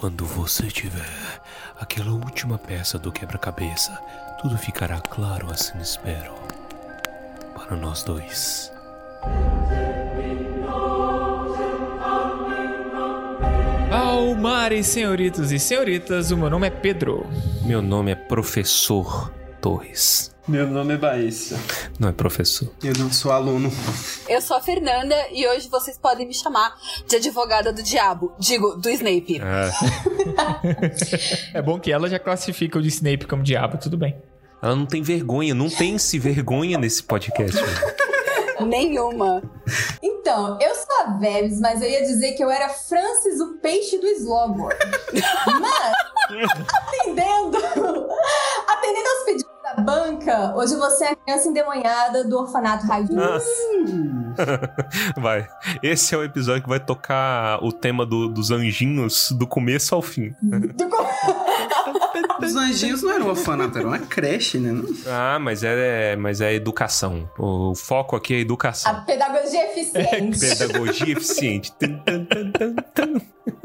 Quando você tiver aquela última peça do quebra-cabeça, tudo ficará claro, assim espero. Para nós dois. Almares, senhoritos e senhoritas, o meu nome é Pedro. Meu nome é Professor Torres. Meu nome é Baíssa. Não é professor. Eu não sou aluno. Eu sou a Fernanda e hoje vocês podem me chamar de advogada do diabo. Digo, do Snape. É bom que ela já classifica o de Snape como diabo, tudo bem. Ela não tem vergonha, não tem-se vergonha nesse podcast. Nenhuma. Então, eu sou a Vebs, mas eu ia dizer que eu era Francis, o peixe do Slogor. mas, atendendo, atendendo aos pedidos banca, hoje você é a criança endemoniada do orfanato Raio de Luz. Vai. Esse é o episódio que vai tocar o tema do- dos anjinhos do começo ao fim. Os anjinhos não eram um orfanato, era uma creche, né? Não- Ah, mas é, mas é educação. O foco aqui é A educação. pedagogia eficiente. Pedagogia eficiente. Tum, tum, tum.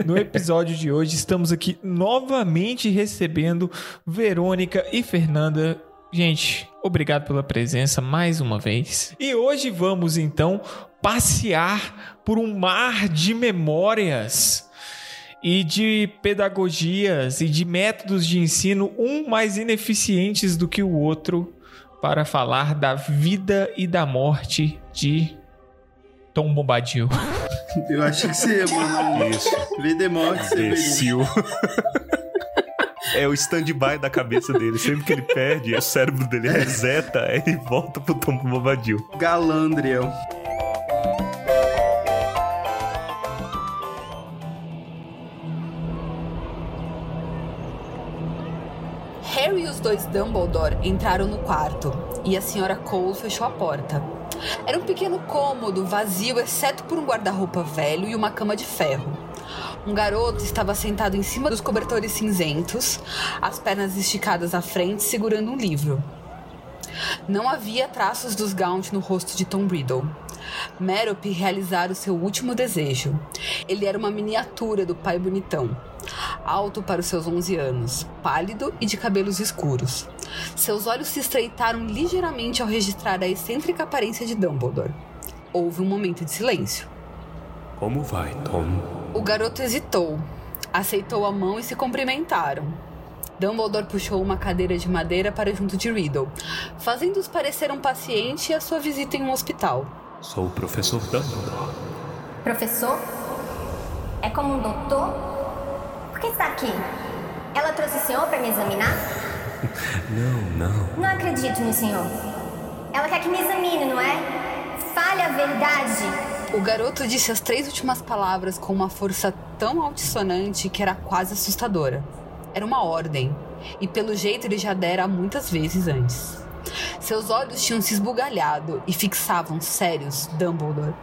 No episódio de hoje, estamos aqui novamente recebendo Verônica e Fernanda. Gente, obrigado pela presença mais uma vez. E hoje vamos então passear por um mar de memórias e de pedagogias e de métodos de ensino, um mais ineficientes do que o outro, para falar da vida e da morte de Tom Bombadil. Eu achei que você ia mandar Isso. um Videmorte, Severino. Imbecil. É o stand-by da cabeça dele. Sempre que ele perde, o cérebro dele reseta, ele volta pro Tom Bobadil. Galandriel. Harry e os dois Dumbledore entraram no quarto e a senhora Cole fechou a porta. Era um pequeno cômodo, vazio, exceto por um guarda-roupa velho e uma cama de ferro. Um garoto estava sentado em cima dos cobertores cinzentos, as pernas esticadas à frente, segurando um livro. Não havia traços dos Gaunt no rosto de Tom Riddle. Merope realizara o seu último desejo. Ele era uma miniatura do pai bonitão. Alto para os seus 11 anos, pálido e de cabelos escuros. Seus olhos se estreitaram ligeiramente ao registrar a excêntrica aparência de Dumbledore. Houve um momento de silêncio. Como vai, Tom? O garoto hesitou, aceitou a mão e se cumprimentaram. Dumbledore puxou uma cadeira de madeira para junto de Riddle, fazendo-os parecer um paciente e a sua visita em um hospital. Sou o professor Dumbledore. Professor? É como um doutor? Por que está aqui? Ela trouxe o senhor para me examinar? Não, não. Não acredito no senhor. Ela quer que me examine, não é? Fale a verdade. O garoto disse as três últimas palavras com uma força tão altissonante que era quase assustadora. Era uma ordem, e pelo jeito ele já dera muitas vezes antes. Seus olhos tinham se esbugalhado e fixavam sérios Dumbledore,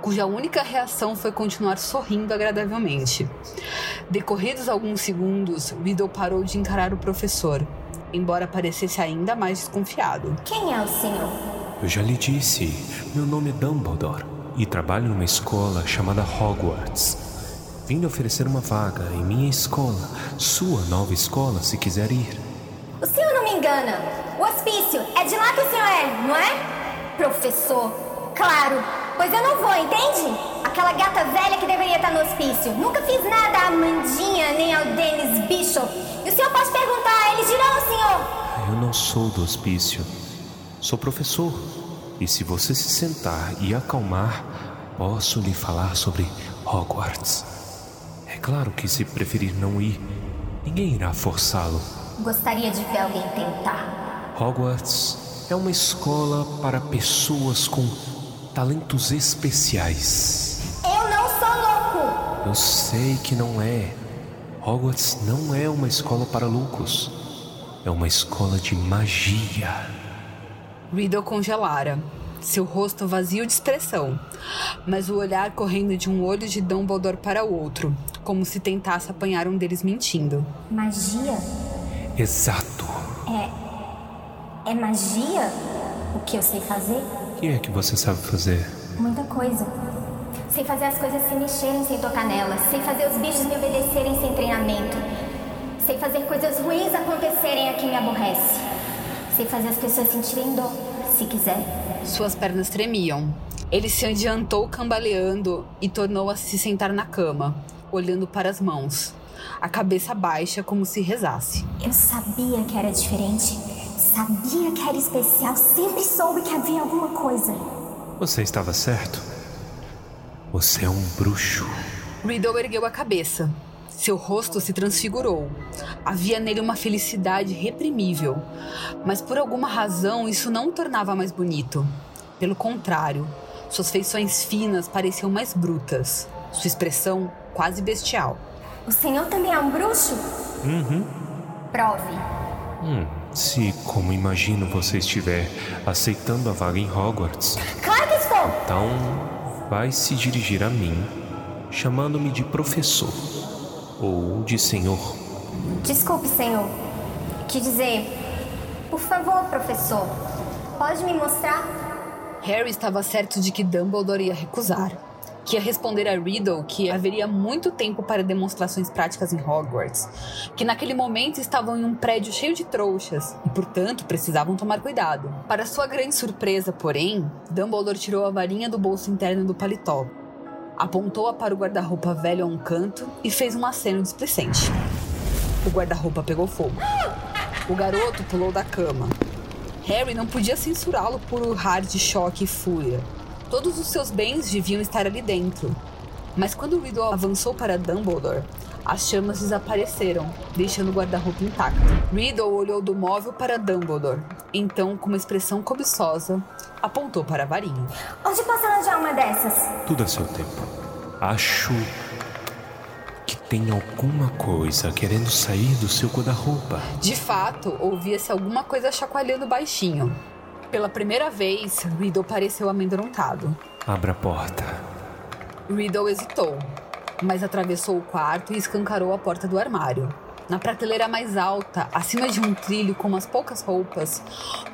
cuja única reação foi continuar sorrindo agradavelmente. Decorridos alguns segundos, Riddle parou de encarar o professor, embora parecesse ainda mais desconfiado. Quem é o senhor? Eu já lhe disse, meu nome é Dumbledore e trabalho numa escola chamada Hogwarts. Vim lhe oferecer uma vaga em minha escola, sua nova escola, se quiser ir. O senhor não me engana. O hospício é de lá que o senhor é, não é? Professor. Claro. Pois eu não vou, entende? Aquela gata velha que deveria estar no hospício. Nunca fiz nada a Amandinha nem ao Dennis Bishop. E o senhor pode perguntar, eles dirão senhor. Eu não sou do hospício, sou professor. E se você se sentar e acalmar, posso lhe falar sobre Hogwarts. É claro que se preferir não ir, ninguém irá forçá-lo. Gostaria de ver alguém tentar. Hogwarts é uma escola para pessoas com talentos especiais. Eu não sou louco. Eu sei que não é. Hogwarts não é uma escola para loucos. É uma escola de magia. Riddle congelara, seu rosto vazio de expressão, mas o olhar correndo de um olho de Dumbledore para o outro, como se tentasse apanhar um deles mentindo. Magia? Exato. É magia? O que eu sei fazer? O que é que você sabe fazer? Muita coisa. Sei fazer as coisas se mexerem sem tocar nelas. Sei fazer os bichos me obedecerem sem treinamento. Sei fazer coisas ruins acontecerem a quem me aborrece. Sei fazer as pessoas sentirem dor, se quiser. Suas pernas tremiam. Ele se adiantou cambaleando e tornou a se sentar na cama, olhando para as mãos, a cabeça baixa como se rezasse. Eu sabia que era diferente. Sabia que era especial. Sempre soube que havia alguma coisa. Você estava certo. Você é um bruxo. Riddle ergueu a cabeça. Seu rosto se transfigurou. Havia nele uma felicidade reprimível, mas por alguma razão isso não o tornava mais bonito. Pelo contrário, suas feições finas pareciam mais brutas, sua expressão quase bestial. O senhor também é um bruxo? Uhum. Prove. Hum, se, como imagino, você estiver aceitando a vaga em Hogwarts, Claro que estou! então vai se dirigir a mim, chamando-me de professor ou de senhor. Desculpe, senhor. Quis dizer, por favor, professor, pode me mostrar? Harry estava certo de que Dumbledore ia recusar, que ia responder a Riddle que haveria muito tempo para demonstrações práticas em Hogwarts, que naquele momento estavam em um prédio cheio de trouxas e, portanto, precisavam tomar cuidado. Para sua grande surpresa, porém, Dumbledore tirou a varinha do bolso interno do paletó, apontou-a para o guarda-roupa velho a um canto e fez um aceno displicente. O guarda-roupa pegou fogo. O garoto pulou da cama. Harry não podia censurá-lo por urrar de choque e fúria. Todos os seus bens deviam estar ali dentro. Mas quando Riddle avançou para Dumbledore, as chamas desapareceram, deixando o guarda-roupa intacto. Riddle olhou do móvel para Dumbledore. Então, com uma expressão cobiçosa, apontou para a varinha. Onde posso arranjar uma dessas? Tudo a seu tempo. Acho que tem alguma coisa querendo sair do seu guarda-roupa. De fato, ouvia-se alguma coisa chacoalhando baixinho. Pela primeira vez, Riddle pareceu amedrontado. Abra a porta. Riddle hesitou, mas atravessou o quarto e escancarou a porta do armário. Na prateleira mais alta, acima de um trilho com umas poucas roupas,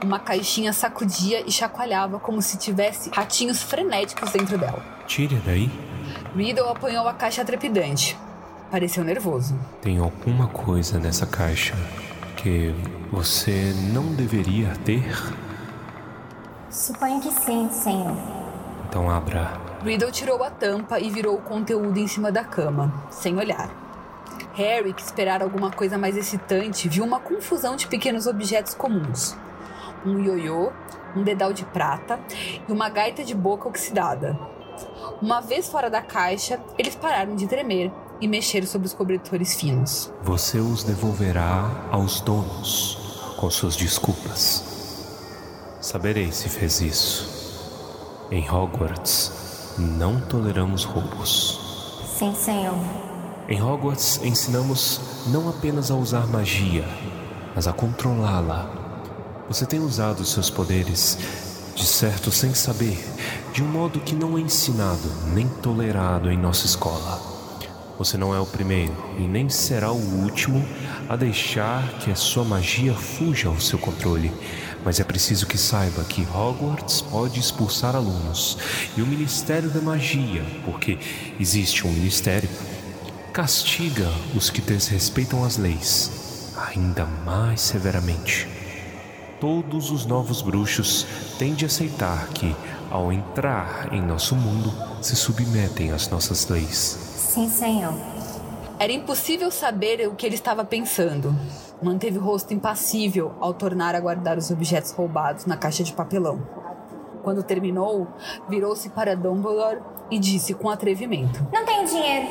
uma caixinha sacudia e chacoalhava como se tivesse ratinhos frenéticos dentro dela. Tire daí. Riddle apanhou a caixa trepidante. Pareceu nervoso. Tem alguma coisa nessa caixa que você não deveria ter? Suponho que sim, senhor. Então abra. Riddle tirou a tampa e virou o conteúdo em cima da cama, sem olhar. Harry, que esperara alguma coisa mais excitante, viu uma confusão de pequenos objetos comuns. Um ioiô, um dedal de prata e uma gaita de boca oxidada. Uma vez fora da caixa, eles pararam de tremer e mexer sobre os cobertores finos. Você os devolverá aos donos com suas desculpas. Saberei se fez isso. Em Hogwarts, não toleramos roubos. Sim, senhor. Em Hogwarts ensinamos não apenas a usar magia, mas a controlá-la. Você tem usado seus poderes, de certo sem saber, de um modo que não é ensinado nem tolerado em nossa escola. Você não é o primeiro e nem será o último a deixar que a sua magia fuja ao seu controle. Mas é preciso que saiba que Hogwarts pode expulsar alunos e o Ministério da Magia, porque existe um ministério, castiga os que desrespeitam as leis ainda mais severamente. Todos os novos bruxos têm de aceitar que, ao entrar em nosso mundo, se submetem às nossas leis. Sim, senhor. Era impossível saber o que ele estava pensando. Manteve o rosto impassível ao tornar a guardar os objetos roubados na caixa de papelão. Quando terminou, virou-se para Dumbledore e disse com atrevimento: Não tenho dinheiro.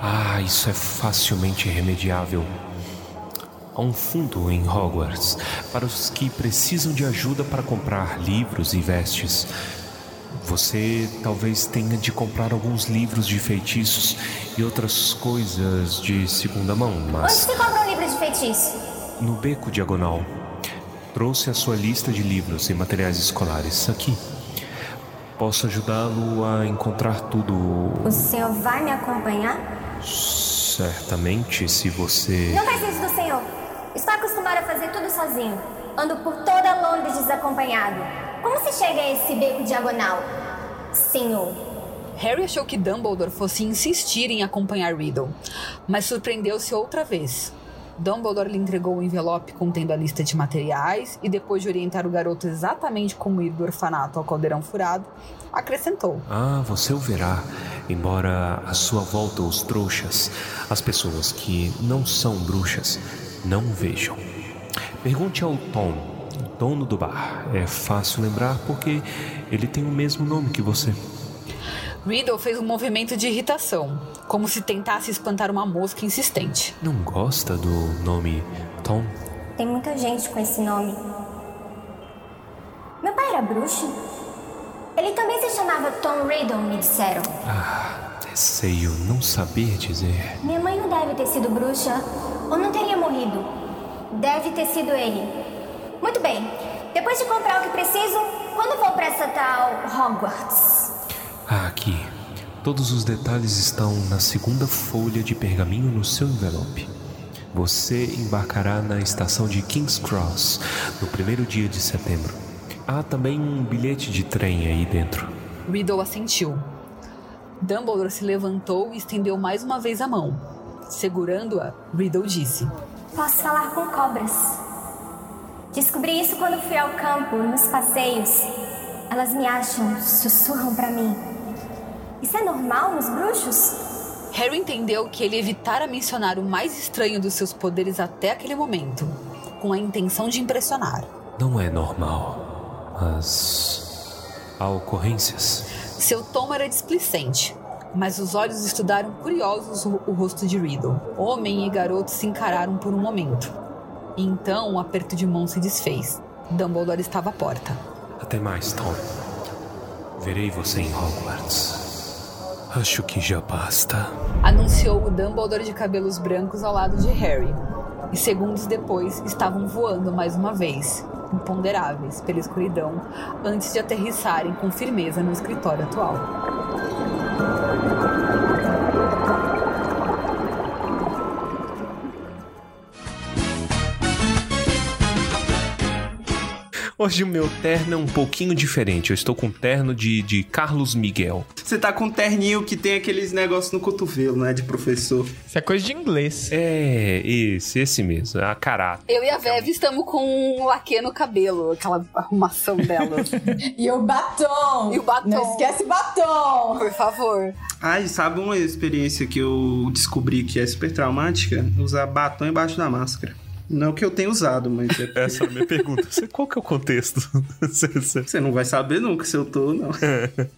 Ah, isso é facilmente remediável. Há um fundo em Hogwarts para os que precisam de ajuda para comprar livros e vestes. Você talvez tenha de comprar alguns livros de feitiços e outras coisas de segunda mão, Onde mas se compra um livro de feitiço? no beco diagonal. Trouxe a sua lista de livros e materiais escolares aqui. Posso ajudá-lo a encontrar tudo O senhor vai me acompanhar? certamente se você. Não faz isso do senhor. Estou acostumado a fazer tudo sozinho. Ando por toda Londres desacompanhado. Como se chega a esse beco diagonal? Senhor. Harry achou que Dumbledore fosse insistir em acompanhar Riddle, mas surpreendeu-se outra vez. Dumbledore lhe entregou o envelope contendo a lista de materiais e, depois de orientar o garoto exatamente como ir do orfanato ao caldeirão furado, acrescentou: Ah, você o verá. Embora à sua volta os trouxas, as pessoas que não são bruxas, não vejam. Pergunte ao Tom, dono do bar. É fácil lembrar porque ele tem o mesmo nome que você. Riddle fez um movimento de irritação, como se tentasse espantar uma mosca insistente. Não gosta do nome Tom? Tem muita gente com esse nome. Meu pai era bruxo. Ele também se chamava Tom Riddle, me disseram. Ah, receio não saber dizer. Minha mãe não deve ter sido bruxa, ou não teria morrido. Deve ter sido ele. Muito bem. Depois de comprar o que preciso, quando vou para essa tal Hogwarts? Ah, aqui. Todos os detalhes estão na segunda folha de pergaminho no seu envelope. Você embarcará na estação de King's Cross no primeiro dia de setembro. Há também um bilhete de trem aí dentro. Riddle assentiu. Dumbledore se levantou e estendeu mais uma vez a mão. Segurando-a, Riddle disse: Posso falar com cobras. Descobri isso quando fui ao campo, nos passeios. Elas me acham, sussurram para mim. Isso é normal nos bruxos? Harry entendeu que ele evitara mencionar o mais estranho dos seus poderes até aquele momento, com a intenção de impressionar. Não é normal, mas há ocorrências. Seu tom era displicente, mas os olhos estudaram curiosos o, o rosto de Riddle. Homem e garoto se encararam por um momento. Então o aperto de mão se desfez. Dumbledore estava à porta. Até mais, Tom. Verei você em Hogwarts. Acho que já basta. Anunciou o Dumbledore de cabelos brancos ao lado de Harry. E segundos depois estavam voando mais uma vez, imponderáveis pela escuridão, antes de aterrissarem com firmeza no escritório atual. Hoje o meu terno é um pouquinho diferente. Eu estou com um terno de, de Carlos Miguel. Você tá com um terninho que tem aqueles negócios no cotovelo, né? De professor. Isso é coisa de inglês. É, esse, esse mesmo. A caráter. Eu e a Vev estamos com um laque no cabelo, aquela arrumação dela. E o batom. E o batom. Não esquece batom. Por favor. Ai, sabe uma experiência que eu descobri que é super traumática? Usar batom embaixo da máscara. Não que eu tenha usado, mas é... Essa é a minha pergunta. Você- Qual que é o contexto? Você- não vai saber nunca se eu tô, não.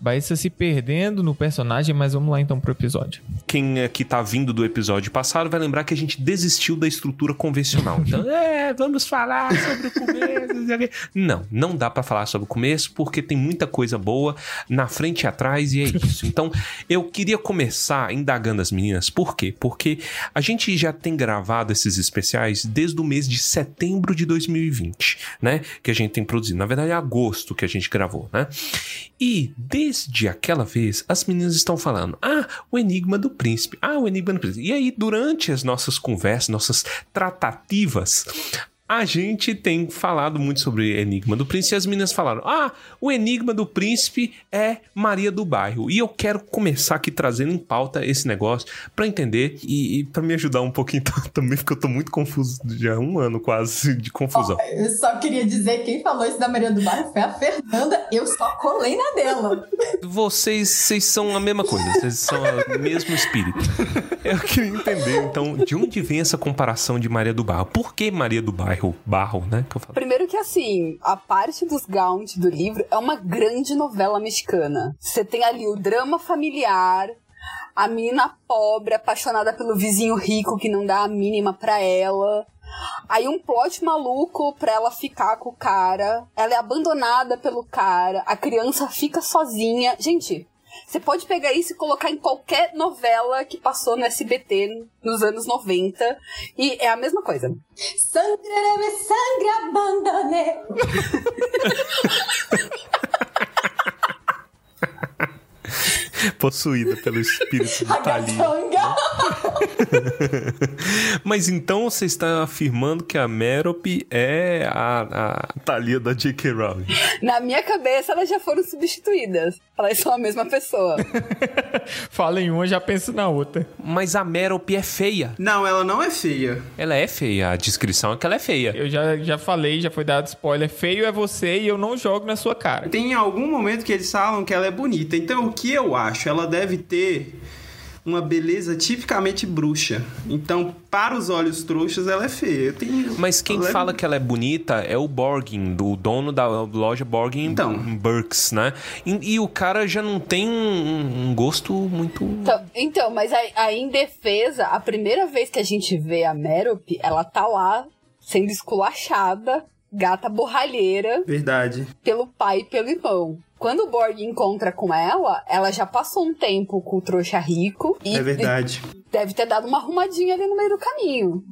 Baissa se perdendo no personagem, mas vamos lá então pro episódio. Quem aqui tá vindo do episódio passado vai lembrar que a gente desistiu da estrutura convencional. Então, é, vamos falar sobre o começo. não. Não, dá pra falar sobre o começo porque tem muita coisa boa na frente e atrás e é isso. Então, eu queria começar indagando as meninas. Por quê? Porque a gente já tem gravado esses especiais desde o mês de setembro de 2020, né? Que a gente tem produzido. Na verdade, é agosto que a gente gravou, né? E desde aquela vez, as meninas estão falando: ah, o enigma do príncipe, ah, o enigma do príncipe. E aí, durante as nossas conversas, nossas tratativas, a gente tem falado muito sobre Enigma do Príncipe e as meninas falaram: Ah, o Enigma do Príncipe é Maria do Bairro. E eu quero começar aqui trazendo em pauta esse negócio pra entender e, e para me ajudar um pouquinho também, porque eu tô muito confuso já há um ano quase de confusão. Eu só queria dizer, quem falou isso da Maria do Bairro foi a Fernanda. Eu só colei na dela. Vocês, vocês são a mesma coisa, vocês são o mesmo espírito. Eu queria entender, então, de onde vem essa comparação de Maria do Barro? Por que Maria do Bairro? Barro, né? Que. Primeiro que assim, a parte dos Gaunt do livro é uma grande novela mexicana. Você tem ali o drama familiar, a menina pobre, apaixonada pelo vizinho rico que não dá a mínima pra ela. Aí um plot maluco pra ela ficar com o cara. Ela é abandonada pelo cara. A criança fica sozinha. Gente, você pode pegar isso e colocar em qualquer novela que passou no SBT nos anos 90. E é a mesma coisa. Sangre me sangre Possuída pelo espírito do Thalia. Ragatanga. Mas então você está afirmando que a Merope é a, a Thalia da J.K. Rowling. Na minha cabeça, elas já foram substituídas. Elas são a mesma pessoa. Fala em uma, já penso na outra. Mas a Merope é feia. Não, ela não é feia. Ela é feia. A descrição é que ela é feia. Eu já, já falei, já foi dado spoiler. Feio é você e eu não jogo na sua cara. Tem algum momento que eles falam que ela é bonita. Então, o que eu acho? Ela deve ter uma beleza tipicamente bruxa. Então, para os olhos trouxas, ela é feia. Eu tenho- Mas quem ela é- fala que ela é bonita é o Borgin, do dono da loja Borgin Então. Burks, né? E, e o cara já não tem um, um gosto muito. Então, então mas aí, aí em defesa, a primeira vez que a gente vê a Merope, ela tá lá sendo esculachada, gata borralheira, Verdade. pelo pai e pelo irmão. Quando o Borg encontra com ela, ela já passou um tempo com o trouxa rico e É verdade. deve ter dado uma arrumadinha ali no meio do caminho.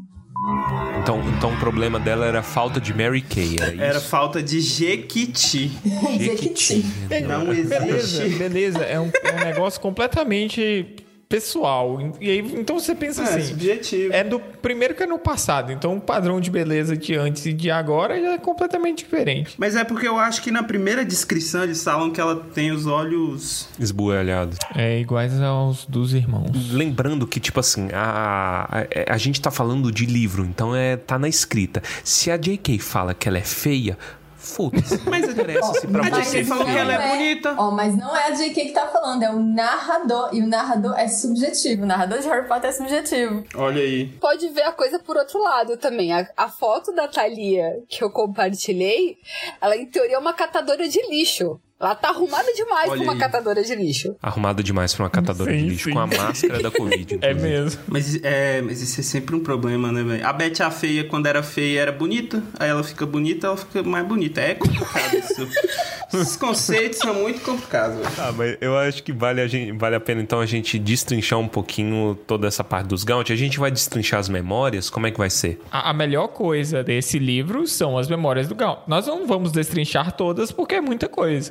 Então, então o problema dela era a falta de Mary Kay. Era isso? Era falta de jequiti. Jequiti. Não Beleza, existe. beleza. É um, é um negócio completamente pessoal. E aí, então você pensa É, assim. subjetivo. É do primeiro que é no passado. Então o padrão de beleza de antes e de agora já é completamente diferente. Mas é porque eu acho que na primeira descrição eles falam que ela tem os olhos. Esbugalhado. É iguais aos dos irmãos. Lembrando que, tipo assim, a, a, a gente tá falando de livro, então é tá na escrita. Se a J.K. fala que ela é feia, foda-se. Mas interessa se pra A Mas você. J.K. falou não que ela é bonita. Ó, mas não é a JK que tá falando, é o narrador. E o narrador é subjetivo. O narrador de Harry Potter é subjetivo. Olha aí. Pode ver a coisa por outro lado também. A, a foto da Thalia que eu compartilhei, ela em teoria é uma catadora de lixo. Ela tá arrumada demais Olha pra uma aí. catadora de lixo. Arrumada demais pra uma catadora Sim, de lixo sim. com a máscara da Covid. É inclusive. mesmo. Mas, é, mas isso é sempre um problema, né, velho? A Beth a feia, quando era feia, era bonita. Aí ela fica bonita, ela fica mais bonita. É complicado isso. Esses conceitos são muito complicados, velho. Ah, mas eu acho que vale a, gente, vale a pena então a gente destrinchar um pouquinho toda essa parte dos Gaunt. A gente vai destrinchar as memórias, como é que vai ser? A, a melhor coisa desse livro são as memórias do Gal. Nós não vamos destrinchar todas porque é muita coisa.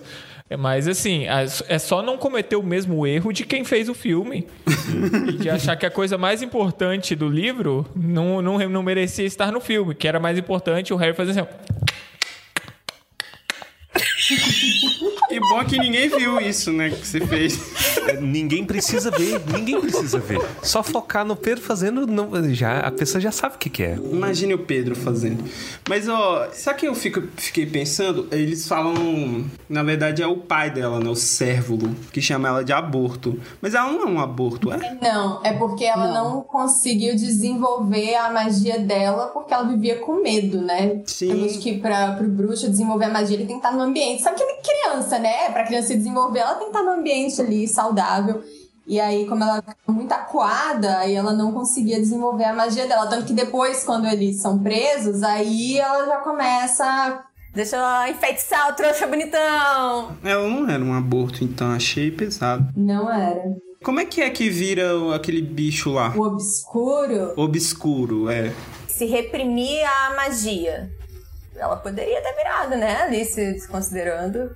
É, Mas assim, as- é só não cometer o mesmo erro de quem fez o filme. e de achar que a coisa mais importante do livro não, não, não merecia estar no filme, que era mais importante o Harry fazer assim. Ó. E bom que ninguém viu isso, né, que você fez. É, Ninguém precisa ver, ninguém precisa ver. Só focar no Pedro fazendo, não- já, a pessoa já sabe o que, que é. Imagine o Pedro fazendo. Mas, ó, sabe o que eu fico, fiquei pensando? Eles falam. Na verdade, é o pai dela, né? O Cérvulo, que chama ela de aborto. Mas ela não é um aborto, é? Não, é porque ela não. conseguiu desenvolver a magia dela porque ela vivia com medo, né? Sim. Temos que pra, pro bruxo desenvolver a magia, ele tem que estar no ambiente. Sabe que ele é criança, né? Pra criança se desenvolver, ela tem que estar no ambiente ali, saudável. E aí, como ela ficava muito acuada, aí ela não conseguia desenvolver a magia dela. Tanto que depois, quando eles são presos, aí ela já começa. a- Deixa eu enfeitiçar o trouxa bonitão. Ela não era um aborto, então achei pesado. Não era. Como é que é que vira aquele bicho lá? O obscuro Obscuro, é. se reprimir a magia. Ela poderia ter virado, né? Ali se desconsiderando.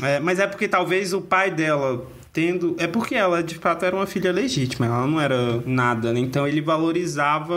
É, mas é porque talvez o pai dela tendo. É porque ela de fato era uma filha legítima, ela não era nada, né? Então ele valorizava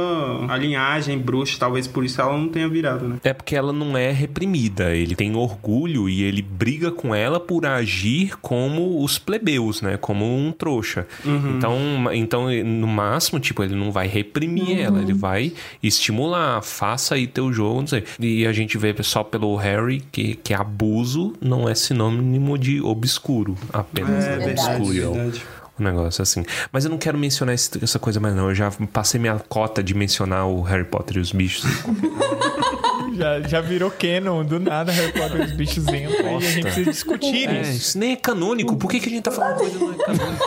a linhagem bruxa, talvez por isso ela não tenha virado, né? É porque ela não é reprimida, ele tem orgulho e ele briga com ela por agir como os plebeus, né? Como um trouxa. Então, então, no máximo, tipo, ele não vai reprimir ela, ele vai estimular, faça aí teu jogo, não sei. E a gente vê só pelo Harry que, que abuso não é sinônimo de obscuro, apenas. É né? Obscuro, verdade. um negócio assim. Mas eu não quero mencionar esse- essa coisa mais não. Eu já passei minha cota de mencionar o Harry Potter e os bichos. Já, já virou canon, do nada Harry Potter e os bichos entram e a gente precisa discutir É, isso. isso nem é canônico. Por que, que a gente tá falando coisa não é canônico?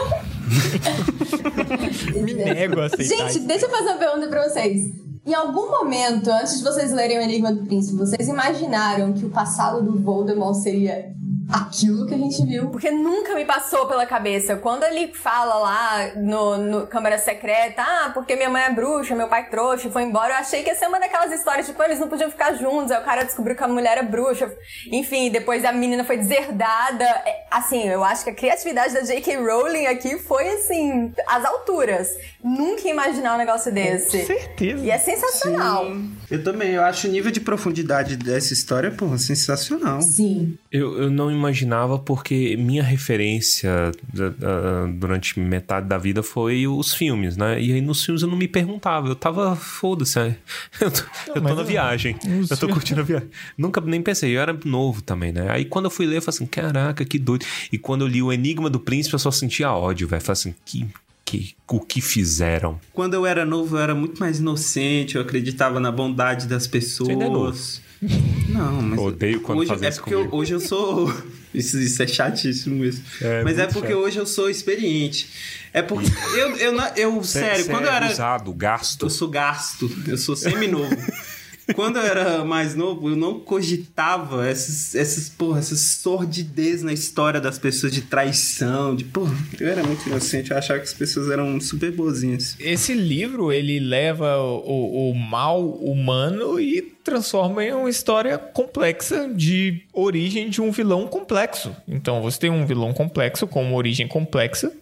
Me nego a aceitar Gente, isso. deixa eu fazer uma pergunta pra vocês. Em algum momento, antes de vocês lerem o Enigma do Príncipe, vocês imaginaram que o passado do Voldemort seria aquilo que a gente viu. Porque nunca me passou pela cabeça. Quando ele fala lá no, no Câmara Secreta, ah, porque minha mãe é bruxa, meu pai trouxa e foi embora, eu achei que ia ser uma daquelas histórias, tipo, eles não podiam ficar juntos, aí o cara descobriu que a mulher é bruxa. Enfim, depois a menina foi deserdada. É, Assim, eu acho que a criatividade da J.K. Rowling aqui foi, assim, às alturas. Nunca ia imaginar um negócio desse. certeza. E é sensacional. Eu também, eu acho o nível de profundidade dessa história, porra, sensacional. Sim. Eu, eu não imaginava porque minha referência da- da- durante metade da vida foi os filmes, né? E aí nos filmes eu não me perguntava, eu tava foda-se. né? Eu tô, eu tô na eu- viagem, eu tô curtindo a viagem. Nunca nem pensei, eu era novo também, né? Aí quando eu fui ler, eu falei assim, caraca, que doido. E quando eu li O Enigma do Príncipe, eu só sentia ódio, velho. Falei assim, que, que, o que fizeram? Quando eu era novo, eu era muito mais inocente, eu acreditava na bondade das pessoas. É. Não, mas. Odeio quando hoje, fazem É isso porque eu- hoje eu sou. Isso, isso é chatíssimo mesmo. É, mas é porque chato. hoje eu sou experiente. É porque. Eu, eu, não- eu, sério, Cê quando eu é era. usado, gasto. Eu sou gasto, eu sou semi-novo. Quando eu era mais novo, eu não cogitava essas, essas, porra, essas sordidez na história das pessoas de traição, de, porra, eu era muito inocente, eu achava que as pessoas eram super boazinhas. Esse livro, ele leva o, o mal humano e transforma em uma história complexa de origem de um vilão complexo. Então, você tem um vilão complexo com uma origem complexa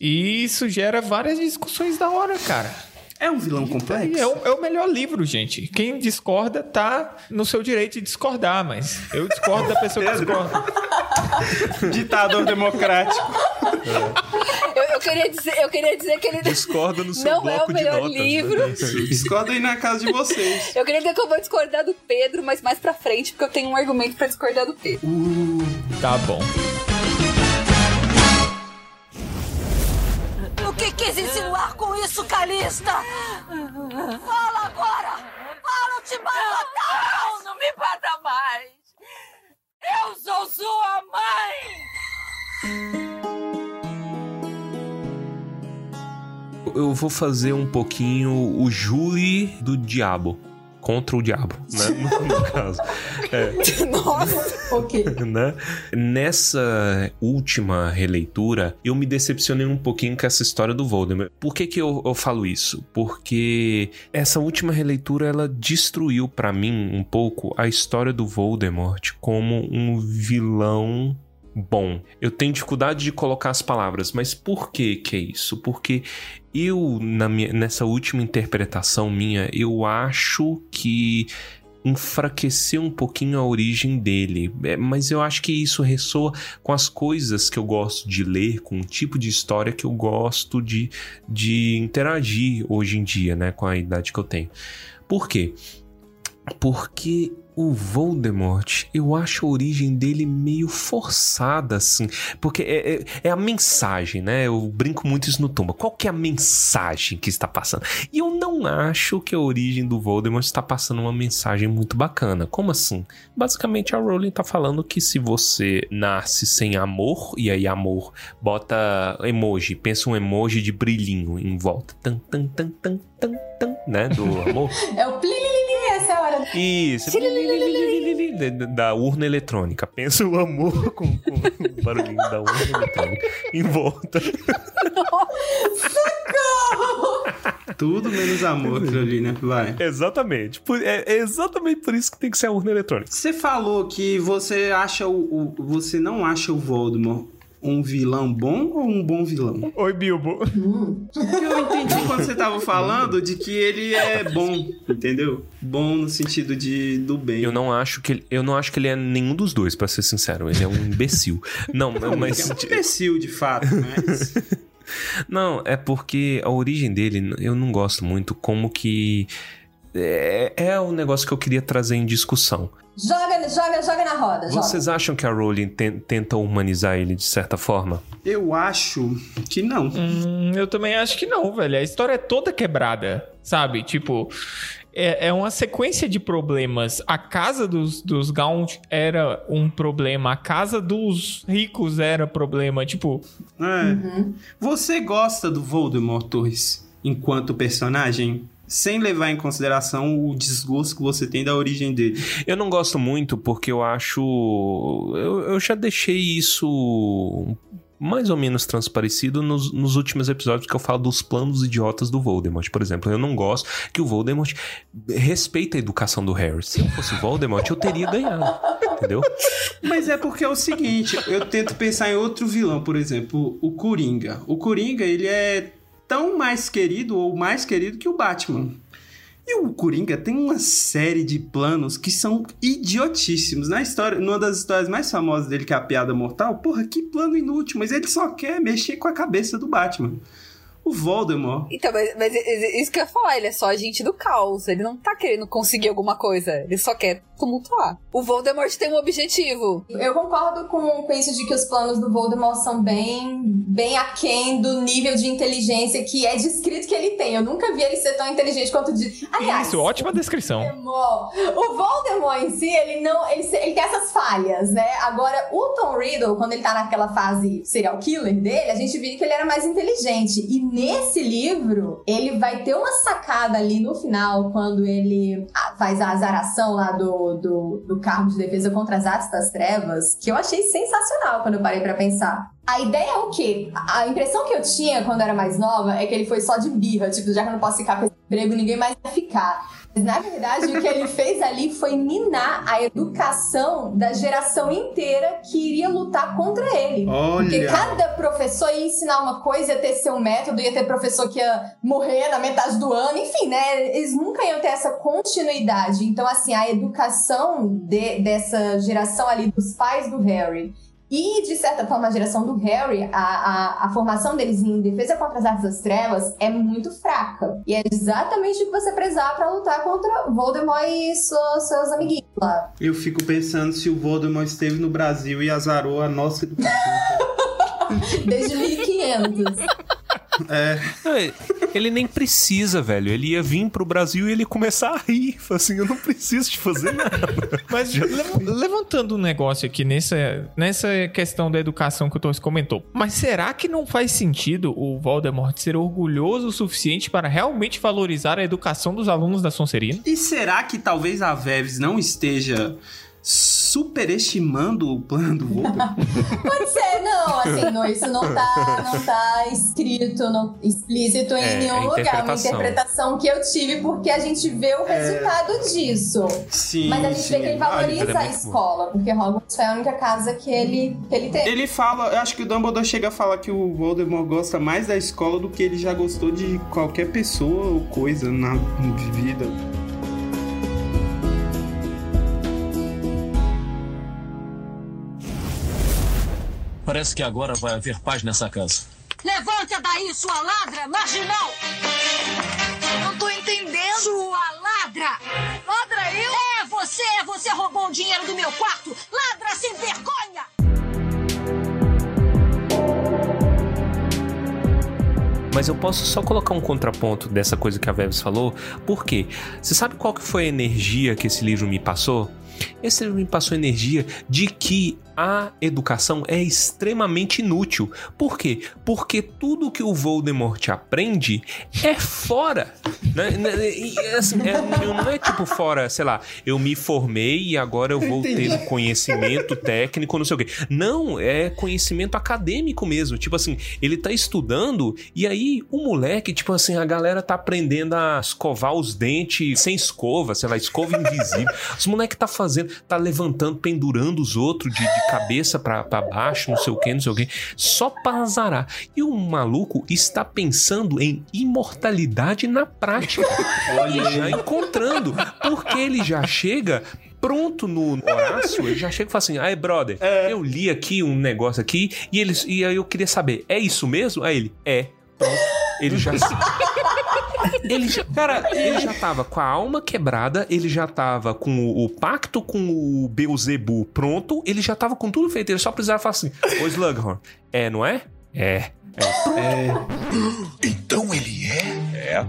e isso gera várias discussões da hora, cara. É um vilão complexo? E é o, é o melhor livro, gente. Quem discorda tá no seu direito de discordar, mas eu discordo da pessoa que discorda. Ditador democrático. Eu, eu queria dizer, eu queria dizer que ele Discorda no seu não é o melhor notas. né? livro. Discorda aí na casa de vocês. Eu queria dizer que eu vou discordar do Pedro, mas mais pra frente, porque eu tenho um argumento pra discordar do Pedro. Tá bom. Quis insinuar com isso, Calista? Fala agora! Fala, eu te mato! Não, não me bata mais! Eu sou sua mãe! Eu vou fazer um pouquinho o Julie do diabo. Contra o diabo, né? No, no caso. É, Nossa! Ok. né? Nessa última releitura, eu me decepcionei um pouquinho com essa história do Voldemort. Por que, que eu, eu falo isso? Porque essa última releitura ela destruiu pra mim um pouco a história do Voldemort como um vilão bom. Eu tenho dificuldade de colocar as palavras, mas por que que é isso? Porque eu minha, nessa última interpretação minha, eu acho que enfraqueceu um pouquinho a origem dele, É, mas eu acho que isso ressoa com as coisas que eu gosto de ler, com o tipo de história que eu gosto de, de interagir hoje em dia, né, com a idade que eu tenho. Por quê? Porque o Voldemort, eu acho a origem dele meio forçada, assim. Porque é, é- é a mensagem, né? Eu brinco muito isso no Tumba. Qual que é a mensagem que está passando? E eu não acho que a origem do Voldemort está passando uma mensagem muito bacana. Como assim? Basicamente, a Rowling tá falando que se você nasce sem amor, e aí amor, bota emoji, pensa um emoji de brilhinho em volta. Tan, tan, tan, tan, tan, tan, né? Do amor. É o plililili, essa é a hora. Isso. Da- urna eletrônica. Pensa o amor com, com o barulhinho da urna eletrônica em volta. Tudo menos amor aquilo ali, né? Vai. Exatamente. Por- é, é exatamente por isso que tem que ser a urna eletrônica. Você falou que você acha o, o- Você não acha o Voldemort um vilão bom ou um bom vilão? Oi, Bilbo. Eu entendi quando você tava falando de que ele é bom, entendeu? Bom no sentido de do bem. Eu não acho que ele, eu não acho que ele é nenhum dos dois, pra ser sincero. Ele é um imbecil. Não, mas É um imbecil, de fato, mas. não, é porque a origem dele eu não gosto muito como que é, é o negócio que eu queria trazer em discussão. Joga, joga, joga na roda. Joga. Vocês acham que a Rowling ten- tenta humanizar ele de certa forma? Eu acho que não. Hum, eu também acho que não, velho. A história é toda quebrada, sabe? Tipo, é, é uma sequência de problemas. A casa dos, dos Gaunt era um problema, a casa dos ricos era problema. Tipo, É. Você gosta do Voldemort, Torres? enquanto personagem? Sem levar em consideração o desgosto que você tem da origem dele. Eu não gosto muito porque eu acho. Eu, eu já deixei isso mais ou menos transparecido nos, nos, últimos episódios que eu falo dos planos idiotas do Voldemort. Por exemplo, eu não gosto que o Voldemort respeita a educação do Harry. Se eu fosse Voldemort, eu teria ganhado. Entendeu? Mas é porque é o seguinte, eu tento pensar em outro vilão, por exemplo, o Coringa. O Coringa, ele é tão mais querido ou mais querido que o Batman. E o Coringa tem uma série de planos que são idiotíssimos. Na história, numa das histórias mais famosas dele, que é a piada mortal, porra, que plano inútil, mas ele só quer mexer com a cabeça do Batman o Voldemort. Então, mas, mas, isso que eu ia falar, ele é só agente do caos. Ele não tá querendo conseguir alguma coisa. Ele só quer tumultuar. O Voldemort tem um objetivo. Eu concordo com, com isso de que os planos do Voldemort são bem, bem aquém do nível de inteligência que é descrito que ele tem. Eu nunca vi ele ser tão inteligente quanto de. Aliás, isso, ótima descrição. O Voldemort em si, ele não. Ele, ele tem essas falhas, né? Agora, o Tom Riddle, quando ele tá naquela fase serial killer dele, a gente viu que ele era mais inteligente. E nesse livro, ele vai ter uma sacada ali no final, quando ele faz a azaração lá do, do, do de defesa contra as artes das trevas, que eu achei sensacional quando eu parei para pensar. A ideia é o quê? A impressão que eu tinha quando eu era mais nova é que ele foi só de birra, tipo, já que eu não posso ficar com esse emprego, ninguém mais vai ficar. Na verdade, o que ele fez ali foi minar a educação da geração inteira que iria lutar contra ele. Olha. Porque cada professor ia ensinar uma coisa, ia ter seu método, ia ter professor que ia morrer na metade do ano, enfim, né? Eles nunca iam ter essa continuidade. Então, assim, a educação de, dessa geração ali dos pais do Harry e, de certa forma, a geração do Harry, a, a, a, formação deles em defesa contra as artes das trevas é muito fraca. E é exatamente o que você precisar para lutar contra Voldemort e seus, seus amiguinhos lá. Eu fico pensando se o Voldemort esteve no Brasil e azarou a nossa educação. Desde 1500. É. Ele nem precisa, velho. Ele ia vir pro Brasil e ele ia começar a rir. Assim, eu não preciso de fazer nada. Mas levantando um negócio aqui nessa, nessa questão da educação que o Torres comentou. Mas será que não faz sentido o Voldemort ser orgulhoso o suficiente para realmente valorizar a educação dos alunos da Sonserina? E será que talvez a Veves não esteja superestimando o plano do Voldemort? Pode ser, não, assim, não, isso não tá, não tá escrito, não, explícito em é, nenhum lugar. É uma interpretação que eu tive porque a gente vê o é. resultado é... disso. Sim, Mas a gente sim. vê que ele valoriza ah, a escola, porque Hogwarts foi a única casa que ele, que ele teve. Ele fala, eu acho que o Dumbledore chega a falar que o Voldemort gosta mais da escola do que ele já gostou de qualquer pessoa ou coisa na vida. Parece que agora vai haver paz nessa casa. Levante daí, sua ladra, marginal! Não tô entendendo! Sua ladra! Ladra eu? É você! Você roubou o dinheiro do meu quarto! Ladra sem vergonha! Mas eu posso só colocar um contraponto dessa coisa que a Veves falou. Por quê? Você sabe qual que foi a energia que esse livro me passou? Esse livro me passou energia de que a educação é extremamente inútil. Por quê? Porque tudo que o Voldemort aprende é fora. Né? assim, é, não é tipo fora, sei lá, eu me formei e agora eu vou ter conhecimento técnico, não sei o quê. Não, é conhecimento acadêmico mesmo. Tipo assim, ele tá estudando e aí o moleque, tipo assim, a galera tá aprendendo a escovar os dentes sem escova, sei lá, escova invisível. Os moleque tá fazendo, tá levantando, pendurando os outros de, de cabeça para baixo, não sei o que, não sei o que, só para azarar. E o maluco está pensando em imortalidade na prática. Olha, já encontrando, porque ele já chega pronto no Horácio, ele já chega e fala assim: ai, brother, é. eu li aqui um negócio aqui e, eles, e aí eu queria saber, é isso mesmo? Aí ele, é. Pronto. Ele já. Ele já, cara, ele já tava com a alma quebrada, ele já tava com o, o pacto com o Beuzebu pronto, ele já tava com tudo feito, ele só precisava falar assim: Ô Slughorn, é, não é? É. É. é. Então ele é? É.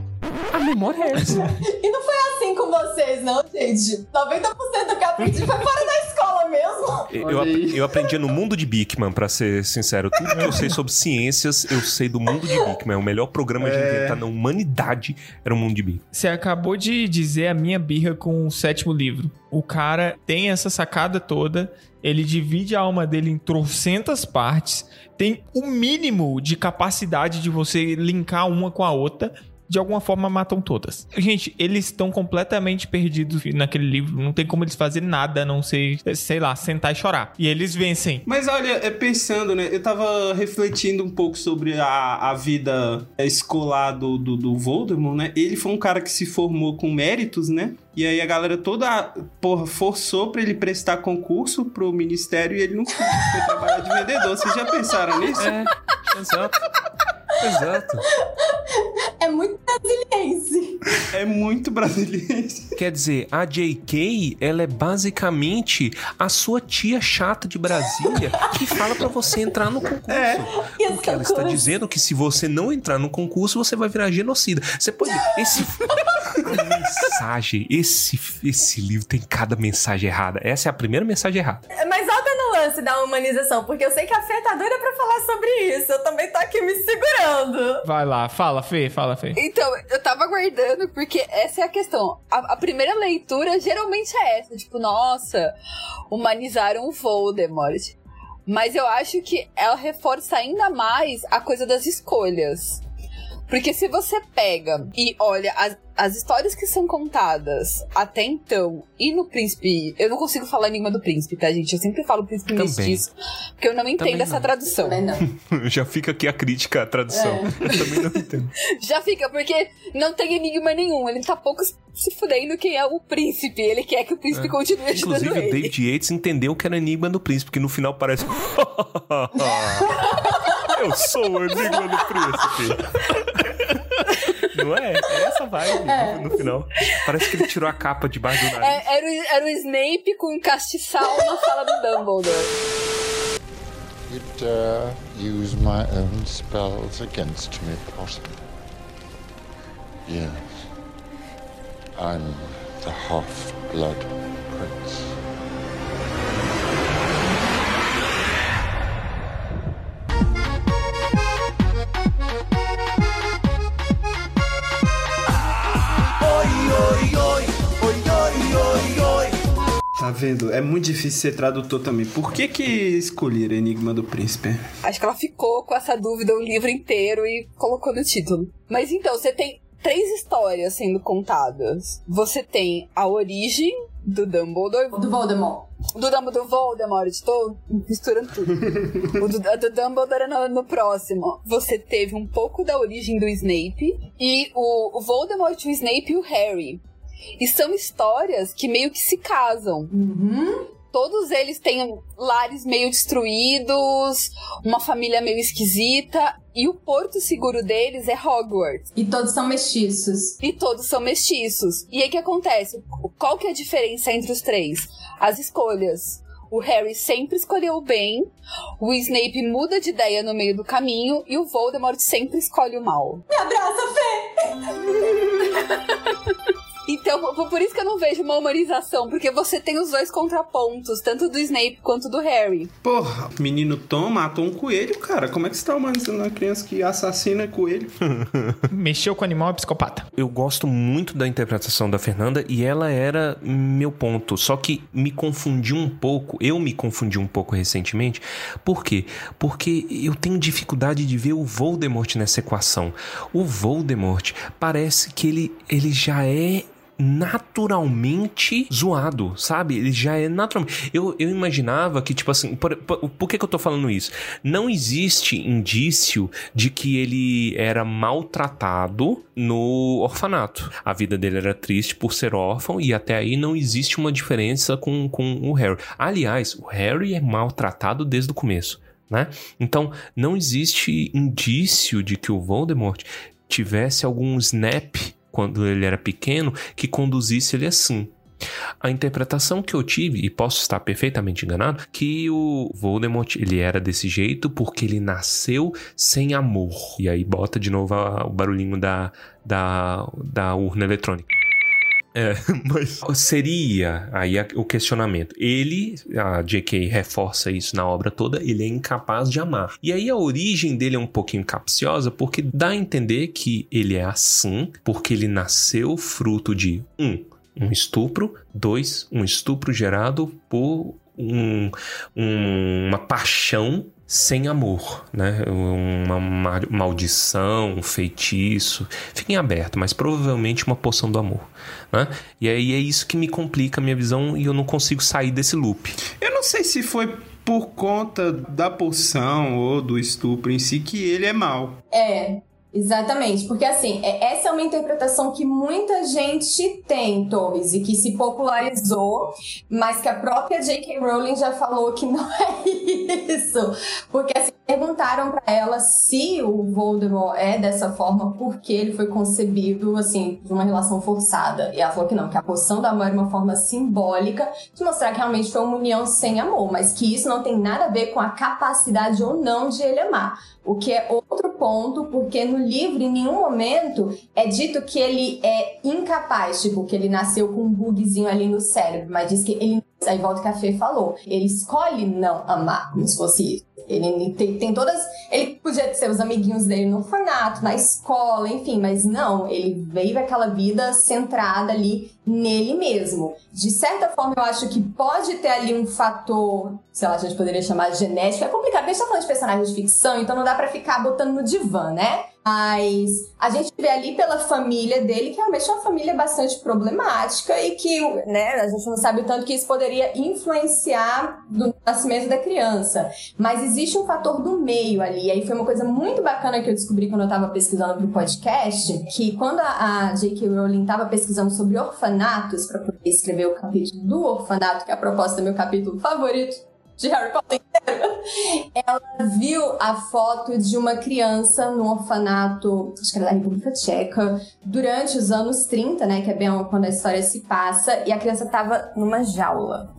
A memória é essa. e não foi assim com vocês, não, gente. 90% do que eu aprendi foi fora da escola mesmo. Eu, eu aprendi no mundo de Bigman, pra ser sincero. Tudo que eu sei sobre ciências, eu sei do mundo de Bigman. O melhor programa de É. inventar na humanidade era o mundo de Bigman. Você acabou de dizer a minha birra com o sétimo livro. O cara tem essa sacada toda, ele divide a alma dele em trocentas partes, tem o mínimo de capacidade de você linkar uma com a outra. De alguma forma matam todas. Gente, eles estão completamente perdidos naquele livro. Não tem como eles fazerem nada a não ser, sei lá, sentar e chorar. E eles vencem. Mas olha, é pensando, né? Eu tava refletindo um pouco sobre a, a vida escolar do, do, do Voldemort, né? Ele foi um cara que se formou com méritos, né? E aí a galera toda, porra, forçou pra ele prestar concurso pro ministério e ele não foi trabalhar de vendedor. Vocês já pensaram nisso? É, exato. Exato. É muito brasiliense. É muito brasileiro. Quer dizer, a JK, ela é basicamente a sua tia chata de Brasília que fala pra você entrar no concurso. É. Porque ela está dizendo que se você não entrar no concurso, você vai virar genocida. Você pode. Esse. A mensagem. Esse, esse livro tem cada mensagem errada. Essa é a primeira mensagem errada. Mas no lance da humanização, porque eu sei que a Fê tá doida pra falar sobre isso. Eu também tô aqui me segurando. Vai lá, fala, Fê, fala, Fê. Então, eu tava aguardando, porque essa é a questão. A, a primeira leitura geralmente é essa, tipo, nossa, humanizaram o Voldemort. Mas eu acho que ela reforça ainda mais a coisa das escolhas. Porque se você pega e olha as, as histórias que são contadas até então e no Príncipe. Eu não consigo falar Enigma do Príncipe, tá, gente? Eu sempre falo Príncipe Também. Mestiço, porque eu não entendo Também essa não. tradução. Também não. Já fica aqui a crítica à tradução. Eu também não entendo. Já fica, porque não tem enigma nenhum. Ele tá pouco se fudendo quem é o príncipe. Ele quer que o príncipe continue ajudando Inclusive, o ele. David Yates entendeu que era Enigma do Príncipe, que no final parece. Eu sou o Enigma do Príncipe. Não é? É essa vibe no- no final. Parece que ele tirou a capa debaixo do nariz. É, era, o, era o Snape com um castiçal na sala do Dumbledore. You dare use my own spells against me, Potter? Yes. I'm the half-blood prince. Tá vendo? É muito difícil ser tradutor também. Por que que escolheram Enigma do Príncipe? Acho que ela ficou com essa dúvida o livro inteiro e colocou no título. Mas então, você tem três histórias sendo contadas. Você tem a origem do Dumbledore. Do Voldemort. Do Dumbledore Voldemort, tô misturando tudo. o do, do Dumbledore no, no próximo. Você teve um pouco da origem do Snape e o, o Voldemort, o Snape e o Harry. E são histórias que meio que se casam. Todos eles têm lares meio destruídos, uma família meio esquisita, e o porto seguro deles é Hogwarts. E todos são mestiços. E todos são mestiços. E aí o que acontece? Qual que é a diferença entre os três? As escolhas. O Harry sempre escolheu o bem, o Snape muda de ideia no meio do caminho e o Voldemort sempre escolhe o mal. Me abraça, Fê! Então, por- isso que eu não vejo uma humanização, porque você tem os dois contrapontos, tanto do Snape quanto do Harry. Porra, menino Tom matou um coelho, cara. Como é que você tá humanizando uma criança que assassina coelho? Mexeu com o animal é psicopata. Eu gosto muito da interpretação da Fernanda e ela era meu ponto. Só que me confundiu um pouco. Eu me confundi um pouco recentemente. Por quê? Porque eu tenho dificuldade de ver o Voldemort nessa equação. O Voldemort parece que ele, ele já é naturalmente zoado, sabe? Ele já é naturalmente. Eu, eu imaginava que, tipo assim, por, por, por que, que eu tô falando isso? Não existe indício de que ele era maltratado no orfanato. A vida dele era triste por ser órfão e até aí não existe uma diferença com, com o Harry. Aliás, o Harry é maltratado desde o começo. Né? Então, não existe indício de que o Voldemort tivesse algum snap quando ele era pequeno que conduzisse ele assim. A interpretação que eu tive, e posso estar perfeitamente enganado, que o Voldemort ele era desse jeito porque ele nasceu sem amor. E aí bota de novo o barulhinho da, da, da urna eletrônica. É, mas seria aí o questionamento. Ele, a J.K. reforça isso na obra toda, ele é incapaz de amar. E aí a origem dele é um pouquinho capciosa, porque dá a entender que ele é assim, porque ele nasceu fruto de um, um estupro, dois, um estupro gerado por um- um- uma paixão sem amor, né? Uma ma- maldição, um feitiço, fica em aberto, mas provavelmente uma poção do amor, né? E aí é isso que me complica a minha visão e eu não consigo sair desse loop. Eu não sei se foi por conta da poção ou do estupro em si que ele é mal. É, exatamente. Porque assim, é- essa é uma interpretação que muita gente tem, Torres, e que se popularizou, mas que a própria J.K. Rowling já falou que não é isso. Porque assim, perguntaram pra ela se o Voldemort é dessa forma porque ele foi concebido, assim, de uma relação forçada. E ela falou que não, que a poção do amor é uma forma simbólica de mostrar que realmente foi uma união sem amor, mas que isso não tem nada a ver com a capacidade ou não de ele amar. O que é outro ponto, porque no livro em nenhum momento é dito que ele é incapaz, tipo, que ele nasceu com um bugzinho ali no cérebro, mas diz que ele. Aí volta o que a Fê falou. Ele escolhe não amar, como se fosse isso. Ele tem, tem todas. Ele podia ser os amiguinhos dele no orfanato, na escola, enfim, mas não, ele veio aquela vida centrada ali nele mesmo. De certa forma, eu acho que pode ter ali um fator, sei lá, a gente poderia chamar de genético. É complicado, porque a gente tá falando de personagens de ficção, então não dá pra ficar botando no divã, né? Mas a gente vê ali pela família dele que realmente é uma família bastante problemática e que, né, a gente não sabe o tanto que isso poderia influenciar do nascimento da criança. Mas existe um fator do meio ali. E aí foi uma coisa muito bacana que eu descobri quando eu tava pesquisando pro podcast, que quando a, a J.K. Rowling tava pesquisando sobre orfanatos para poder escrever o capítulo do orfanato, que é a proposta do meu capítulo favorito de Harry Potter inteiro, ela viu a foto de uma criança no orfanato, acho que era da República Tcheca, durante os anos 30, né, que é bem quando a história se passa, e a criança tava numa jaula.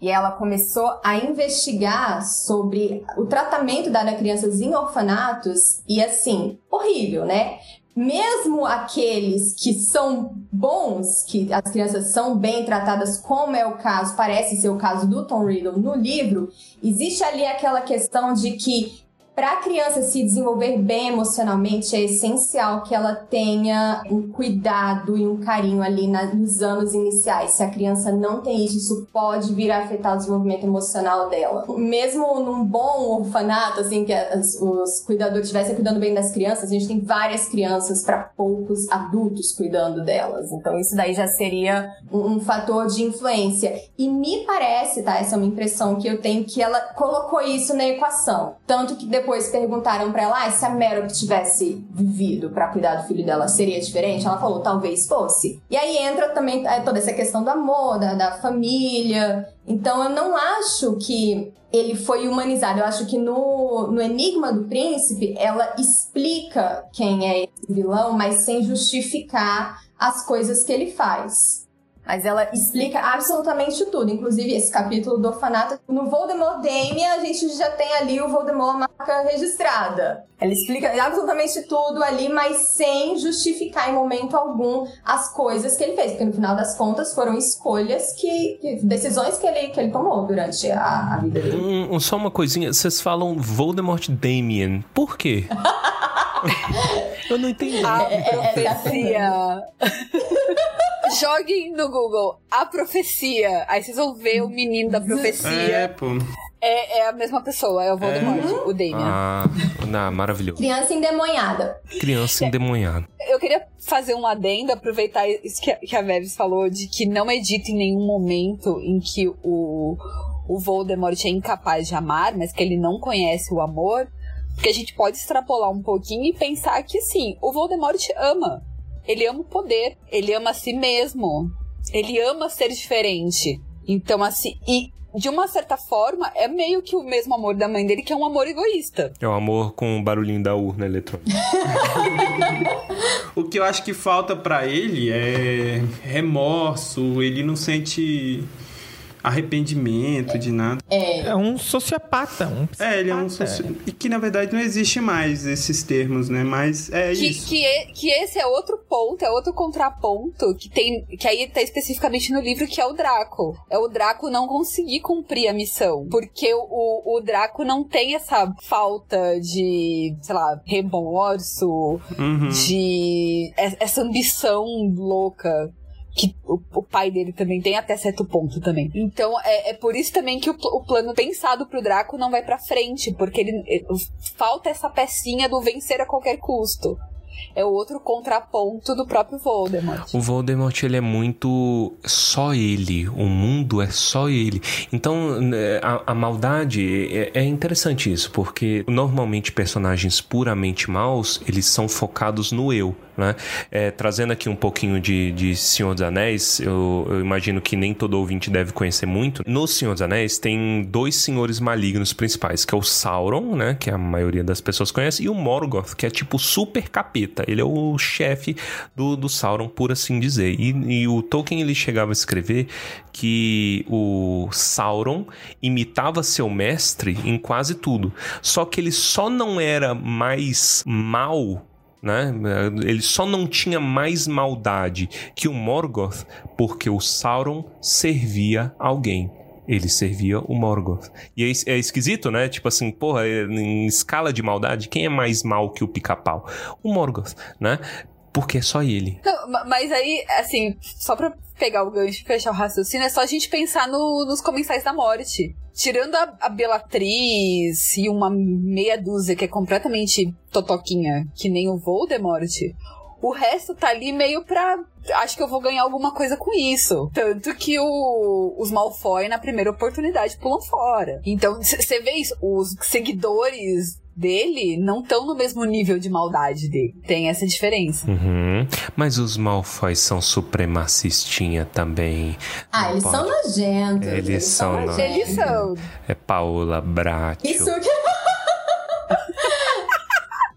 E ela começou a investigar sobre o tratamento dado a crianças em orfanatos, e assim, horrível, né? Mesmo aqueles que são bons, que as crianças são bem tratadas, como é o caso, parece ser o caso do Tom Riddle no livro, existe ali aquela questão de que para a criança se desenvolver bem emocionalmente, é essencial que ela tenha um cuidado e um carinho ali nos anos iniciais. Se a criança não tem isso, isso pode vir a afetar o desenvolvimento emocional dela. Mesmo num bom orfanato, assim, que as- os cuidadores estivessem cuidando bem das crianças, a gente tem várias crianças para poucos adultos cuidando delas. Então, isso daí já seria um, um fator de influência. E me parece, tá? Essa é uma impressão que eu tenho, que ela colocou isso na equação. Tanto que depois perguntaram pra ela, ah, se a Meryl tivesse vivido pra cuidar do filho dela, seria diferente? Ela falou, talvez fosse. E aí entra também é, toda essa questão do amor, da, da família. Então eu não acho que ele foi humanizado. Eu acho que no, no Enigma do Príncipe, ela explica quem é esse vilão, mas sem justificar as coisas que ele faz. Mas ela explica absolutamente tudo, inclusive esse capítulo do orfanato. No Voldemort Damien, a gente já tem ali o Voldemort marca registrada. Ela explica absolutamente tudo ali, mas sem justificar em momento algum as coisas que ele fez. Porque no final das contas foram escolhas que. que- decisões que ele, que ele tomou durante a, a vida dele. Um- um- só uma coisinha, vocês falam Voldemort Damien. Por quê? eu não entendi. A é, profecia. Joguem no Google a profecia. Aí vocês vão ver o menino da É, profecia. pô. É, é a mesma pessoa, é o Voldemort, o Damien. Ah, não, maravilhoso. Criança endemoniada. Criança endemoniada. Eu queria fazer um adendo, aproveitar isso que a, que a Veves falou, de que não é dito em nenhum momento em que o, o Voldemort é incapaz de amar, mas que ele não conhece o amor. Porque a gente pode extrapolar um pouquinho e pensar que, sim, o Voldemort ama. Ele ama o poder, ele ama a si mesmo. Ele ama ser diferente. Então, assim, e de uma certa forma, é meio que o mesmo amor da mãe dele, que é um amor egoísta. É o amor com o barulhinho da urna eletrônica. O que eu acho que falta pra ele é remorso, ele não sente arrependimento, de nada. É. É um sociopata, um É, ele é um psicopata. soci... E que na verdade não existe mais esses termos, né? Mas é Que, isso. que, que esse é outro ponto, é outro contraponto que tem. Que aí tá especificamente no livro, que é o Draco. É o Draco não conseguir cumprir a missão. Porque o, o Draco não tem essa falta de, sei lá, remorso, Uhum. de. e- essa ambição louca. Que o, o pai dele também tem até certo ponto também. Então é, é por isso também que o, o plano pensado pro Draco não vai pra frente. Porque ele, ele- falta essa pecinha do vencer a qualquer custo. É o outro contraponto do próprio Voldemort. O Voldemort, ele é muito só ele. O mundo é só ele. Então, né, a, a maldade é, é interessante isso, porque normalmente personagens puramente maus, eles são focados no eu, né? É, trazendo aqui um pouquinho de, de Senhor dos Anéis, eu, eu imagino que nem todo ouvinte deve conhecer muito. No Senhor dos Anéis tem dois senhores malignos principais, que é o Sauron, né? Que a maioria das pessoas conhece, e o Morgoth, que é tipo super capeta. Ele é o chefe do, do Sauron, por assim dizer. E, e o Tolkien ele chegava a escrever que o Sauron imitava seu mestre em quase tudo. Só que ele só não era mais mal né? Ele só não tinha mais maldade que o Morgoth porque o Sauron servia alguém. Ele servia o Morgoth. E é, é esquisito, né? Tipo assim, porra, é- em escala de maldade, quem é mais mal que o pica-pau? O Morgoth, né? Porque é só ele. Mas aí, assim, só pra pegar o gancho e fechar o raciocínio, é só a gente pensar no- nos comensais da morte. Tirando a, a Bellatriz e uma meia dúzia que é completamente totoquinha, que nem o Voldemort, o resto tá ali meio pra. Acho que eu vou ganhar alguma coisa com isso. Tanto que o- os Malfoy, na primeira oportunidade, pulam fora. Então, você vê isso? Os seguidores dele não estão no mesmo nível de maldade dele. Tem essa diferença. Uhum. Mas os Malfoy são supremacistinha também. Ah, Não eles pode. são nojentos. Eles são nojentos. Eles são. É Paola Bracho. Isso que...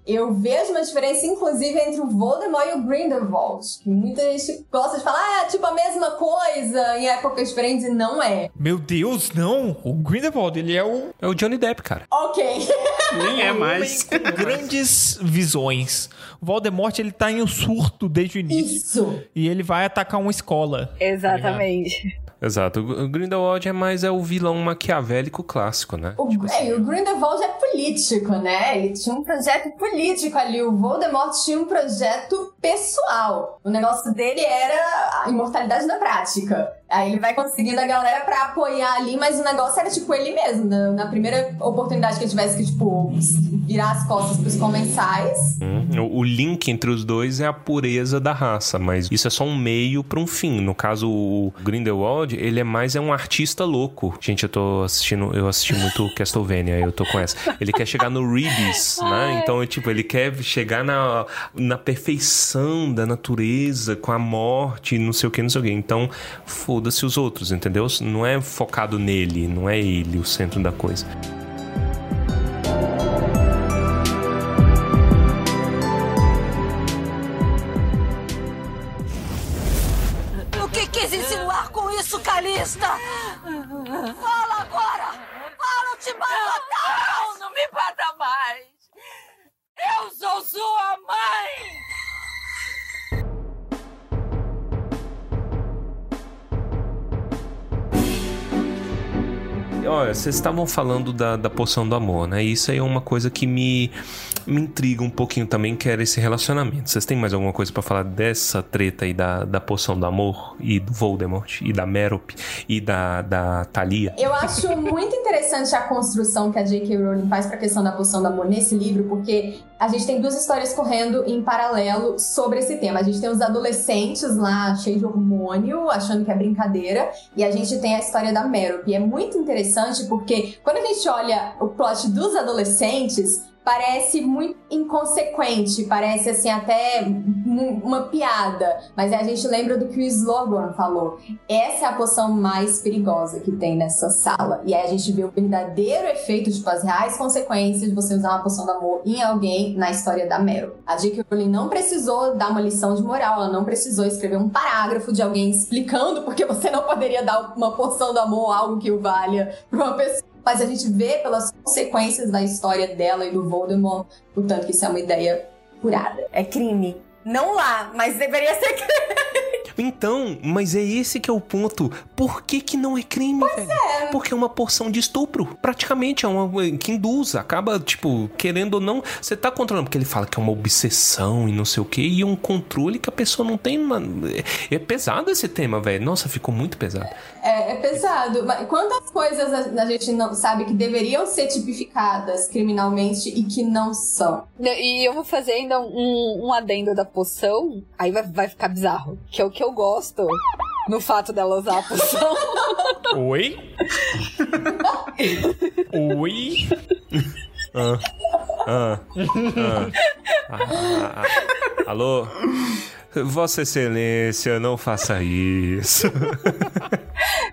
Eu vejo uma diferença, inclusive, entre o Voldemort e o Grindelwald. Que muita gente gosta de falar, ah, é tipo a mesma coisa em épocas diferentes, e não é. Meu Deus, não! O Grindelwald, ele é o É o Johnny Depp, cara. Ok. Nem é mais. com grandes visões. O Voldemort, ele tá em um surto desde o início. Isso. E ele vai atacar uma escola. Exatamente. Exato. O Grindelwald é mais é o vilão maquiavélico clássico, né? O, é, e o Grindelwald é político, né? Ele tinha um projeto político ali. O Voldemort tinha um projeto pessoal. O negócio dele era a imortalidade na prática. Aí ele vai conseguindo a galera pra apoiar ali, mas o negócio era tipo ele mesmo. Na, na primeira oportunidade que ele tivesse que, tipo, virar as costas pros comensais. Hum, O link entre os dois é a pureza da raça, mas isso é só um meio para um fim. No caso, o Grindelwald, ele é mais é um artista louco. Gente, eu tô assistindo, eu assisti muito Castlevania, eu tô com essa. Ele quer chegar no Rebis, né? Então, tipo, ele quer chegar na, na perfeição da natureza, com a morte, não sei o que, não sei o que. Então, foda-se os outros, entendeu? Não é focado nele, não é ele o centro da coisa. O que quis insinuar com isso, Calista? Fala agora! Fala, eu te mato! Não, não me bata mais! Eu sou sua mãe! Olha, vocês estavam falando da, da poção do amor, né? Isso aí é uma coisa que me, me intriga um pouquinho também, que era esse relacionamento. Vocês têm mais alguma coisa pra falar dessa treta aí da, da poção do amor e do Voldemort e da Merope e da, da Thalia? Eu acho muito interessante a construção que a J.K. Rowling faz pra questão da poção do amor nesse livro, porque a gente tem duas histórias correndo em paralelo sobre esse tema. A gente tem os adolescentes lá, cheios de hormônio, achando que é brincadeira, e a gente tem a história da Merope. E é muito interessante porque quando a gente olha o plot dos adolescentes, parece muito inconsequente, parece assim até um- uma piada. Mas a gente lembra do que o Slogan falou. Essa é a poção mais perigosa que tem nessa sala. E aí a gente vê o verdadeiro efeito, tipo, as reais consequências de você usar uma poção do amor em alguém na história da Meryl. A J.K. Rowling não precisou dar uma lição de moral, ela não precisou escrever um parágrafo de alguém explicando porque você não poderia dar uma poção do amor, algo que o valha, pra uma pessoa. Mas a gente vê pelas consequências da história dela e do Voldemort, portanto que isso é uma ideia curada. É crime. Não lá, mas deveria ser crime. Então, mas é esse que é o ponto. Por que que não é crime, velho? Porque é uma porção de estupro. Praticamente é uma que induz, acaba tipo querendo ou não, você tá controlando porque ele fala que é uma obsessão e não sei o que e é um controle que a pessoa não tem, mano. É é pesado esse tema, velho. Nossa, ficou muito pesado. É, é pesado. Mas quantas coisas a, a gente não sabe que deveriam ser tipificadas criminalmente e que não são? E eu vou fazer ainda um, um adendo da poção, aí vai, vai ficar bizarro. Que é o que eu gosto no fato dela usar a poção. Oi? Oi? Ah, ah, ah, ah, ah. Alô? Vossa Excelência, não faça isso.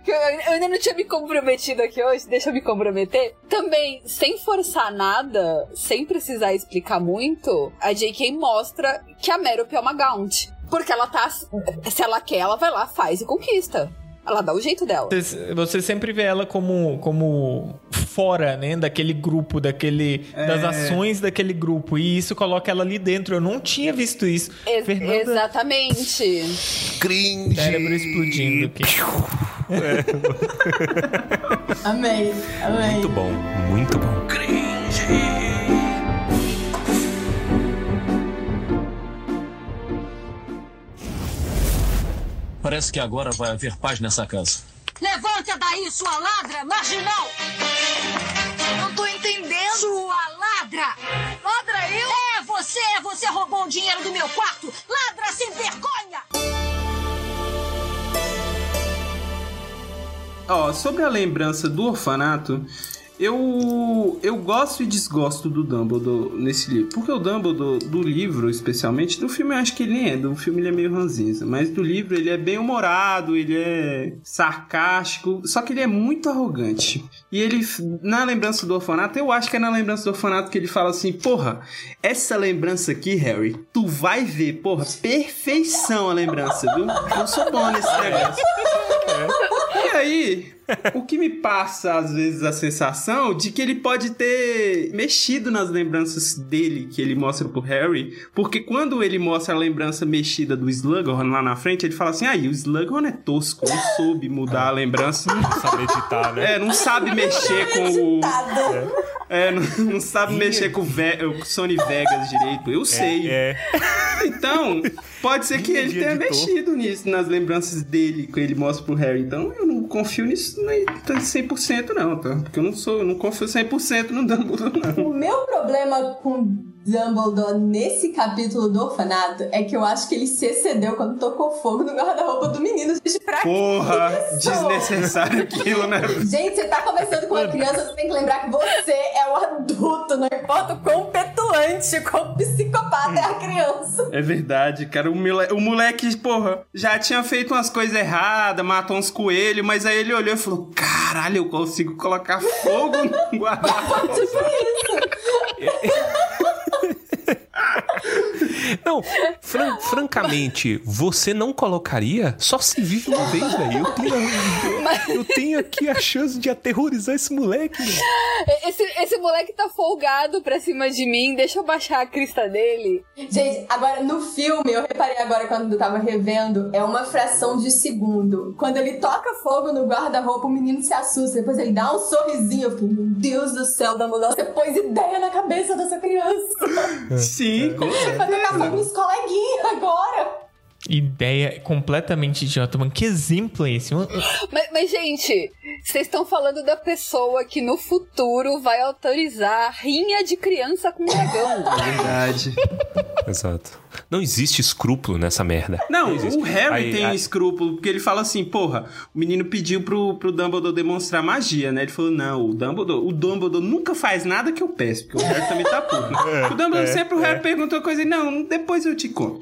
Eu, ainda não tinha me comprometido aqui hoje, deixa eu me comprometer. Também, sem forçar nada, sem precisar explicar muito, a J.K. mostra que a Meryl é uma Gaunt. Porque ela tá. Se ela quer, ela vai lá, faz e conquista. Ela dá o jeito dela. Você, você sempre vê ela como, como fora, né? Daquele grupo, daquele, das É. ações daquele grupo. E isso coloca ela ali dentro. Eu não tinha visto isso. Ex- Fernanda, Exatamente. Cringe. cérebro explodindo aqui. Amei, amei. Muito bom, muito bom. Parece que agora vai haver paz nessa casa. Levante daí, sua ladra, marginal! Não tô entendendo! Sua ladra! Ladra eu? É você! Você roubou o dinheiro do meu quarto! Ladra sem vergonha! Ó, sobre a lembrança do orfanato, eu eu gosto e desgosto do Dumbledore nesse livro. Porque o Dumbledore do livro, especialmente, do filme eu acho que ele é, do filme ele é meio ranzinza, mas do livro ele é bem humorado, ele é sarcástico, só que ele é muito arrogante. E ele, na lembrança do orfanato, eu acho que é na lembrança do orfanato que ele fala assim: Porra, essa lembrança aqui, Harry, tu vai ver, porra, perfeição a lembrança, viu? Eu sou bom nesse negócio. E aí, o que me passa às vezes a sensação de que ele pode ter mexido nas lembranças dele que ele mostra pro Harry, porque quando ele mostra a lembrança mexida do Slughorn lá na frente, ele fala assim: "Aí, o Slughorn é tosco, não soube mudar a lembrança, Não sabe editar, né? é, não sabe mexer com o é, não, não sabe mexer com o, Ve o Sony Vegas direito. Eu sei. É. Então, pode ser que ele tenha editor. mexido nisso, nas lembranças dele, que ele mostra pro Harry. Então, eu não confio nisso nem 100% não, tá? Porque eu não sou, eu não confio 100% no Dumbledore, não. O meu problema com Dumbledore nesse capítulo do orfanato é que eu acho que ele se excedeu quando tocou fogo no guarda-roupa do menino. Gente, pra Porra, desnecessário aquilo, né? Gente, você tá conversando com uma criança, você tem que lembrar que você é o adulto, não importa o quão petulante, quão psicopata é a criança. É verdade, cara. O, mole- o moleque, porra, já tinha feito umas coisas erradas, matou uns coelhos, mas aí ele olhou e falou: caralho, eu consigo colocar fogo no guarda-roupa. Tipo isso. Não, fran- francamente, você não colocaria? Só se vive uma vez, velho. Eu tenho, eu tenho aqui a chance de aterrorizar esse moleque. Esse, esse moleque tá folgado pra cima de mim, deixa eu baixar a crista dele. Gente, agora no filme, eu reparei agora quando eu tava revendo, é uma fração de segundo. Quando ele toca fogo no guarda-roupa, o menino se assusta. Depois ele dá um sorrisinho. Eu fiquei, meu Deus do céu, Dumbledore, você pôs ideia na cabeça dessa criança. Sim, com Vai pegar fogo nos coleguinhas agora. Ideia completamente idiota, mano. Que exemplo é esse? Mas, mas, gente, vocês estão falando da pessoa que no futuro vai autorizar rinha de criança com dragão. Verdade. Exato. Não existe escrúpulo nessa merda. Não, existe. o Harry Aí- tem aí- escrúpulo, porque ele fala assim, porra, o menino pediu pro, pro Dumbledore demonstrar magia, né? Ele falou, não, o Dumbledore, o Dumbledore nunca faz nada que eu peço, porque o Harry também tá puto. né? o Dumbledore é, sempre, o Harry perguntou coisa e, não, depois eu te conto.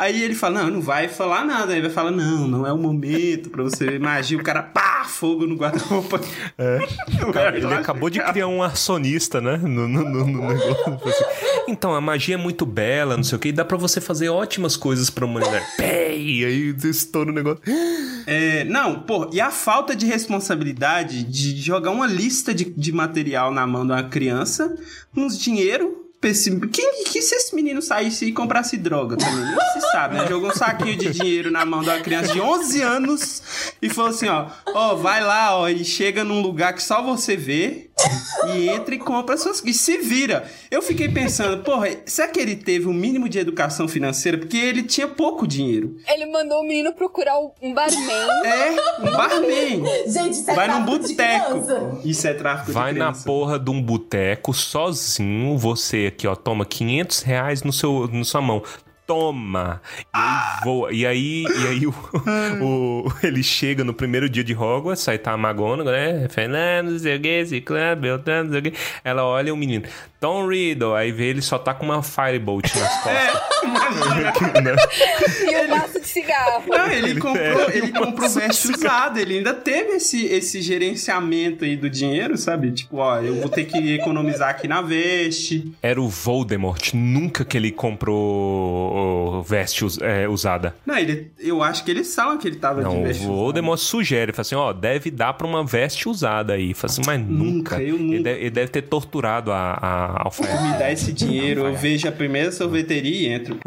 Aí ele fala, não, não vai falar nada. Aí ele vai falar, não, não é o momento pra você ver magia. O cara, pá, fogo no guarda-roupa. Harry Ele lá, acabou de criar um arsonista, né? No, no- no- no negócio. Assim, Então, a magia é muito bela, não sei o que, e dá pra você fazer ótimas coisas pra humanidade. Pé! E aí estoura o negócio. É, não, pô, e a falta de responsabilidade de jogar uma lista de, de material na mão de uma criança, uns dinheiro. Esse- Quem que se esse menino saísse e comprasse droga também? Não se sabe, né? Jogou um saquinho de dinheiro na mão de uma criança de 11 anos e falou assim: ó, ó, vai lá, ó, e chega num lugar que só você vê e entra e compra suas. E se vira. Eu fiquei pensando, porra, será que ele teve um mínimo de educação financeira? Porque ele tinha pouco dinheiro. Ele mandou o menino procurar um barman. É, um barman. Gente, isso é Vai num boteco. Isso é tráfico Vai de na porra de um boteco sozinho, você aqui, ó, toma 500 reais no seu, na sua mão. Toma! E aí voa. E aí, e aí o, o- ele chega no primeiro dia de Hogwarts, aí tá a McGonagall, né? Fernando, não sei o que, Ciclano, Beltrano, não sei o que. Ela olha o menino, Tom Riddle, aí vê ele só tá com uma Firebolt nas costas. Né? E de cigarro. Não, ele Ele- comprou, ele ele comprou veste usada. Ele ainda teve esse, esse gerenciamento aí do dinheiro, sabe? Tipo, ó, eu vou ter que economizar aqui na veste. Era o Voldemort, nunca que ele comprou veste é, usada. Não, ele, eu acho que eles falam que ele tava Não, de o veste usada. Voldemort sugere, fala assim, ó, deve dar pra uma veste usada aí. Fala assim, mas nunca. Nunca, eu Ele, nunca. deve, ele deve ter torturado a, a alfaiate. Me dá esse dinheiro, eu vejo a primeira sorveteria e entro.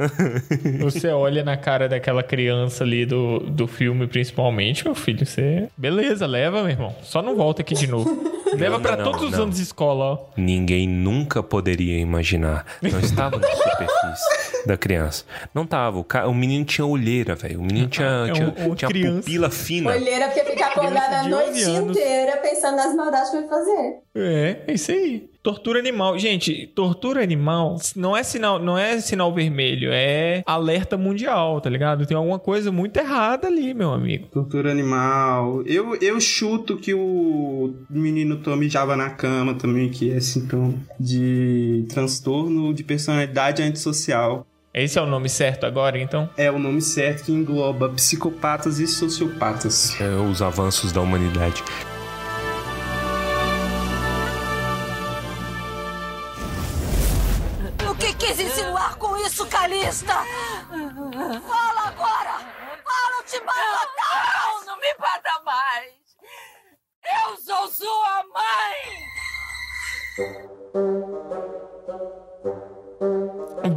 Você olha na cara daquela criança ali do, do filme, principalmente, meu filho, você. Beleza, leva, meu irmão. Só não volta aqui de novo. Leva Não, pra não, todos os não. anos de escola, ó. Ninguém nunca poderia imaginar. Não estava na superfície da criança. Não tava. O, ca- o menino tinha olheira, velho. O menino tinha, É tinha, um- tinha criança. pupila fina. Olheira porque fica acordada a noite 11 anos. inteira pensando nas maldades que vai fazer. É, é isso aí. Tortura animal. Gente, tortura animal não é sinal, não é sinal vermelho, é alerta mundial, tá ligado? Tem alguma coisa muito errada ali, meu amigo. Tortura animal. Eu, eu chuto que o menino Tommy mijava na cama também, que é sintoma de transtorno de personalidade antissocial. Esse é o nome certo agora, então? É o nome certo que engloba psicopatas e sociopatas. É, os avanços da humanidade. Fala agora! Fala, eu te mato! Não, não me bata mais! Eu sou sua mãe!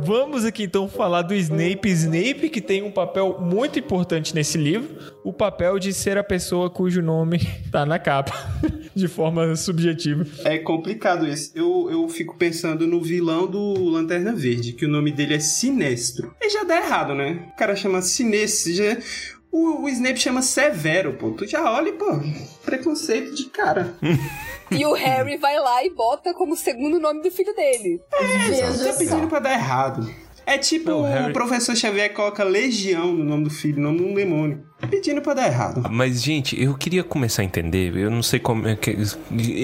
Vamos aqui então falar do Snape. Snape que tem um papel muito importante nesse livro, o papel de ser a pessoa cujo nome tá na capa, de forma subjetiva. É complicado isso. Eu, eu fico pensando no vilão do Lanterna Verde, que o nome dele é Sinestro. E já dá errado, né? O cara chama Sinestro. Já... O, o Snape chama Severo, pô. Tu já olha, e, pô, preconceito de cara. E o Harry vai lá e bota como segundo nome do filho dele. Veja Tá pedindo pra dar errado. É tipo Não, o Harry- professor Xavier coloca Legião no nome do filho, no nome de um demônio. Pedindo pra dar errado. Mas, gente, eu queria começar a entender. Eu não sei como é que.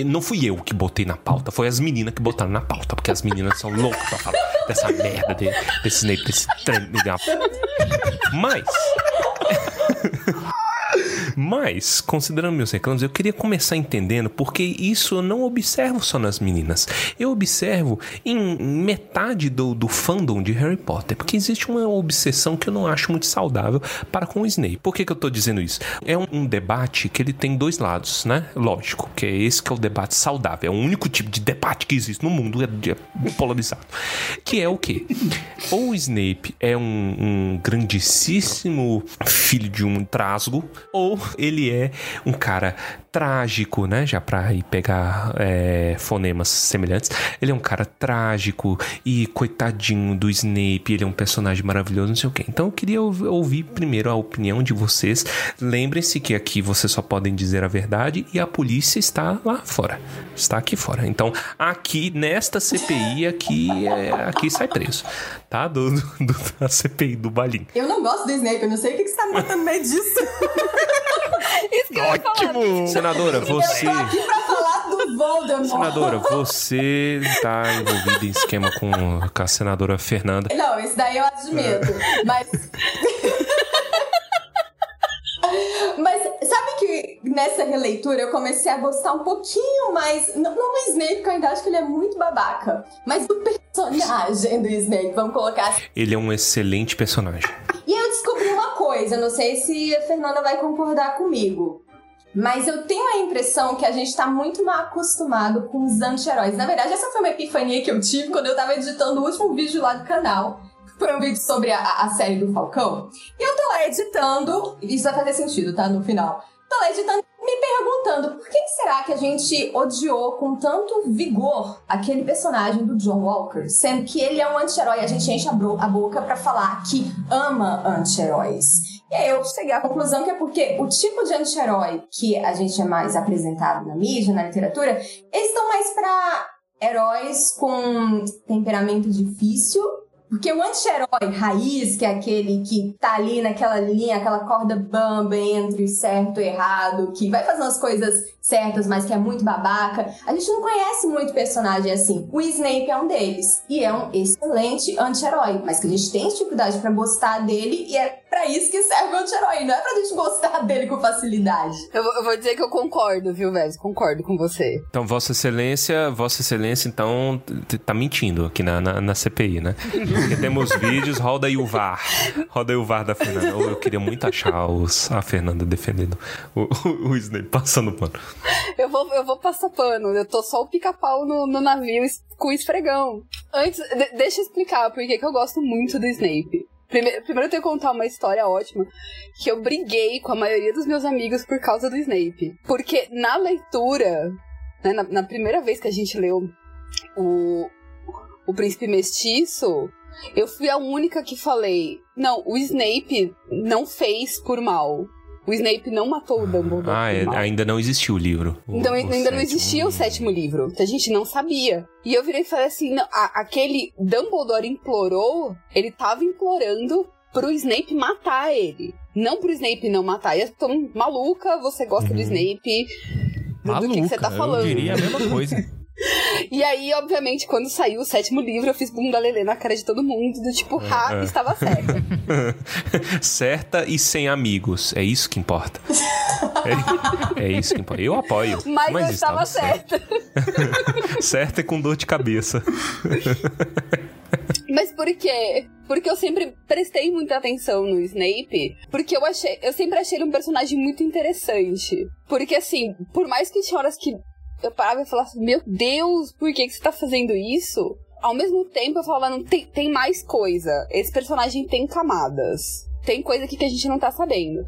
Não fui eu que botei na pauta, foi as meninas que botaram na pauta, porque as meninas são loucas pra falar dessa merda, de- desse desse trem. Mas. Mas, considerando meus reclamos, eu queria começar entendendo porque isso eu não observo só nas meninas. Eu observo em metade do, do fandom de Harry Potter. Porque existe uma obsessão que eu não acho muito saudável para com o Snape. Por que, que eu tô dizendo isso? É um, um debate que ele tem dois lados, né? Lógico, que é esse que é o debate saudável. É o único tipo de debate que existe no mundo, é, é polarizado. Que é o quê? Ou o Snape é um, um grandíssimo filho de um trasgo, ou ele é um cara trágico, né? Já pra ir pegar é, fonemas semelhantes. Ele é um cara trágico e coitadinho do Snape. Ele é um personagem maravilhoso, não sei o quê. Então eu queria ouv- ouvir primeiro a opinião de vocês. Lembrem-se que aqui vocês só podem dizer a verdade e a polícia está lá fora. Está aqui fora. Então, aqui nesta CPI, aqui, é, aqui sai preso. Tá? Do, do, do- da CPI do Balim. Eu não gosto do Snape, eu não sei o que, que você tá me botando no meio disso. Isso que eu ia falar. Senadora, você. Eu tô aqui pra falar do Voldemort. Senadora, você tá envolvida em esquema com, com a senadora Fernanda. Não, esse daí eu admito. Mas. Mas sabe que nessa releitura eu comecei a gostar um pouquinho mais. Não, não do Snape, porque eu ainda acho que ele é muito babaca. Mas do personagem do Snape, vamos colocar assim. Ele é um excelente personagem. E aí eu descobri uma coisa, não sei se a Fernanda vai concordar comigo. Mas eu tenho a impressão que a gente tá muito mal acostumado com os anti-heróis. Na verdade, essa foi uma epifania que eu tive quando eu tava editando o último vídeo lá do canal. Foi um vídeo sobre a, a série do Falcão. E eu tô lá editando. Isso vai fazer sentido, tá? No final. Tô lá editando, me perguntando por que que será que a gente odiou com tanto vigor aquele personagem do John Walker, sendo que ele é um anti-herói, a gente enche a, a boca pra falar que ama anti-heróis. E aí eu cheguei à conclusão que é porque o tipo de anti-herói que a gente é mais apresentado na mídia, na literatura, eles estão mais pra heróis com temperamento difícil porque o anti-herói raiz, que é aquele que tá ali naquela linha, aquela corda bamba entre certo e errado, que vai fazendo as coisas certas, mas que é muito babaca, a gente não conhece muito personagem assim. O Snape é um deles. E é um excelente anti-herói, mas que a gente tem dificuldade pra gostar dele e é pra isso que serve o anti-herói, não é pra gente gostar dele com facilidade. Eu, vou- eu vou dizer que eu concordo, viu, Vez? Concordo com você. Então, Vossa Excelência, Vossa Excelência, então, tá mentindo aqui na, na, na CPI, né? Porque temos vídeos, roda aí o VAR. Roda aí o VAR da Fernanda. Eu, eu queria muito achar os, a Fernanda defendendo o, o, o Snape, passando pano. Eu vou, eu vou passar pano. Eu tô só o pica-pau no, no navio com esfregão. Antes, de- deixa eu explicar por que que eu gosto muito do Snape. Primeiro, primeiro eu tenho que contar uma história ótima. Que eu briguei com a maioria dos meus amigos por causa do Snape. Porque na leitura, né, na, na primeira vez que a gente leu o, o Príncipe Mestiço, eu fui a única que falei: não, o Snape não fez por mal. O Snape não matou o Dumbledore Ah, é, ainda não existiu o livro. O- Então o ainda não existia o sétimo livro, que a gente não sabia. E eu virei e falei assim: não, a- aquele Dumbledore implorou, ele tava implorando pro Snape matar ele. Não pro Snape não matar. E eu tô maluca, você gosta do Uhum. Snape. Do, do que, que você tá eu falando. diria a mesma coisa. E aí, obviamente, quando saiu o sétimo livro, eu fiz bunda lelê na cara de todo mundo, do tipo, ha, é. estava certo. Certa e sem amigos. É isso que importa. É, é isso que importa. Eu apoio. Mas, eu estava certo. certa. Certa e com dor de cabeça. Mas por quê? Porque eu sempre prestei muita atenção no Snape, porque eu achei, eu sempre achei ele um personagem muito interessante. Porque assim, por mais que tinha horas que eu parava e falava assim, meu Deus, por que, que você tá fazendo isso? Ao mesmo tempo eu falava, não, tem, tem mais coisa. Esse personagem tem camadas. Tem coisa aqui que a gente não tá sabendo.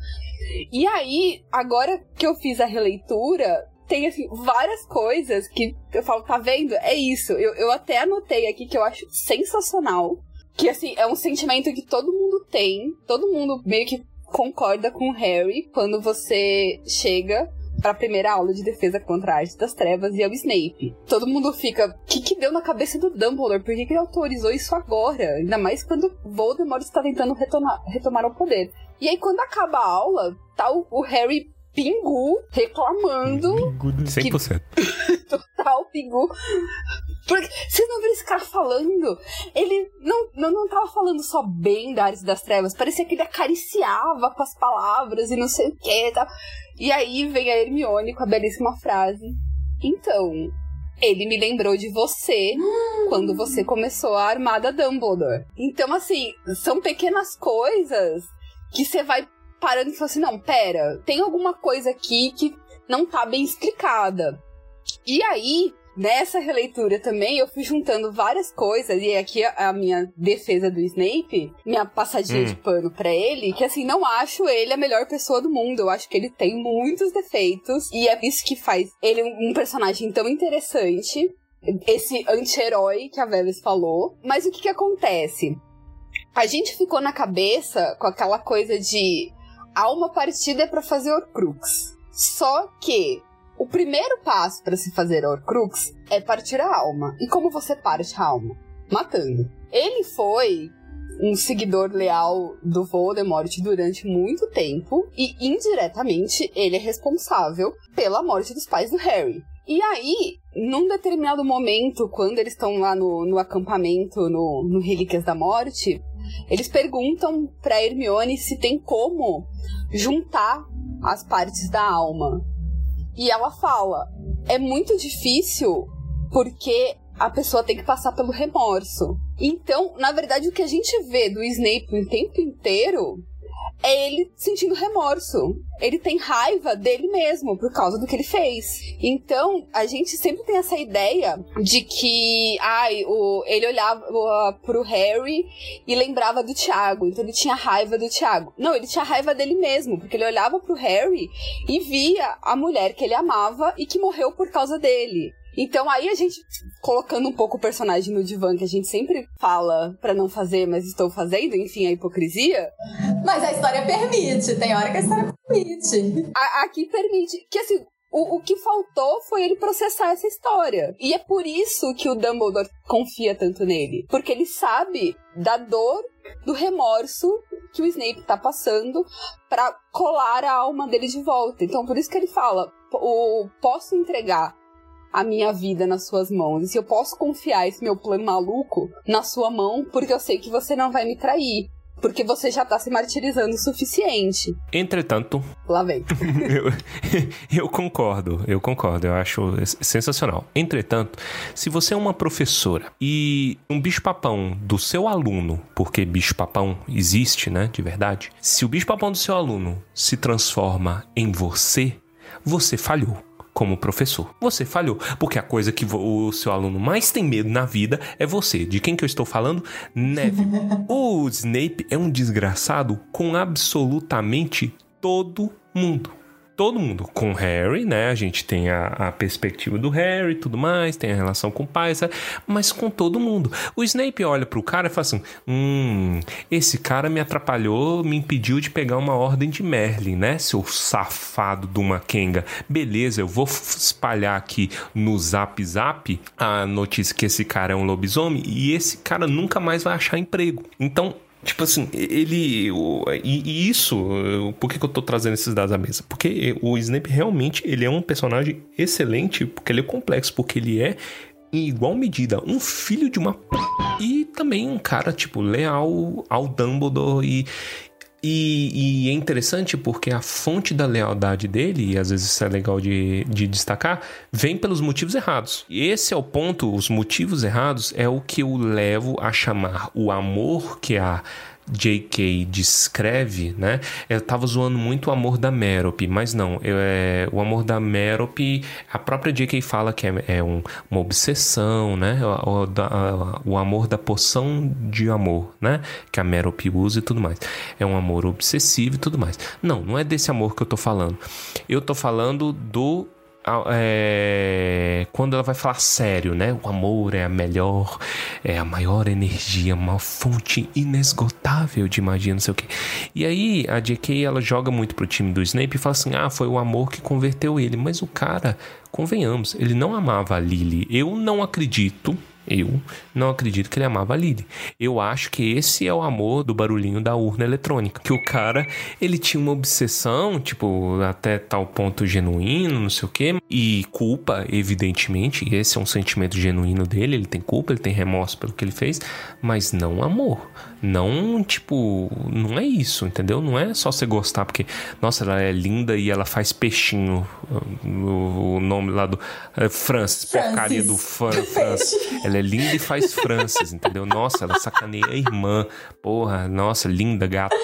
E aí, agora que eu fiz a releitura, tem assim, várias coisas que eu falo, tá vendo? É isso. Eu, eu até anotei aqui que eu acho sensacional. Que assim, é um sentimento que todo mundo tem. Todo mundo meio que concorda com o Harry quando você chega pra primeira aula de defesa contra a arte das trevas e é o Snape. Todo mundo fica, o que que deu na cabeça do Dumbledore? Por que, que ele autorizou isso agora? Ainda mais quando Voldemort está tentando retomar, retomar o poder. E aí, quando acaba a aula, tá o, o Harry Pingu reclamando 100%. total o Pingu. Porque vocês não viram esse cara falando? Ele não, não, não tava falando só bem da Arte das Trevas, parecia que ele acariciava com as palavras e não sei o que. Tá? E aí vem a Hermione com a belíssima frase. Então, ele me lembrou de você quando você começou a armada Dumbledore. Então, assim, são pequenas coisas que você vai parando e fala assim: não, pera, tem alguma coisa aqui que não tá bem explicada. E aí, nessa releitura também, eu fui juntando várias coisas, e aqui a, a minha defesa do Snape, minha passadinha Hum. de pano pra ele, que assim, não acho ele a melhor pessoa do mundo. Eu acho que ele tem muitos defeitos, e é isso que faz ele um, um personagem tão interessante. Esse anti-herói que a Veves falou. Mas o que que acontece? A gente ficou na cabeça com aquela coisa de alma partida é pra fazer Horcrux. Só que o primeiro passo pra se fazer Horcrux é partir a alma. E como você parte a alma? Matando. Ele foi um seguidor leal do Voldemort durante muito tempo e indiretamente ele é responsável pela morte dos pais do Harry. E aí, num determinado momento, quando eles estão lá no, no acampamento, no, no Relíquias da Morte, eles perguntam pra Hermione se tem como juntar as partes da alma. E ela fala: é muito difícil porque a pessoa tem que passar pelo remorso. Então, na verdade, o que a gente vê do Snape o tempo inteiro é ele sentindo remorso. Ele tem raiva dele mesmo por causa do que ele fez. Então, a gente sempre tem essa ideia de que, ai, o, ele olhava uh, pro Harry e lembrava do Tiago. Então, ele tinha raiva do Tiago. Não, ele tinha raiva dele mesmo, porque ele olhava pro Harry e via a mulher que ele amava e que morreu por causa dele. Então aí a gente, colocando um pouco o personagem no divã, que a gente sempre fala pra não fazer, mas estou fazendo, enfim, a hipocrisia. Mas a história permite, tem hora que a história permite. A- aqui permite. Que assim, o, o que faltou foi ele processar essa história. E é por isso que o Dumbledore confia tanto nele. Porque ele sabe da dor, do remorso que o Snape tá passando pra colar a alma dele de volta. Então por isso que ele fala: o, posso entregar a minha vida nas suas mãos. E se eu posso confiar esse meu plano maluco na sua mão, porque eu sei que você não vai me trair. Porque você já tá se martirizando o suficiente. Entretanto, Lá vem. eu, eu concordo, eu concordo, eu acho sensacional. Entretanto, se você é uma professora e um bicho-papão do seu aluno, porque bicho-papão existe, né, de verdade, se o bicho-papão do seu aluno se transforma em você, você falhou. Como professor, você falhou, porque a coisa que o seu aluno mais tem medo na vida é você. De quem que eu estou falando? Neville. o Snape é um desgraçado com absolutamente todo mundo. Todo mundo. Com Harry, né? A gente tem a, a perspectiva do Harry tudo mais, tem a relação com o pai, sabe? mas com todo mundo. O Snape olha pro cara e fala assim: Hum, esse cara me atrapalhou, me impediu de pegar uma ordem de Merlin, né? Seu safado de uma Kenga. Beleza, eu vou espalhar aqui no zap zap a notícia que esse cara é um lobisomem e esse cara nunca mais vai achar emprego. Então, Tipo assim, ele. o- E, e isso, por que, que eu tô trazendo esses dados à mesa? Porque o Snape realmente ele é um personagem excelente, porque ele é complexo, porque ele é, em igual medida, um filho de uma. p- E também um cara, tipo, leal ao Dumbledore e. E, e é interessante porque a fonte da lealdade dele, e às vezes isso é legal de, de destacar, vem pelos motivos errados. E esse é o ponto, os motivos errados é o que eu levo a chamar o amor que a J.K. descreve, né? Eu tava zoando muito o amor da Merope, mas não. eu- é, o amor da Merope, a própria J.K. fala que é, é um- uma obsessão, né? O, da- o amor da poção de amor, né? Que a Merope usa e tudo mais. É um amor obsessivo e tudo mais. Não, não é desse amor que eu tô falando. Eu tô falando do é, quando ela vai falar sério, né? O amor é a melhor, é a maior energia, uma fonte inesgotável de magia, não sei o quê. E aí a J.K. ela joga muito pro time do Snape e fala assim: ah, foi o amor que converteu ele. Mas o cara, convenhamos, ele não amava a Lily. Eu não acredito. Eu não acredito que ele amava a Lily. Eu acho que esse é o amor do barulhinho da urna eletrônica. Que o cara, ele tinha uma obsessão, tipo, até tal ponto genuíno, não sei o quê. E culpa, evidentemente. Esse é um sentimento genuíno dele. Ele tem culpa, ele tem remorso pelo que ele fez. Mas não amor. Não, tipo, não é isso, entendeu? Não é só você gostar porque, nossa, ela é linda e ela faz peixinho. O, o nome lá do. é, Francis, porcaria do fã, Francis. Ela é linda e faz Francis, entendeu? Nossa, ela sacaneia a irmã. Porra, nossa, linda, gata.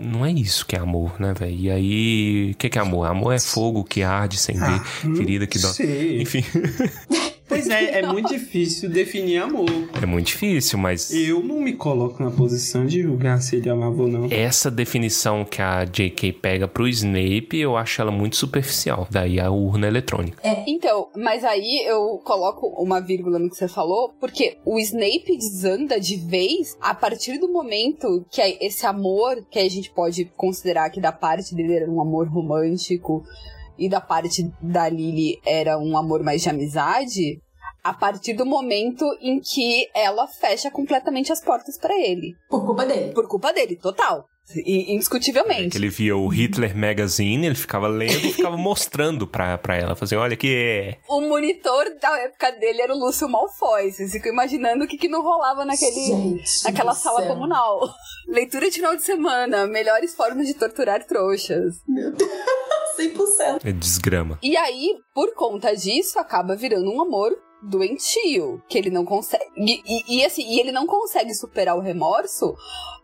Não é isso que é amor, né, velho? E aí, o que, que é amor? Amor é fogo que arde sem ver, ferida que dói. Enfim. Pois é, é muito difícil definir amor. É muito difícil, mas Eu não me coloco na posição de julgar se ele amava ou não. essa definição que a J.K. pega pro Snape, eu acho ela muito superficial. Daí a urna eletrônica. Então, mas aí eu coloco uma vírgula no que você falou, porque o Snape desanda de vez a partir do momento que aí esse amor, que a gente pode considerar que da parte dele era um amor romântico e da parte da Lily era um amor mais de amizade, a partir do momento em que ela fecha completamente as portas pra ele. Por culpa dele. Por culpa dele, total. I- Indiscutivelmente. Que ele via o Hitler Magazine, ele ficava lendo e ficava mostrando pra, pra ela. Fazendo, olha que é. O monitor da época dele era o Lúcio Malfoy. Vocês ficam imaginando o que, que não rolava naquele, Gente naquela sala céu. comunal. Leitura de final de semana, melhores formas de torturar trouxas. 100%. é desgrama. E aí, por conta disso, acaba virando um amor doentio, que ele não consegue. E, e- assim, e ele não consegue superar o remorso,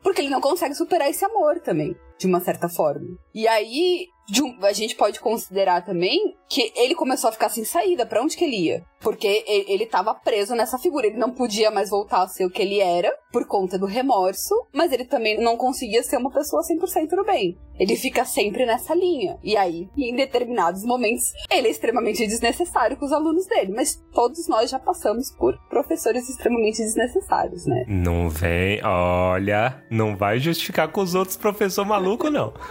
porque ele não consegue superar esse amor também, de uma certa forma. E aí, um- a gente pode considerar também que ele começou a ficar sem saída, pra onde que ele ia? Porque ele, ele tava preso nessa figura, ele não podia mais voltar a ser o que ele era, por conta do remorso, mas ele também não conseguia ser uma pessoa 100% do bem. Ele fica sempre nessa linha. E aí, em determinados momentos, ele é extremamente desnecessário com os alunos dele. Mas todos nós já passamos por professores extremamente desnecessários, né? Não vem, olha, não vai justificar com os outros professor maluco, não.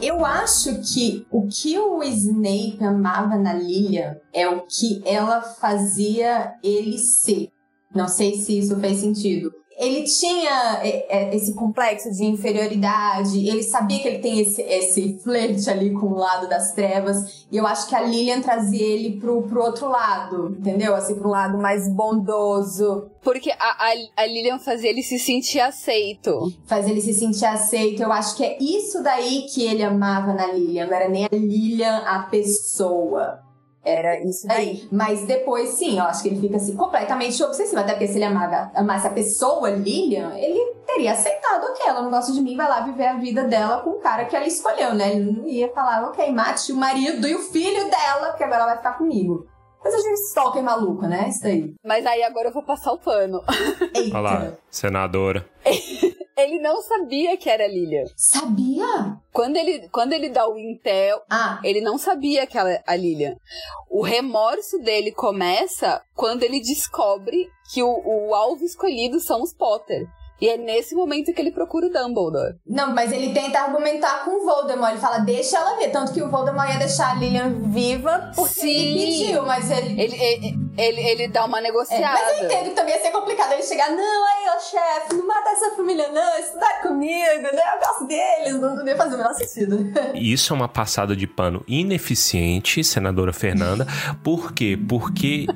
Eu acho que o que o Snape amava na Lilian é o que ela fazia ele ser. Não sei se isso fez sentido. Ele tinha é, é, esse complexo de inferioridade, ele sabia que ele tem esse, esse flerte ali com o lado das trevas, e eu acho que a Lilian trazia ele pro, pro outro lado, entendeu? Assim, pro lado mais bondoso, Porque a, a, a Lilian fazia ele se sentir aceito. fazer ele se sentir aceito. Eu acho que é isso daí que ele amava na Lilian. Não era nem a Lilian a pessoa. Era isso daí. Mas depois, sim, eu acho que ele fica assim, completamente obsessivo. Até porque se ele amava, amasse a pessoa, Lilian, ele teria aceitado, ok, ela não gosta de mim, vai lá viver a vida dela com o cara que ela escolheu, né? Ele não ia falar, ok, mate o marido e o filho dela, porque agora ela vai ficar comigo. Coisa de stalker maluco, né? Isso daí. Mas aí agora eu vou passar o pano. Olha lá, senadora. Ele não sabia que era a Lilian. Sabia? Quando ele, quando ele dá o Intel, Ah, ele não sabia que ela é a Lilian. O remorso dele começa quando ele descobre que o, o alvo escolhido são os Potter. E é nesse momento que ele procura o Dumbledore. Não, mas ele tenta argumentar com o Voldemort. Ele fala, deixa ela ver. Tanto que o Voldemort ia deixar a Lilian viva porque Sim. ele pediu, mas ele. Ele, ele, ele, ele dá uma É, negociada. mas eu entendo que também ia ser complicado ele chegar, não, aí, ó, chefe, não mata essa família, não, estudar comigo, né? Eu gosto deles, não, não ia fazer o menor sentido. Isso é uma passada de pano ineficiente, senadora Fernanda. Por quê? Porque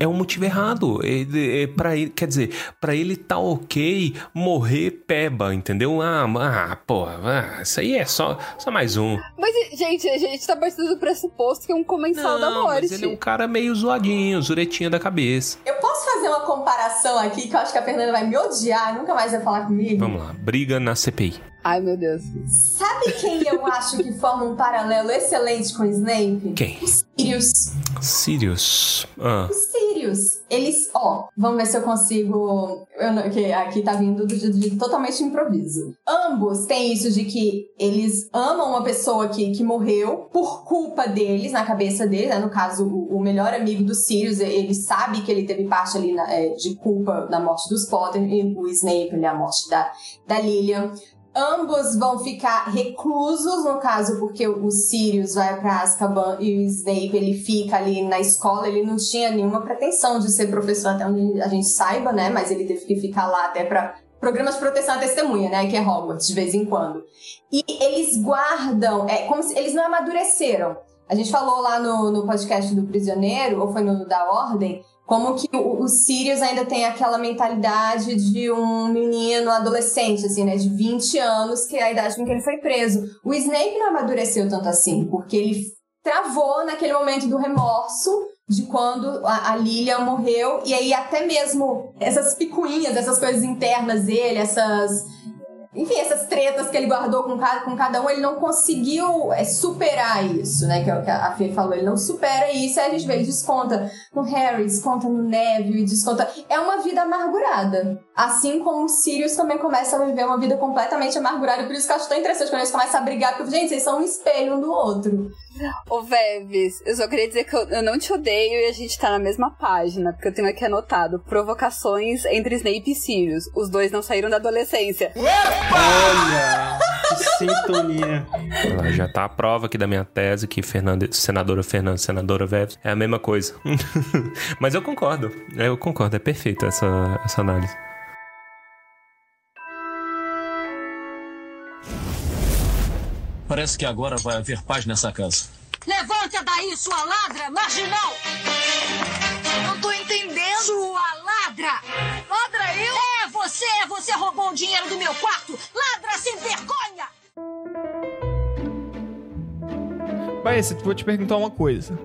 é um motivo errado. É, é pra ele, quer dizer, pra ele tá ok morrer peba, entendeu? Ah, ah porra, ah, isso aí é só, só mais um. Mas, gente, a gente tá partindo do pressuposto que é um comensal da morte. mas ele é um cara meio zoadinho, zuretinha da cabeça. Eu posso fazer uma comparação aqui que eu acho que a Fernanda vai me odiar, nunca mais vai falar comigo? Vamos lá, briga na CPI. Ai, meu Deus. Sabe quem eu acho que forma um paralelo excelente com o Snape? Quem? Sirius. Sirius. Ah, Os Sirius, eles, ó, vamos ver se eu consigo. Eu não, que aqui tá vindo de, de totalmente improviso. Ambos têm isso de que eles amam uma pessoa que, que morreu por culpa deles, na cabeça deles, né? No caso, o, o melhor amigo do Sirius, ele sabe que ele teve parte ali na- é, de culpa na morte dos Potter, e o Snape, né, a morte da, da Lilian. Ambos vão ficar reclusos, no caso, porque o Sirius vai pra Azkaban e o Snape, ele fica ali na escola. Ele não tinha nenhuma pretensão de ser professor, até onde a gente saiba, né? Mas ele teve que ficar lá até pra programas de proteção à testemunha, né? Que é Hogwarts, de vez em quando. E eles guardam, é como se eles não amadureceram. A gente falou lá no, no podcast do Prisioneiro, ou foi no da Ordem, como que o, Sirius ainda tem aquela mentalidade de um menino adolescente, assim, né? De 20 anos, que é a idade com que ele foi preso. O Snape não amadureceu tanto assim, porque ele travou naquele momento do remorso de quando a, a Lilian morreu, e aí até mesmo essas picuinhas, essas coisas internas dele, essas enfim, essas tretas que ele guardou com cada, com cada um, ele não conseguiu é, superar isso, né? Que é o que a Fê falou, ele não supera isso, aí a gente vê e desconta no Harry, desconta no Neville, desconta. É uma vida amargurada. Assim como o Sirius também começa a viver uma vida completamente amargurada. Por isso que eu acho tão interessante quando eles começam a brigar, porque, gente, vocês são um espelho um do outro. Ô, Veves, eu só queria dizer que eu, eu não te odeio e a gente tá na mesma página, porque eu tenho aqui anotado provocações entre Snape e Sirius. Os dois não saíram da adolescência. Olha, que sintonia. Ela já tá a prova aqui da minha tese que Fernanda, senadora Fernanda, senadora Veves é a mesma coisa. Mas eu concordo. Eu concordo, é perfeito essa, essa análise. Parece que agora vai haver paz nessa casa. Levante daí, sua ladra marginal! Não tô entendendo! Sua ladra! Ladra eu? É você! Você roubou o dinheiro do meu quarto! Ladra sem vergonha! Baessa, vou te perguntar uma coisa.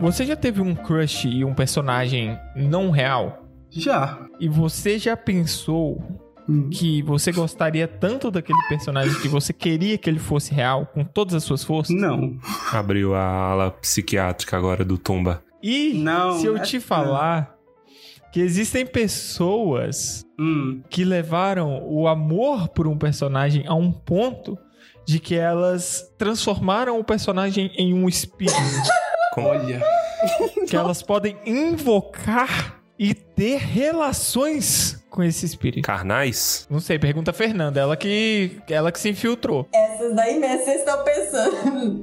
Você já teve um crush e um personagem não real? Já. E você já pensou que você gostaria tanto daquele personagem que você queria que ele fosse real, com todas as suas forças? Não. Abriu a ala psiquiátrica agora do Tumba. E Não, se eu é- te falar que existem pessoas Hum. que levaram o amor por um personagem a um ponto de que elas transformaram o personagem em um espírito. Olha. que elas podem invocar e ter relações com esse espírito. Carnais? Não sei, pergunta a Fernanda, ela que, ela que se infiltrou. Essas daí mesmo vocês estão pensando.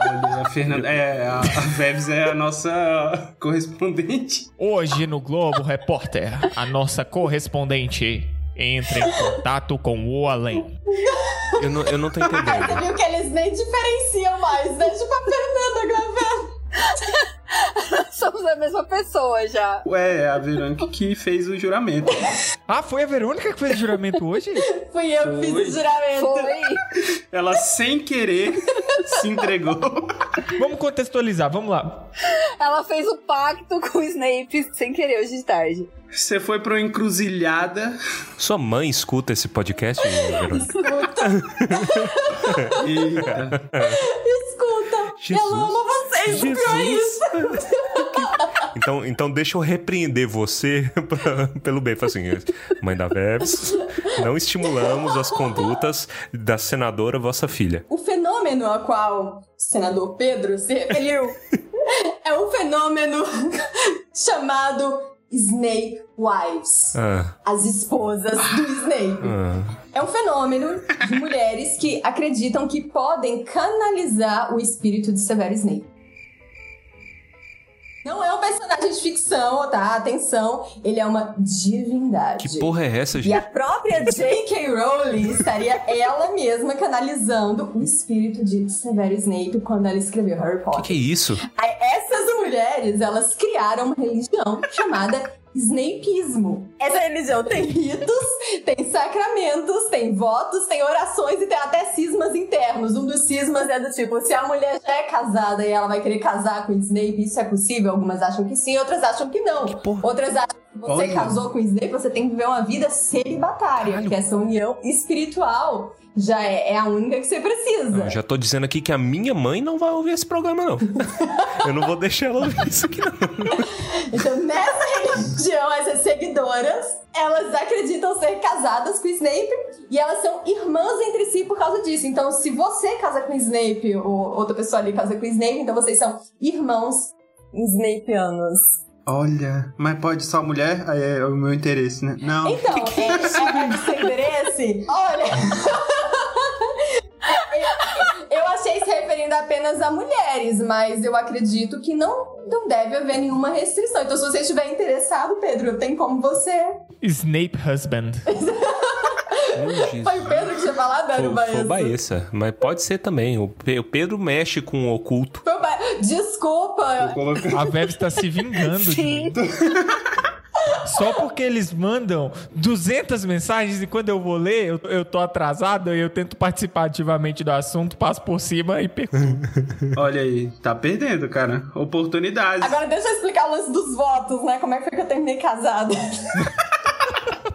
Olha, a Fernanda. É, a, a Veves é a nossa correspondente. Hoje no Globo Repórter, a nossa correspondente entra em contato com o além. Eu não, eu não tô Aí você entendendo. viu que eles nem diferenciam mais, né? Tipo a Fernanda gravando. Somos a mesma pessoa já. Ué, é a Verônica que fez o juramento. Ah, foi a Verônica que fez o juramento hoje? Fui eu que fiz o juramento. Foi. Ela, sem querer, se entregou. Vamos contextualizar, vamos lá. Ela fez o pacto com o Snape sem querer hoje de tarde. Você foi pra uma encruzilhada. Sua mãe escuta esse podcast, Verônica? Eita. Escuta, Jesus. Eu amo vocês, por isso. Então, então deixa eu repreender você pra- pelo bem. Fala assim, mãe da Veves, não estimulamos as condutas da senadora vossa filha. O fenômeno a qual o senador Pedro se referiu é um fenômeno chamado Snape Wives. Ah, As esposas do Snape. ah. É um fenômeno de mulheres que acreditam que podem canalizar o espírito de Severo Snape. Não é um personagem de ficção, tá? Atenção, ele é uma divindade. Que porra é essa, E a gente? própria J.K. Rowling estaria ela mesma canalizando o espírito de Severo Snape quando ela escreveu Harry Que Potter. que é isso? Aí, Essas mulheres, elas criaram uma religião chamada Snapeismo. Essa religião tem ritos, tem sacramentos, tem votos, tem orações e tem até cismas internos. Um dos cismas é do tipo, se a mulher já é casada e ela vai querer casar com o Snape, isso é possível? Algumas acham que sim, outras acham que não. Outras acham que você Olha. casou com o Snape, você tem que viver uma vida celibatária, porque essa união espiritual já é, é a única que você precisa. Eu já tô dizendo aqui que a minha mãe não vai ouvir esse programa, não. Eu não vou deixar ela ouvir isso aqui, não. Então, nessa religião, essas seguidoras, elas acreditam ser casadas com Snape e elas são irmãs entre si por causa disso. Então, se você casa com Snape ou outra pessoa ali casa com Snape, então vocês são irmãos Snapeanos. Olha, mas pode só mulher? Aí é o meu interesse, né? Não. Então, é, é seu interesse? Olha. Eu- Eu achei se referindo apenas a mulheres, mas eu acredito que não, não deve haver nenhuma restrição. Então, se você estiver interessado, Pedro, tem como você. Snape Husband. Foi o Pedro que tinha falado, era o Foi, foi o Baessa. Baessa, mas pode ser também. O Pe- o Pedro mexe com o oculto. Foi o Ba- Desculpa. A Veves tá se vingando de Sim. mim. Só porque eles mandam 200 mensagens e quando eu vou ler, eu, eu tô atrasado e eu tento participar ativamente do assunto, passo por cima e perco. Olha aí, tá perdendo, cara. Oportunidades. Agora deixa eu explicar o lance dos votos, né? Como é que foi que eu terminei casada?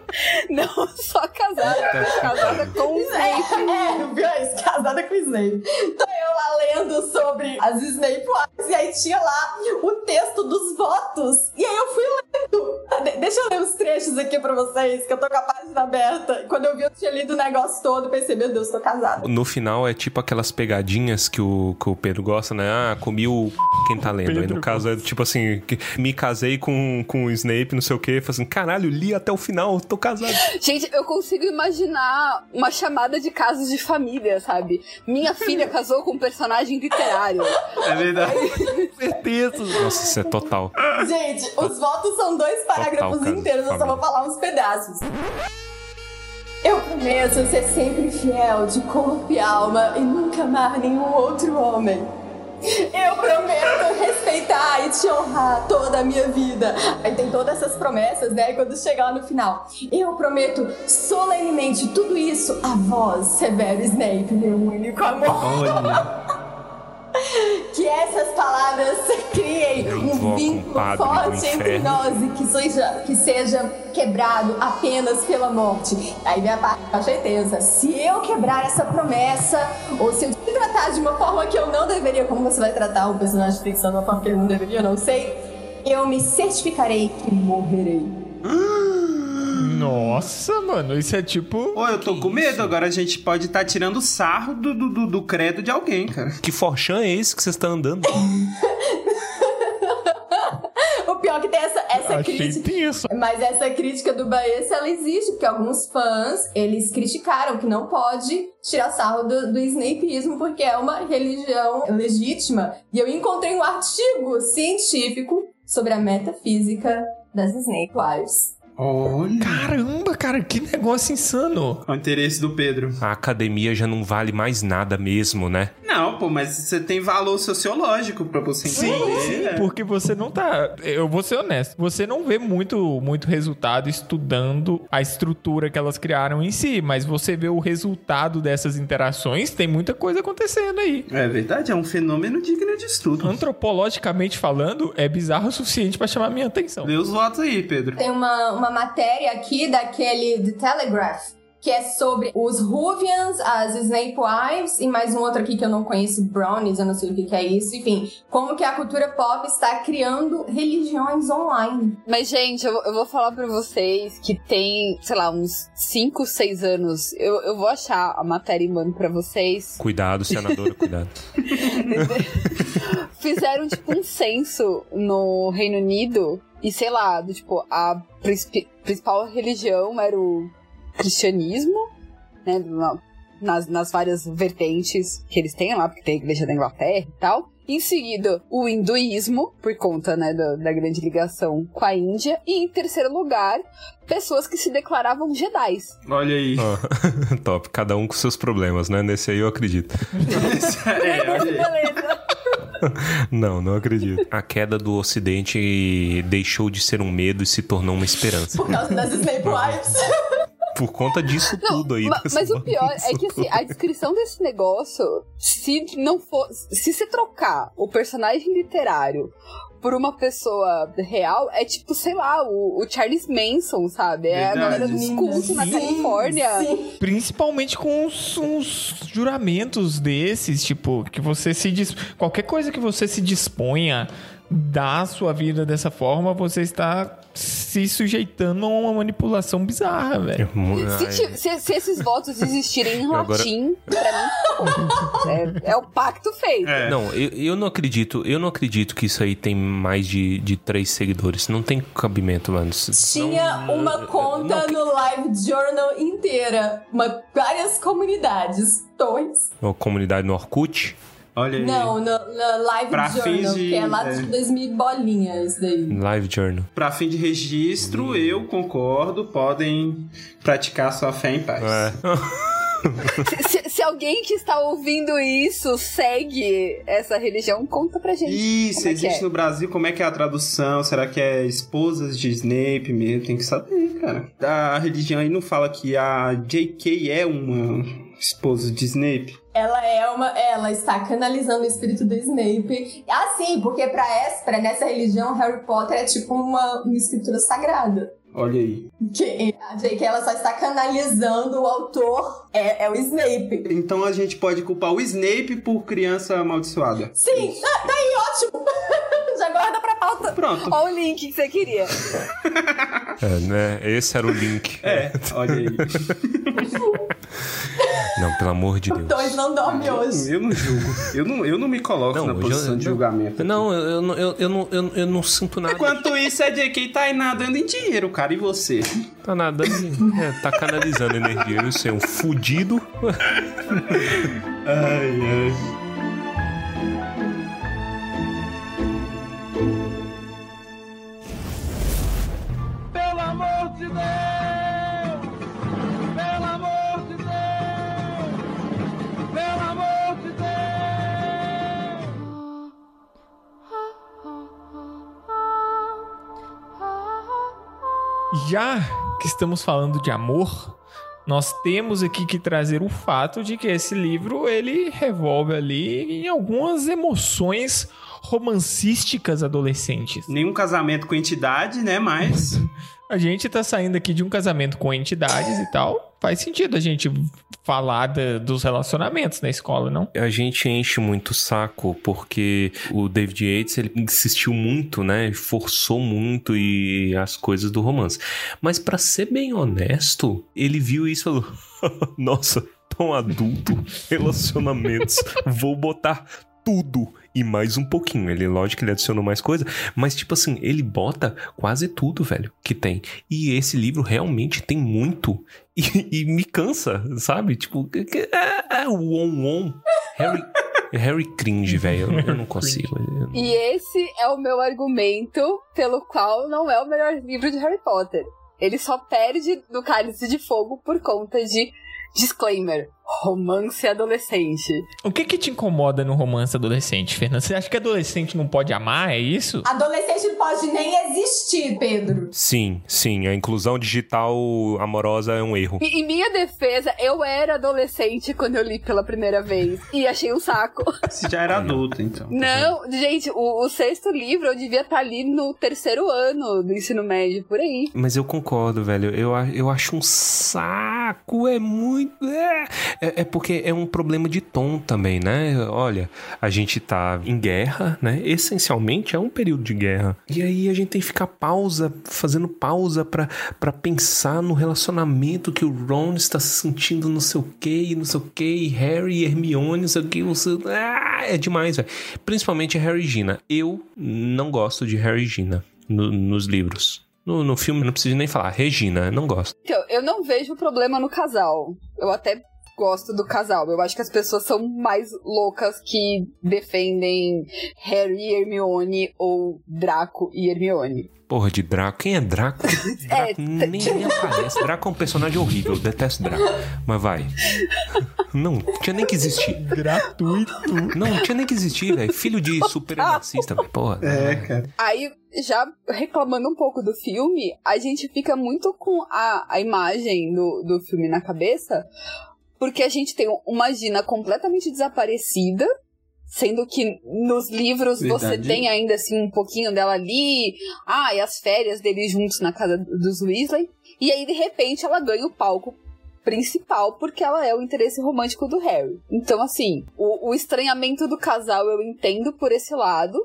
Não só casada, mas casada com o Snape. É, viu isso? Casada com o Snape. Então eu lá lendo sobre as Snape Wives, e aí tinha lá o texto dos votos. E aí eu fui lendo. De- deixa eu ler os trechos aqui pra vocês, que eu tô com a página aberta. Quando eu vi, eu tinha lido o negócio todo e pensei, meu Deus, tô casada. No final é tipo aquelas pegadinhas que o, que o Pedro gosta, né? Ah, comi o quem tá lendo. Aí no caso é tipo assim, que me casei com, com o Snape, não sei o quê. Falei assim, caralho, li até o final, tô casado. Gente, eu consigo imaginar uma chamada de casos de família, sabe? Minha filha casou com um personagem literário. É verdade. Certeza. Nossa, isso é total. Gente, os votos são dois parágrafos cara, inteiros, eu só vou falar uns pedaços. Eu prometo ser sempre fiel de corpo e alma e nunca amar nenhum outro homem. Eu prometo respeitar e te honrar toda a minha vida. Aí tem todas essas promessas, né? Quando chegar lá no final. Eu prometo solenemente tudo isso a vós, Severo Snape, meu único amor. Olha. Que essas palavras criem Eu um vínculo forte entre nós e que seja, que seja quebrado apenas pela morte. Aí minha parte, com certeza, se eu quebrar essa promessa, ou se eu te tratar de uma forma que eu não deveria, como você vai tratar um personagem de ficção de uma forma que ele não deveria, eu não sei, eu me certificarei que morrerei. Nossa, mano, isso é tipo. Pô, eu tô com medo. Agora a gente pode estar tirando sarro do, do, do, do credo de alguém, cara. Que forchan é esse que vocês estão andando? O pior é que tem essa, essa Achei crítica. tenso. Mas essa crítica do Baez, ela existe, porque alguns fãs, eles criticaram que não pode tirar sarro do, do Snapeismo, porque é uma religião legítima. E eu encontrei um artigo científico sobre a metafísica das Snape Wives. Olha. Caramba, cara, que negócio insano. O interesse do Pedro. A academia já não vale mais nada mesmo, né? Não, pô, mas você tem valor sociológico pra você Sim, entender. sim, né? porque você não tá. Eu vou ser honesto. Você não vê muito, muito resultado estudando a estrutura que elas criaram em si, mas você vê o resultado dessas interações, tem muita coisa acontecendo aí. É verdade, é um fenômeno digno de estudo. Antropologicamente falando, é bizarro o suficiente pra chamar minha atenção. Lê os votos aí, Pedro. Tem uma, uma matéria aqui daquele The Telegraph, que é sobre os Ruvians, as Snape Wives, e mais um outro aqui que eu não conheço, Brownies, eu não sei o que, que é isso. Enfim, como que a cultura pop está criando religiões online. Mas, gente, eu, eu vou falar pra vocês que tem, sei lá, uns 5, 6 anos. Eu, eu vou achar a matéria e mando pra vocês. Cuidado, senadora, cuidado. Fizeram, tipo, um censo no Reino Unido. E, sei lá, do, tipo, a principal religião era o cristianismo, né? na- Nas, nas várias vertentes que eles têm lá, porque tem a igreja da Inglaterra e tal. Em seguida, o hinduísmo, por conta né, da, da grande ligação com a Índia. E em terceiro lugar, pessoas que se declaravam Jedis. Olha aí. Ó, top, cada um com seus problemas, né? Nesse aí eu acredito. é, olha aí. Não, não acredito. A queda do Ocidente deixou de ser um medo e se tornou uma esperança. Por causa das Snape Wives. Por conta disso tudo aí. Ma- dessa mas o pior é que assim, a descrição desse negócio, se não for. Se você trocar o personagem literário por uma pessoa real, é tipo, sei lá, o, o Charles Manson, sabe? É a Verdade. galera dos cultos na Califórnia. sim. Principalmente com uns, uns juramentos desses, tipo, que você se dis... qualquer coisa que você se disponha dar a sua vida dessa forma, você está se sujeitando a uma manipulação bizarra, velho. Se, se- se esses votos existirem em Agora- latim, pra mim, é, é o pacto feito. É. Não, eu, eu não acredito, eu não acredito que isso aí tem mais de, de três seguidores. Não tem cabimento, mano. Tinha Não- uma conta no Live Journal inteira. Uma, várias comunidades. Dois. Uma comunidade no Orkut, Olha aí. Não, no, no Live Pra Journal, de- que é lá é. de 2000 bolinhas daí. Live Journal. Pra fim de registro, eu concordo, podem praticar sua fé em paz. É. Se, se- alguém que está ouvindo isso segue essa religião, conta pra gente. Isso, como é que existe é. no Brasil, como é que é a tradução? Será que é esposas de Snape mesmo? Tem que saber, cara. A religião aí não fala que a J.K. é uma esposa de Snape? Ela é uma. Ela está canalizando o espírito do Snape. Ah, sim, porque pra, essa, pra nessa religião, Harry Potter é tipo uma, uma escritura sagrada. Olha aí. Que a JK ela só está canalizando o autor, é, é o Snape. Então a gente pode culpar o Snape por criança amaldiçoada. Sim, tá, tá aí, ótimo. Já guarda pra pauta. Pronto. Olha o link que você queria. É, né? Esse era o link. É, olha aí. Não, pelo amor de Deus. Dois não dorme hoje. Eu não julgo. Eu não, eu não me coloco na hoje posição eu- de julgamento. Não, eu, eu, não- eu, eu não, eu, eu não sinto nada. Enquanto isso, a JK tá aí nadando em dinheiro, cara. E você? Tá nadando, é, tá canalizando energia. Eu sei, um fudido. Ai, ai. Já que estamos falando de amor, nós temos aqui que trazer o fato de que esse livro ele revolve ali em algumas emoções romancísticas adolescentes. Nenhum casamento com entidade, né? Mas. A gente tá saindo aqui de um casamento com entidades e tal. Faz sentido a gente falar dos relacionamentos na escola, não? A gente enche muito o saco porque o David Yates ele insistiu muito, né? Forçou muito e as coisas do romance. Mas pra ser bem honesto, ele viu isso e falou: Nossa, tão adulto, relacionamentos, vou botar tudo e mais um pouquinho. Ele, lógico que ele adicionou mais coisa, mas tipo assim, ele bota quase tudo, velho, que tem. E esse livro realmente tem muito e, e me cansa, sabe? Tipo, é, é o on on. Harry, Harry cringe, velho. Eu, eu não consigo. Eu- E esse é o meu argumento pelo qual não é o melhor livro de Harry Potter. Ele só perde no Cálice de Fogo por conta de disclaimer, romance adolescente. O que que te incomoda no romance adolescente, Fernanda? Você acha que adolescente não pode amar? É isso? Adolescente não pode nem existir, Pedro. Sim, sim. A inclusão digital amorosa é um erro. E, em minha defesa, eu era adolescente quando eu li pela primeira vez e achei um saco. Você já era adulto, então. Não, gente, o, o sexto livro eu devia estar ali no terceiro ano do ensino médio, por aí. Mas eu concordo, velho. Eu, eu acho um saco. É muito. É, é, é porque é um problema de tom também, né? Olha, a gente tá em guerra, né? Essencialmente é um período de guerra. E aí a gente tem que ficar pausa, fazendo pausa pra pensar no relacionamento que o Ron está se sentindo não sei o que, não sei o que, Harry e Hermione, não sei o que. Não. Ah, é demais, velho. Principalmente Harry e Gina. Eu não gosto de Harry e Gina no- nos livros. No, no filme não preciso nem falar. Regina, não gosto. Então, eu não vejo problema no casal. Eu até gosto do casal. Eu acho que as pessoas são mais loucas que defendem Harry e Hermione ou Draco e Hermione. Porra de Draco. Quem é Draco? Draco nem, nem aparece. Draco é um personagem horrível. Eu detesto Draco. Mas vai. Não, tinha nem que existir. Gratuito. Não, tinha nem que existir, velho. Filho de supremacista, velho. Porra. É, cara. Aí, já reclamando um pouco do filme, a gente fica muito com a, a imagem do, do filme na cabeça, porque a gente tem uma Gina completamente desaparecida, sendo que nos livros você Verdade. tem ainda assim um pouquinho dela ali, ah, e as férias deles juntos na casa dos Weasley, e aí de repente ela ganha o palco principal porque ela é o interesse romântico do Harry. Então, assim, o, o estranhamento do casal eu entendo por esse lado,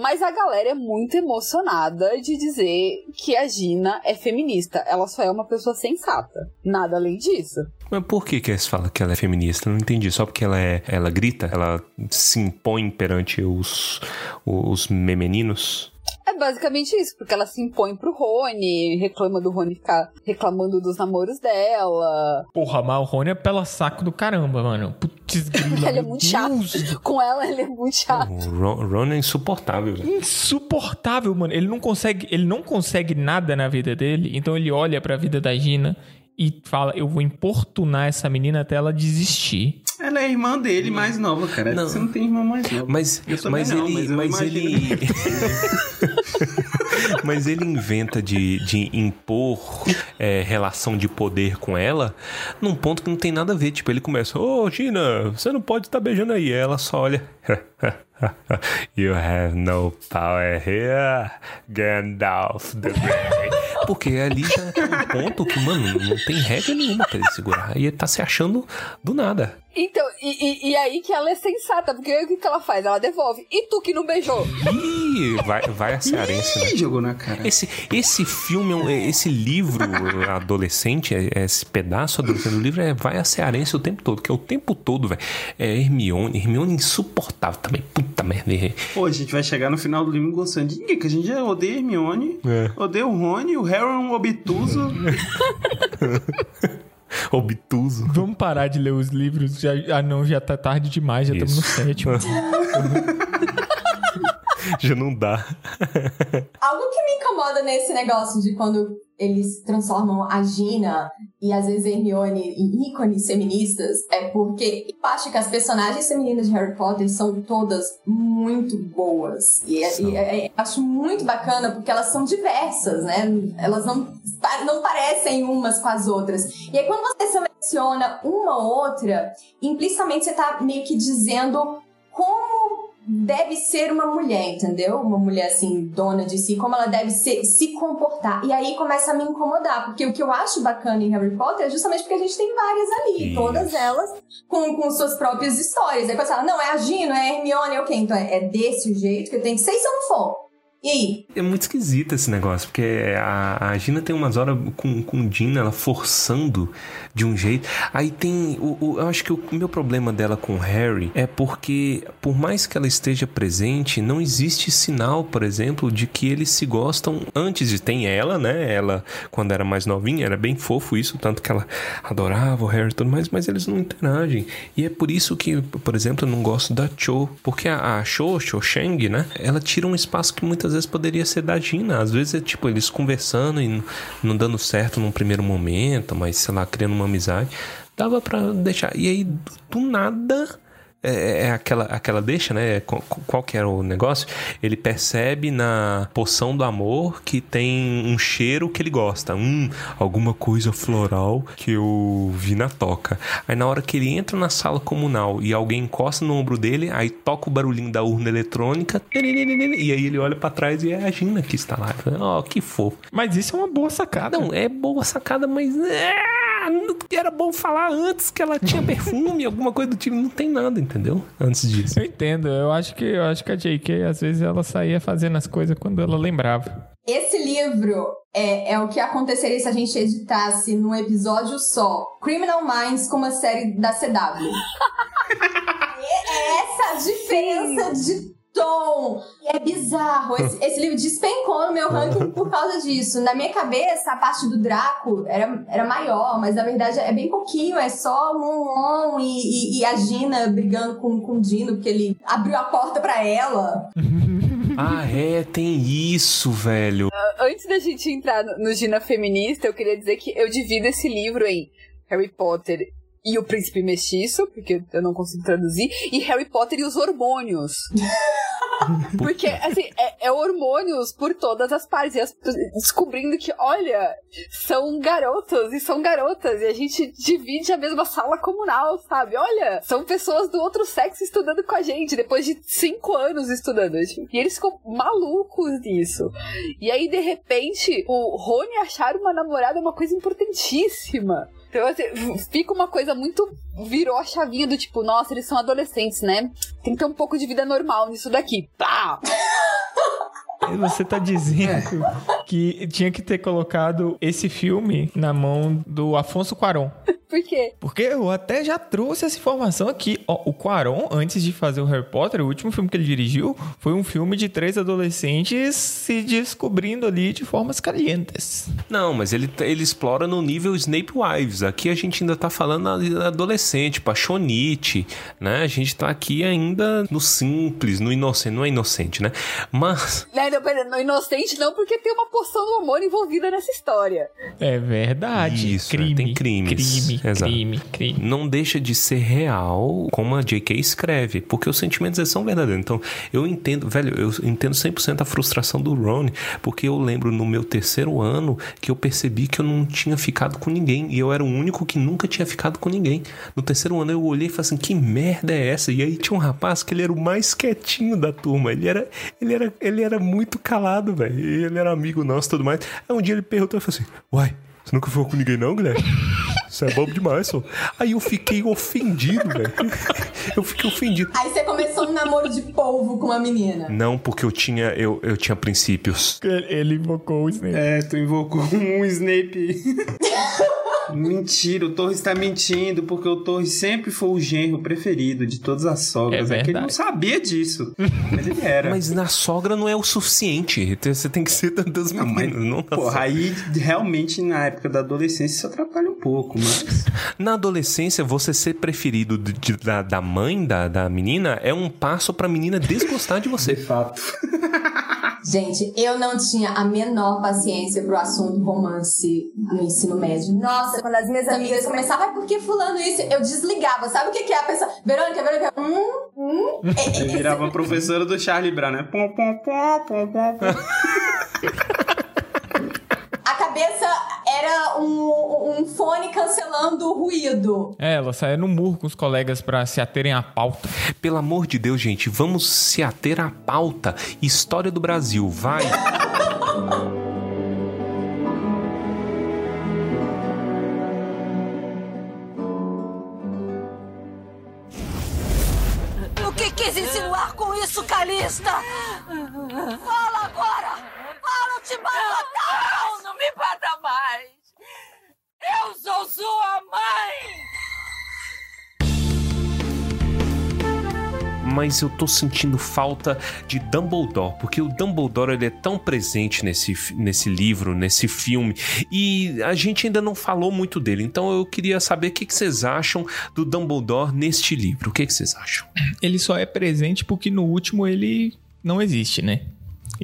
mas a galera é muito emocionada de dizer que a Gina é feminista. Ela só é uma pessoa sensata. Nada além disso. Mas por que que eles falam que ela é feminista? Eu não entendi. Só porque ela é, ela grita? Ela se impõe perante os, os memeninos? É basicamente isso, porque ela se impõe pro Rony, reclama do Rony ficar reclamando dos namoros dela. Porra, mas o Rony é pela saco do caramba, mano. Putz, grila. ele é muito chato. Com ela, ele é muito chato. O Ron, Ron é insuportável, velho. Insuportável, mano. Ele não consegue, ele não consegue nada na vida dele, então ele olha pra vida da Gina e fala: "Eu vou importunar essa menina até ela desistir". Ela é irmã dele mais nova, cara. Não. Você não tem irmã mais nova. Mas, mas não, ele. mas Mas, ele. mas ele inventa de, de impor é, relação de poder com ela num ponto que não tem nada a ver. Tipo, ele começa: Ô, Gina, você não pode estar beijando aí. Aí ela só olha. You have no power here, Gandalf the Grey. Porque ali já tá um ponto que, mano, não tem regra nenhuma pra ele segurar. E ele tá se achando do nada. Então, e, e- e aí que ela é sensata, porque aí o que, que ela faz? Ela devolve. E tu que não beijou? Ih, vai, vai a cearense, né? jogou na cara. Esse, esse filme, é esse livro adolescente, é- esse pedaço adolescente do livro é vai a cearense o tempo todo, que é o tempo todo, velho. É Hermione, Hermione insuportável também. Puta merda. Pô, a gente vai chegar no final do livro gostando de ninguém, que a gente já odeia Hermione, É. odeia o Rony, o Harry é um obtuso. Obtuso. Vamos parar de ler os livros. Já, ah, não, já tá tarde demais, já estamos no sétimo. Já não dá. Algo que me incomoda nesse negócio de quando eles transformam a Gina e às vezes a Hermione em ícones feministas é porque eu acho que as personagens femininas de Harry Potter são todas muito boas. E, é- e é- é- acho muito bacana porque elas são diversas, né? Elas não, não parecem umas com as outras. E aí quando você seleciona uma ou outra, implicitamente você tá meio que dizendo como deve ser uma mulher, entendeu? Uma mulher assim, dona de si, como ela deve ser, se comportar. E aí começa a me incomodar, porque o que eu acho bacana em Harry Potter é justamente porque a gente tem várias ali, Isso. todas elas com, com suas próprias histórias. Aí você fala, não, é a Gino, é a Hermione, ok, então é, é desse jeito que eu tenho que ser, se eu não for? E aí? É muito esquisito esse negócio, porque a, a Gina tem umas horas com, com o Dina, ela forçando de um jeito. Aí tem. O, o- eu acho que o meu problema dela com o Harry é porque, por mais que ela esteja presente, não existe sinal, por exemplo, de que eles se gostam antes de. Tem ela, né? Ela, quando era mais novinha, era bem fofo isso, tanto que ela adorava o Harry e tudo mais, mas eles não interagem. E é por isso que, por exemplo, eu não gosto da Cho, porque a, a Cho, Cho Shang, né? Ela tira um espaço que muitas vezes poderia ser da Gina. Às vezes é tipo eles conversando e não dando certo num primeiro momento, mas sei lá, criando uma amizade. Dava pra deixar. E aí, do nada. É, é aquela, aquela deixa, né? Qual, que era o negócio? Ele percebe na poção do amor que tem um cheiro que ele gosta. Hum, alguma coisa floral que eu vi na toca. Aí na hora que ele entra na sala comunal e alguém encosta no ombro dele, aí toca o barulhinho da urna eletrônica. E aí ele olha pra trás e é a Gina que está lá. Ó, que fofo. Mas isso é uma boa sacada. Não, é boa sacada, mas. é, não- era bom falar antes que ela tinha perfume, alguma coisa do tipo. Não tem nada, entendeu? Antes disso. Eu entendo. Eu acho que eu acho que a JK às vezes ela saía fazendo as coisas quando ela lembrava. Esse livro é, é o que aconteceria se a gente editasse num episódio só Criminal Minds com uma série da CW. é, é essa a diferença de tom. É bizarro. Esse, esse livro despencou no meu ranking por causa disso. Na minha cabeça, a parte do Draco era, era maior, mas na verdade é bem pouquinho. É só um on e, e, e a Gina brigando com, com o Dino, porque ele abriu a porta pra ela. Ah, é, tem isso, velho. Antes da gente entrar no, no Gina Feminista, eu queria dizer que eu divido esse livro em Harry Potter e o Príncipe Mestiço, porque eu não consigo traduzir, e Harry Potter e os hormônios. Porque, assim, é, é hormônios por todas as partes. E as, descobrindo que, olha, são garotos e são garotas. E a gente divide a mesma sala comunal, sabe? Olha, são pessoas do outro sexo estudando com a gente, depois de cinco anos estudando. E eles ficam malucos nisso. E aí, de repente, o Rony achar uma namorada é uma coisa importantíssima. Então, assim, fica uma coisa muito. Virou a chavinha do tipo, nossa, eles são adolescentes, né? Tem que ter um pouco de vida normal nisso daqui. Pá! Você tá dizendo que tinha que ter colocado esse filme na mão do Afonso Cuarón. Por quê? Porque eu até já trouxe essa informação aqui. Ó, o Cuarón, antes de fazer o Harry Potter, o último filme que ele dirigiu foi um filme de três adolescentes se descobrindo ali de formas calientes. Não, mas ele, ele explora no nível Snape Wives. Aqui a gente ainda tá falando adolescente, paixonite, né? A gente tá aqui ainda no simples, no inocente. Não é inocente, né? Mas. Não, não, inocente não, porque tem uma poção do amor envolvida nessa história. É verdade. Isso, né? crime, tem crimes. Crime, Exato. crime, crime. Não deixa de ser real como a J.K. escreve, porque os sentimentos são verdadeiros. Então, eu entendo, velho, eu entendo 100% a frustração do Ron, porque eu lembro no meu terceiro ano que eu percebi que eu não tinha ficado com ninguém, e eu era o único que nunca tinha ficado com ninguém. No terceiro ano eu olhei e falei assim, que merda é essa? E aí tinha um rapaz que ele era o mais quietinho da turma, ele era, ele era, ele era muito calado, velho, ele era amigo não, e tudo mais. Aí um dia ele perguntou e falou assim: Uai, você nunca ficou com ninguém, não, Guilherme? Isso é bobo demais, só. Aí eu fiquei ofendido, velho. Eu fiquei ofendido. Aí você começou um namoro de polvo com uma menina. Não, porque eu tinha, eu, eu tinha princípios. Ele invocou o Snape. É, tu invocou um Snape. Mentira, o Torres tá mentindo, porque o Torres sempre foi o genro preferido de todas as sogras. É É, que ele não sabia disso. Mas ele era. Mas na sogra não é o suficiente. Você tem que ser das Não, mas, não porra, sogra. aí realmente na época da adolescência isso atrapalha um pouco, mas. Na adolescência, você ser preferido de- de- da, da mãe da, da menina é um passo pra menina desgostar de você. De fato. Gente, eu não tinha a menor paciência pro assunto romance no ensino médio. Nossa, Quando as minhas as amigas começavam, ai, por que fulano isso? Eu desligava. Sabe o que, que é a pessoa? Verônica, Verônica, hum, hum. Ele virava professora do Charlie Brown, né? Pom, pom, pom, pom, pom, pom. A cabeça era um, um fone cancelando o ruído. É, ela saía no murro com os colegas pra se aterem à pauta. Pelo amor de Deus, gente, vamos se ater à pauta. História do Brasil, vai. O que quis insinuar com isso, Calista? Fala agora! Te mato! Não, não me bata mais! Eu sou sua mãe! Mas eu tô sentindo falta de Dumbledore, porque o Dumbledore ele é tão presente nesse, nesse livro, nesse filme, e a gente ainda não falou muito dele. Então eu queria saber o que, que vocês acham do Dumbledore neste livro. O que, que vocês acham? Ele só é presente porque no último ele não existe, né?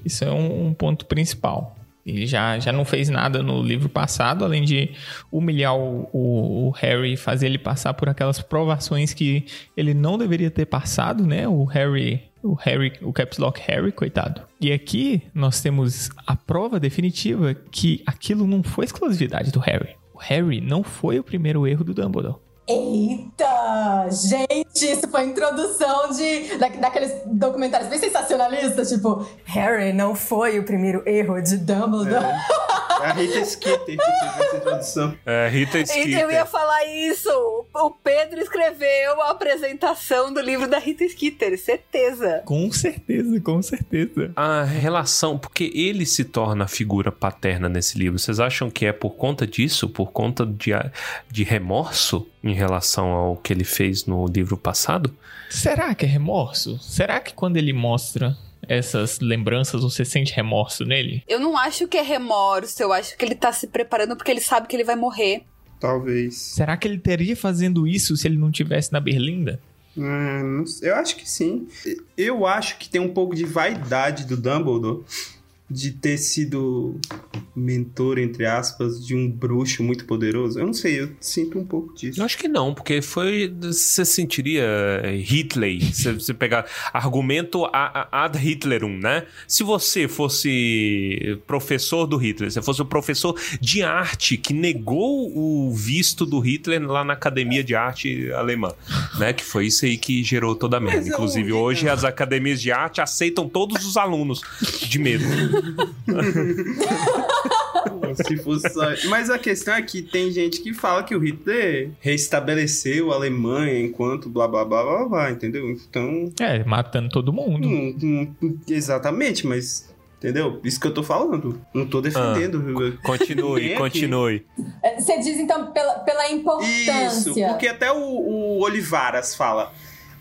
Isso é um, um ponto principal. Ele já, já não fez nada no livro passado, além de humilhar o, o- o Harry, fazer ele passar por aquelas provações que ele não deveria ter passado, né? O Harry, o Harry, o Caps Lock Harry, coitado. E aqui nós temos a prova definitiva que aquilo não foi exclusividade do Harry. O Harry não foi o primeiro erro do Dumbledore. Eita! Gente, isso foi a introdução de, da, daqueles documentários bem sensacionalistas, tipo, Harry não foi o primeiro erro de Dumbledore. É a Rita Skeeter que fez essa introdução. É, Rita Eu ia falar isso. O Pedro escreveu a apresentação do livro da Rita Skeeter, certeza. Com certeza, com certeza. A relação, porque ele se torna a figura paterna nesse livro, vocês acham que é por conta disso? Por conta de, de remorso em relação ao que ele fez no livro passado? Será que é remorso? Será que quando ele mostra essas lembranças você sente remorso nele? Eu não acho que é remorso, eu acho que ele tá se preparando porque ele sabe que ele vai morrer. Talvez. Será que ele teria fazendo isso se ele não tivesse na Berlinda? Sei. eu acho que sim. Eu acho que tem um pouco de vaidade do Dumbledore de ter sido mentor, entre aspas, de um bruxo muito poderoso. Eu não sei, eu sinto um pouco disso. Eu acho que não, porque foi. Você sentiria Hitler, se você pegar argumento ad Hitlerum, né? Se você fosse professor do Hitler, se fosse o professor de arte que negou o visto do Hitler lá na Academia de Arte Alemã, né? Que foi isso aí que gerou toda a merda. Mas eu Inclusive, hoje as academias de arte aceitam todos os alunos de medo. Se fosse só... Mas a questão é que tem gente que fala que o Hitler restabeleceu a Alemanha enquanto blá blá blá blá blá, entendeu? Então. É, matando todo mundo. Hum, hum, exatamente, mas. Entendeu? Isso que eu tô falando. Não tô defendendo. Continue, Ninguém aqui. continue. É, Você diz então pela, pela importância. Isso, porque até o, o Olivaras fala: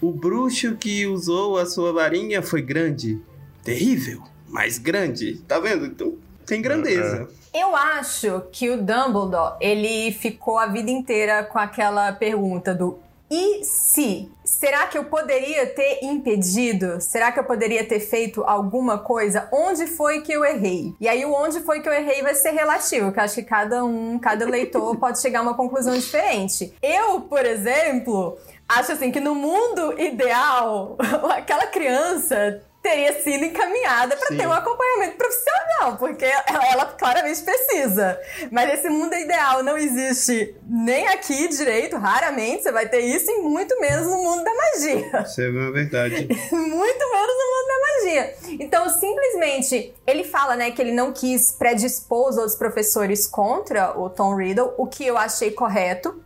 o bruxo que usou a sua varinha foi grande, terrível, mas grande. Tá vendo? Então tem grandeza. Eu acho que o Dumbledore, ele ficou a vida inteira com aquela pergunta do e se? Será que eu poderia ter impedido? Será que eu poderia ter feito alguma coisa? Onde foi que eu errei? E aí o onde foi que eu errei vai ser relativo, que eu acho que cada um, cada leitor pode chegar a uma conclusão diferente. Eu, por exemplo, acho assim que no mundo ideal, aquela criança teria sido encaminhada para ter um acompanhamento profissional, porque ela, ela claramente precisa. Mas esse mundo ideal não existe nem aqui direito, raramente você vai ter isso, e muito menos no mundo da magia. Isso é uma verdade. muito menos no mundo da magia. Então, simplesmente, ele fala, né, que ele não quis predispor os outros professores contra o Tom Riddle, o que eu achei correto.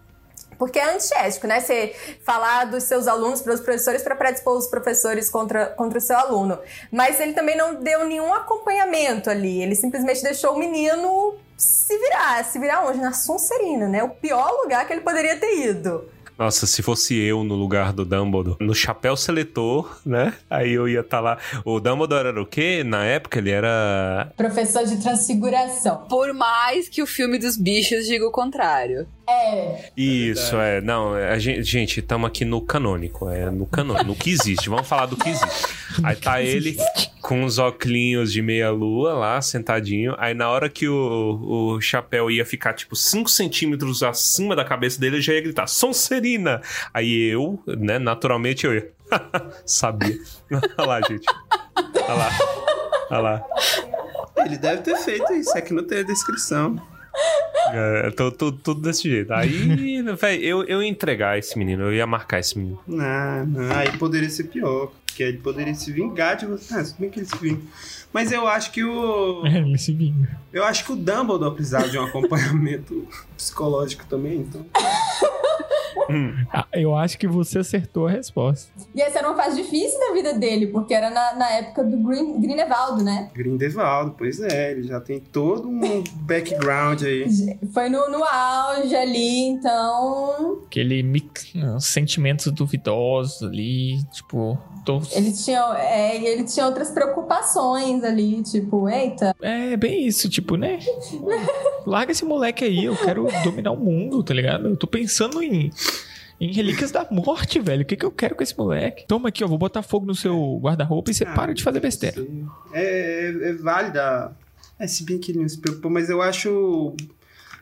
Porque é antiético, né? Você falar dos seus alunos para os professores para predispor os professores contra, contra o seu aluno. Mas ele também não deu nenhum acompanhamento ali. Ele simplesmente deixou o menino se virar. Se virar onde? Na Sonserina, né? O pior lugar que ele poderia ter ido. Nossa, se fosse eu no lugar do Dumbledore, no chapéu seletor, né? Aí eu ia estar lá. O Dumbledore era o quê? Na época ele era. Professor de transfiguração. Por mais que o filme dos bichos diga o contrário. É. Isso, é. Não, a gente, gente, estamos aqui no canônico. É no canônico, no que existe. Vamos falar do que existe. Aí tá ele com os óculos de meia-lua lá, sentadinho. Aí na hora que o, o chapéu ia ficar, tipo, 5 centímetros acima da cabeça dele, ele já ia gritar, Sonserina! Aí eu, né, naturalmente eu ia. Sabia. Olha lá, gente. Olha lá. Olha lá. Ele deve ter feito isso, é que não tem a descrição. É, tô, tô- tudo desse jeito. Aí, velho, eu, eu ia entregar esse menino, eu ia marcar esse menino. Não, não, aí poderia ser pior. Porque ele poderia se vingar de você. Ah, se bem que ele se vinga. Mas eu acho que o. Ele se vinga. Eu acho que o Dumbledore precisava de um acompanhamento psicológico também, então. Ah, eu acho que você acertou a resposta. E essa era uma fase difícil da vida dele, porque era na, na época do Green, Grinevaldo, né? Grindelwald, pois é, ele já tem todo um background aí. Foi no, no auge ali, então. Aquele mix, sentimentos duvidosos ali, tipo, tô... Ele tinha, é, e ele tinha outras preocupações ali, tipo, eita. É, bem isso, tipo, né? Larga esse moleque aí, eu quero dominar o mundo, tá ligado? Eu tô pensando em, em relíquias da morte, velho. O que, que eu quero com esse moleque? Toma aqui, ó, vou botar fogo no seu guarda-roupa e você para de fazer besteira. É, é, é válida. É, se bem que ele não se preocupou, mas eu acho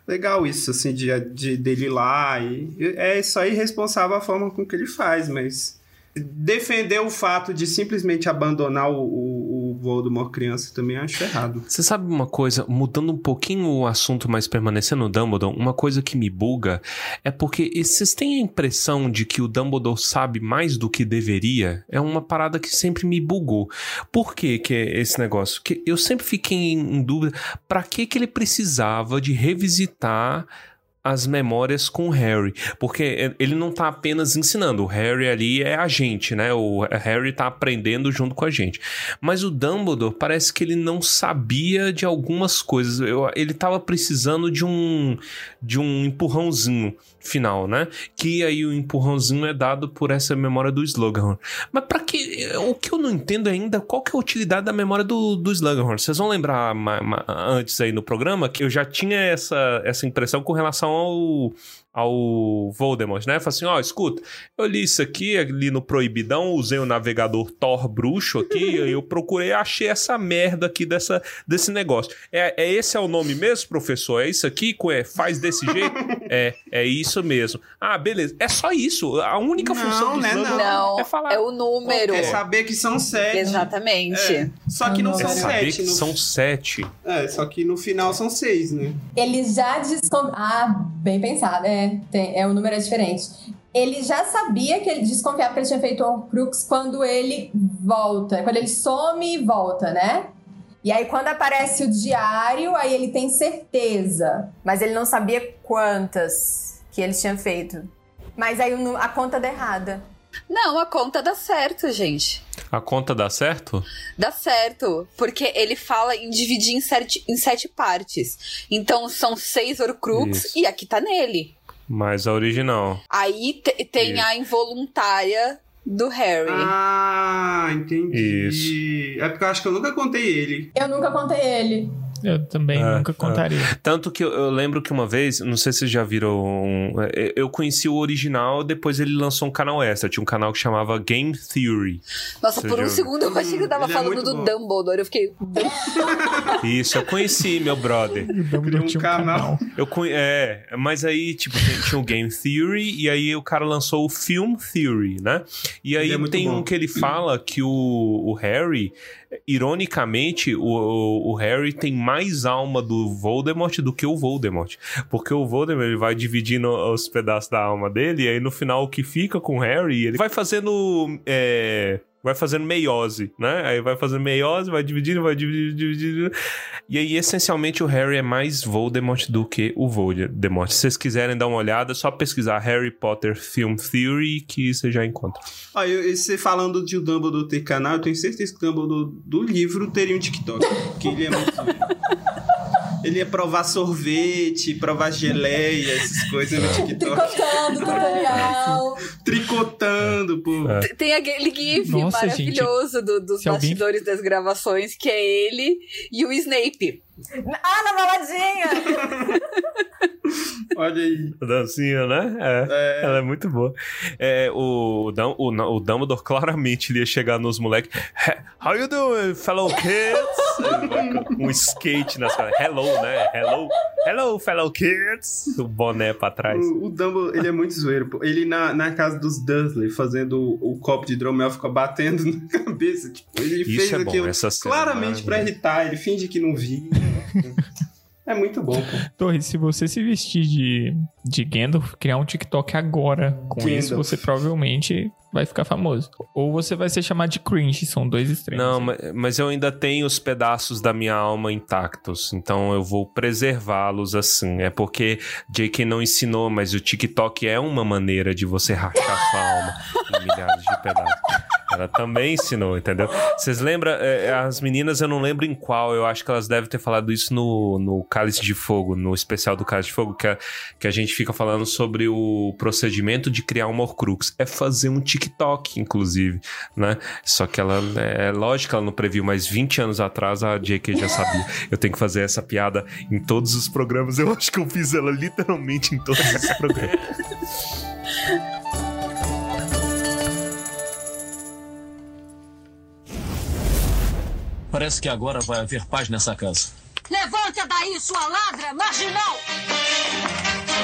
legal isso, assim, de, de dele ir lá. E, é só irresponsável a forma com que ele faz, mas defender o fato de simplesmente abandonar o, o, o Voldemort criança também acho errado. Você sabe uma coisa, mudando um pouquinho o assunto, mas permanecendo no Dumbledore, uma coisa que me buga é porque vocês têm a impressão de que o Dumbledore sabe mais do que deveria? É uma parada que sempre me bugou. Por que que é esse negócio? Que eu sempre fiquei em, dúvida, pra que que ele precisava de revisitar as memórias com o Harry, porque ele não tá apenas ensinando, o Harry ali é a gente, né? O Harry tá aprendendo junto com a gente. Mas o Dumbledore parece que ele não sabia de algumas coisas. Eu- ele tava precisando de um de um empurrãozinho final, né? Que aí o empurrãozinho é dado por essa memória do Slughorn. Mas para que o que eu não entendo ainda, qual que é a utilidade da memória do, do Slughorn? Vocês vão lembrar ma- ma- antes aí no programa que eu já tinha essa, essa impressão com relação ao ao Voldemort, né? Falei assim, ó, escuta, eu li isso aqui, ali no Proibidão, usei o navegador Thor bruxo aqui, aí eu procurei, achei essa merda aqui dessa, desse negócio. É, é esse é o nome mesmo, professor? É isso aqui? É, faz desse jeito? é, é isso mesmo. Ah, beleza. É só isso. A única função do né, Slughorn Não, é falar. é o número. É saber que são sete. Exatamente. É, Só que não É são saber sete. que no- são sete. É, só que no final são seis, né? Ele já desconfiava. Ah, bem pensado, é. Tem, é o número é diferente. Ele já sabia que ele desconfiava que ele tinha feito o Horcrux quando ele volta. Quando ele some e volta, né? E aí, quando aparece o diário, aí ele tem certeza. Mas ele não sabia quantas que ele tinha feito. Mas aí a conta dá errada. Não, a conta dá certo, gente. A conta dá certo? Dá certo, porque ele fala em dividir em sete, em sete partes. Então são seis Horcrux Isso. e aqui tá nele. Mas a original. Aí te- tem Isso. a involuntária do Harry. Ah, entendi. É porque eu acho que eu nunca contei ele. Eu nunca contei ele. Eu também É, nunca contaria. é. Tanto que eu, eu lembro que uma vez, não sei se vocês já viram. um- é, eu conheci o original, depois ele lançou um canal extra. Tinha um canal que chamava Game Theory. Nossa, Você por um segundo eu achei que eu tava Ele é falando muito do bom. Dumbledore. Eu fiquei. Isso, eu conheci, meu brother. O Dumbledore um tinha um canal. canal. Eu conhe... É, mas aí, tipo, tinha o Game Theory e aí o cara lançou o Film Theory, né? E aí é tem bom. um que ele fala que o, o Harry, ironicamente, o, o, Harry tem mais alma do Voldemort do que o Voldemort. Porque o Voldemort ele vai dividindo os pedaços da alma dele e aí no final o que fica com o Harry, ele vai fazendo. É, vai fazendo meiose, né? Aí vai fazendo meiose, vai dividindo, vai dividindo, dividindo. E aí, essencialmente, o Harry é mais Voldemort do que o Voldemort. Se vocês quiserem dar uma olhada, é só pesquisar Harry Potter Film Theory que você já encontra. Olha, eu- você falando de o Dumbledore ter canal, eu tenho certeza que o Dumbledore do livro teria um TikTok. que ele é muito. Ele ia provar sorvete, provar geleia, essas coisas no TikTok. Tricotando, tutorial. Tricotando, pô. É. Tem aquele gif Nossa, maravilhoso do- dos se alguém- bastidores das gravações, que é ele e o Snape. Ah, na baladinha! Olha aí. A dancinha, né? É, Ela é muito boa. É, o, Dum- o, o Dumbledore claramente ia chegar nos moleques. How you doing, fellow kids? Um skate nas caras. Hello, né? Hello. Hello, fellow kids. O boné pra trás. O, o Dumbledore, ele é muito zoeiro, pô. Ele na, na casa dos Dursley, fazendo o, o copo de hidromel, fica batendo na cabeça. Tipo, ele Isso fez é bom, aquilo essa cena é claramente pra irritar. Ele finge que não viu. É muito bom, pô. Torres, se você se vestir de, de Gandalf, criar um TikTok agora com Gandalf. isso, você provavelmente vai ficar famoso. Ou você vai ser chamado de cringe, são dois extremos. Não, ma- mas eu ainda tenho os pedaços da minha alma intactos, então eu vou preservá-los assim. É porque J.K. não ensinou, mas o TikTok é uma maneira de você rachar sua alma em milhares de pedaços. Ela também ensinou, entendeu? Vocês lembram? é, as meninas, eu não lembro em qual, eu acho que elas devem ter falado isso no, no Cálice de Fogo, no especial do Cálice de Fogo, que a, que a gente fica falando sobre o procedimento de criar uma Horcrux. É fazer um TikTok, inclusive, né? Só que ela, é lógico que ela não previu, mas 20 anos atrás a J.K. já sabia. Eu tenho que fazer essa piada em todos os programas. Eu acho que eu fiz ela literalmente em todos os programas. Parece que agora vai haver paz nessa casa. Levante daí, sua ladra marginal!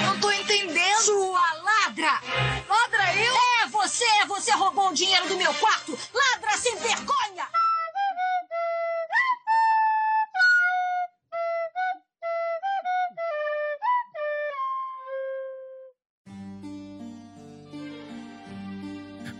Não tô entendendo! Sua ladra! Ladra eu? É você! Você roubou o dinheiro do meu quarto! Ladra sem vergonha!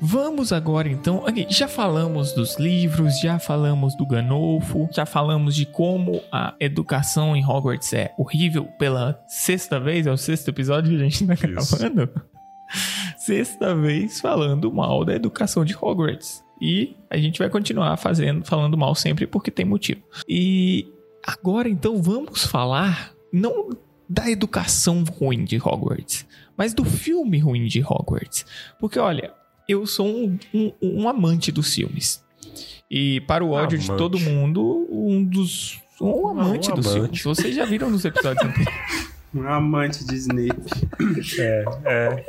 Vamos agora então. Já falamos dos livros, já falamos do Ganolfo, já falamos de como a educação em Hogwarts é horrível pela sexta vez, é o sexto episódio que a gente tá gravando. Sexta vez falando mal da educação de Hogwarts. E a gente vai continuar fazendo, falando mal sempre porque tem motivo. E agora então vamos falar não da educação ruim de Hogwarts, mas do filme ruim de Hogwarts. Porque olha, eu sou um, um- um amante dos filmes. E para o ódio de Amante. todo mundo, um dos. Um amante um dos amante. filmes. Vocês já viram nos episódios anteriores. Um amante de Snape. É, é.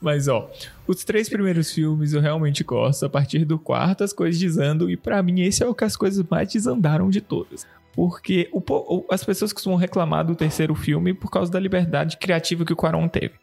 Mas ó, os três primeiros filmes eu realmente gosto. A partir do quarto as coisas desandam. E pra mim esse é o que as coisas mais desandaram de todas. Porque o o- as pessoas costumam reclamar do terceiro filme por causa da liberdade criativa que o Quaron teve.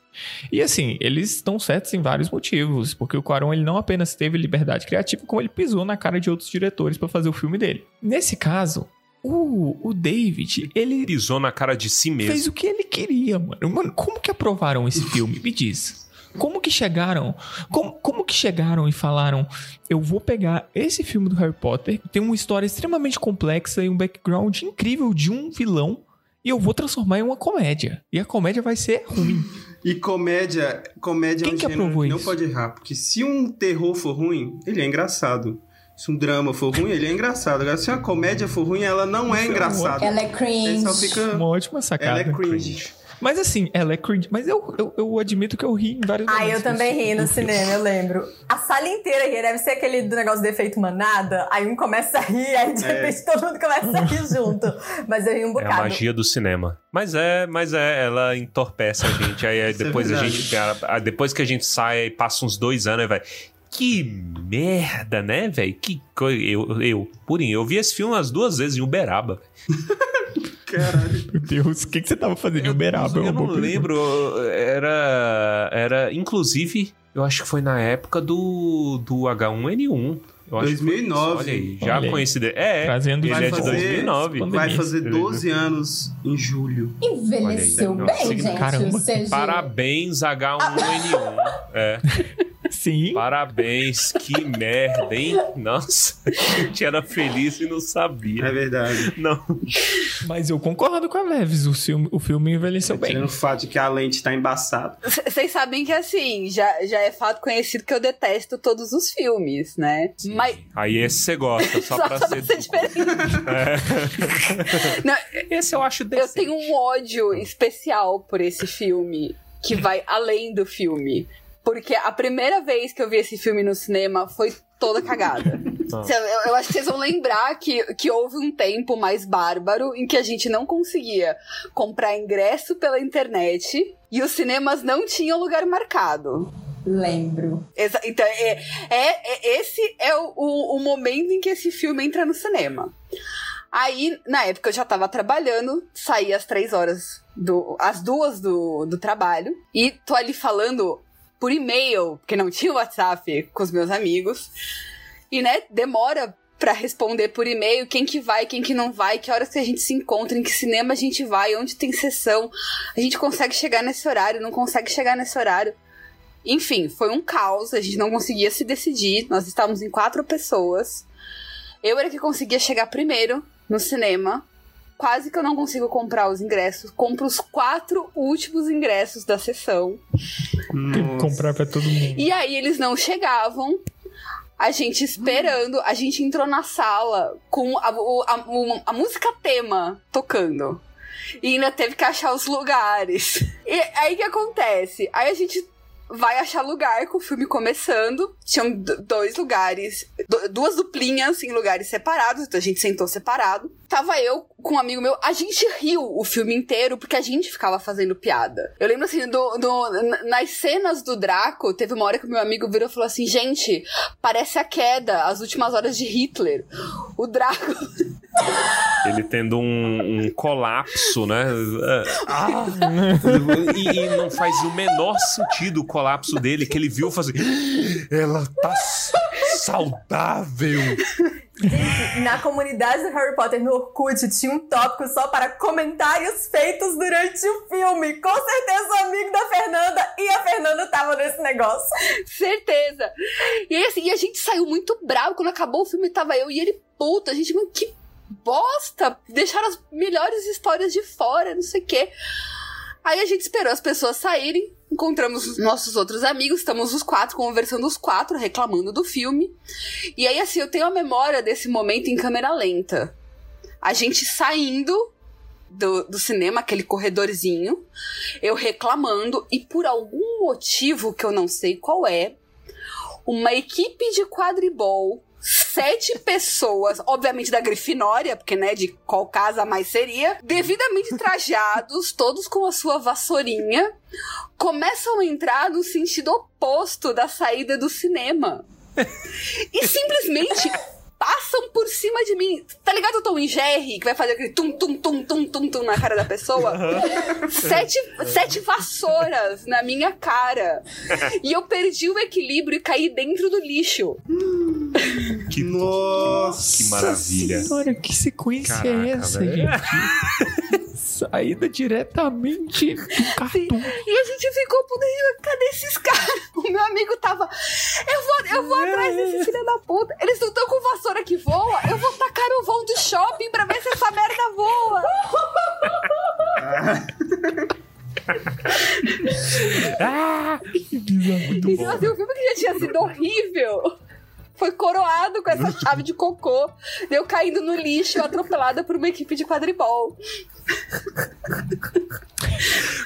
E assim, eles estão certos em vários motivos, porque o Quaron ele não apenas teve liberdade criativa, como ele pisou na cara de outros diretores pra fazer o filme dele. Nesse caso, o, o David, ele Pisou na cara de si mesmo. fez o que ele queria, mano. Mano, como que aprovaram esse filme? Me diz. Como que chegaram? Como, como que chegaram e falaram: eu vou pegar esse filme do Harry Potter, que tem uma história extremamente complexa e um background incrível de um vilão, e eu vou transformar em uma comédia. E a comédia vai ser ruim. E comédia, comédia Quem é um que gênero aprovou que não isso? pode errar. Porque se um terror for ruim, ele é engraçado. Se um drama for ruim, ele é engraçado. Agora, se uma comédia for ruim, ela não é é engraçada. Ela é cringe. só fica... Uma ótima sacada. Ela é cringe. Mas assim, ela é cringe. Mas eu, eu, eu admito que eu ri em vários Ah, momentos eu também ri no cinema, eu lembro. A sala inteira ria, deve ser aquele do negócio do efeito manada, aí um começa a rir, aí de É. repente todo mundo começa a rir junto. Mas eu ri um É bocado. a magia do cinema. Mas é, mas é, ela entorpece a gente. Aí, é depois a verdade. gente. a- Depois que a gente sai e passa uns dois anos, aí vai. Que merda, né, velho? Que coisa. Eu, eu, purinho, eu vi esse filme umas duas vezes em Uberaba. Caralho. Meu Deus, o que, que você tava fazendo em Uberaba? Uma Eu não lembro. Era. Era. Inclusive, eu acho que foi na época do, do H1N1. Eu acho que foi. 2009. Olha aí, já Olha aí. coincidiu. É, Trazendo ele é de fazer- 2009. pandemia. Vai fazer Ele- 12 anos em julho. Envelheceu aí, bem, gente. caramba. CG. Parabéns, H1N1. É. Sim. Parabéns, que merda, hein? Nossa, a gente era feliz e não sabia. É verdade. Não. Mas eu concordo com a Veves, o filme, o filme envelheceu bem. Tirando o fato de que a lente tá embaçada. Vocês sabem que assim, já, já é fato conhecido que eu detesto todos os filmes, né? Mas. Aí esse você gosta, só, pra ser. diferente. É. Não, esse eu acho Eu tenho um ódio especial por esse filme que vai além do filme. Porque a primeira vez que eu vi esse filme no cinema foi toda cagada. Ah. Eu, eu acho que vocês vão lembrar que, que houve um tempo mais bárbaro em que a gente não conseguia comprar ingresso pela internet e os cinemas não tinham lugar marcado. Lembro. Exa- então, é, é- é- esse é o, o- o momento em que esse filme entra no cinema. Aí, na época, eu já tava trabalhando, saí às três horas, do, às duas do, do trabalho, e tô ali falando por e-mail, porque não tinha WhatsApp com os meus amigos, e, né, demora pra responder por e-mail quem que vai, quem que não vai, que horas que a gente se encontra, em que cinema a gente vai, onde tem sessão, a gente consegue chegar nesse horário, não consegue chegar nesse horário. Enfim, foi um caos, a gente não conseguia se decidir, nós estávamos em quatro pessoas. Eu era que conseguia chegar primeiro no cinema. Quase que eu não consigo comprar os ingressos. Compro os quatro últimos ingressos da sessão. Tem que comprar pra todo mundo. E aí eles não chegavam. A gente esperando, a gente entrou na sala com a, a- a música tema tocando. E ainda teve que achar os lugares. E aí o que acontece? Aí a gente vai achar lugar com o filme começando. Tinham dois lugares, du- duas duplinhas em lugares separados, então a gente sentou separado. Tava eu com um amigo meu, a gente riu o filme inteiro porque a gente ficava fazendo piada. Eu lembro assim, do, do- nas cenas do Draco, teve uma hora que o meu amigo virou e falou assim: gente, parece a queda, as últimas horas de Hitler. O Draco. Ele tendo um, um colapso, né? Ah, e, e não faz o menor sentido o colapso dele, que ele viu fazer. Ela tá saudável. Na comunidade do Harry Potter no Orkut tinha um tópico só para comentários feitos durante o filme. Com certeza o amigo da Fernanda e a Fernanda tava nesse negócio. Certeza. E assim, e a gente saiu muito bravo. Quando acabou o filme, tava eu e ele puto. A gente, mano, que bosta! Deixaram as melhores histórias de fora, não sei o quê. Aí a gente esperou as pessoas saírem, encontramos os nossos outros amigos, estamos os quatro conversando os quatro, reclamando do filme. E aí, assim, eu tenho a memória desse momento em câmera lenta. A gente saindo do, do cinema, aquele corredorzinho, eu reclamando, e por algum motivo que eu não sei qual é, uma equipe de quadribol, sete pessoas, obviamente da Grifinória, porque né, de qual casa mais seria, devidamente trajados, todos com a sua vassourinha, começam a entrar no sentido oposto da saída do cinema. E simplesmente passam por cima de mim. Tá ligado o Tom e Jerry, que vai fazer aquele tum, tum, tum, tum, tum, tum na cara da pessoa? Sete, sete vassouras na minha cara. E eu perdi o equilíbrio e caí dentro do lixo. Que, Nossa! que maravilha. Senhora, que sequência é Caraca, essa, velho. gente? Saída diretamente do cartoon. E a gente ficou por cadê esses caras? O meu amigo tava. Eu vou, eu vou atrás desse filho da puta. Eles não estão com vassoura que voa. Eu vou tacar o voo do shopping pra ver se essa merda voa. Ah! Que bizarro, muito assim, o filme que já tinha sido horrível foi coroado com essa chave de cocô. Eu caindo no lixo, atropelada por uma equipe de quadribol.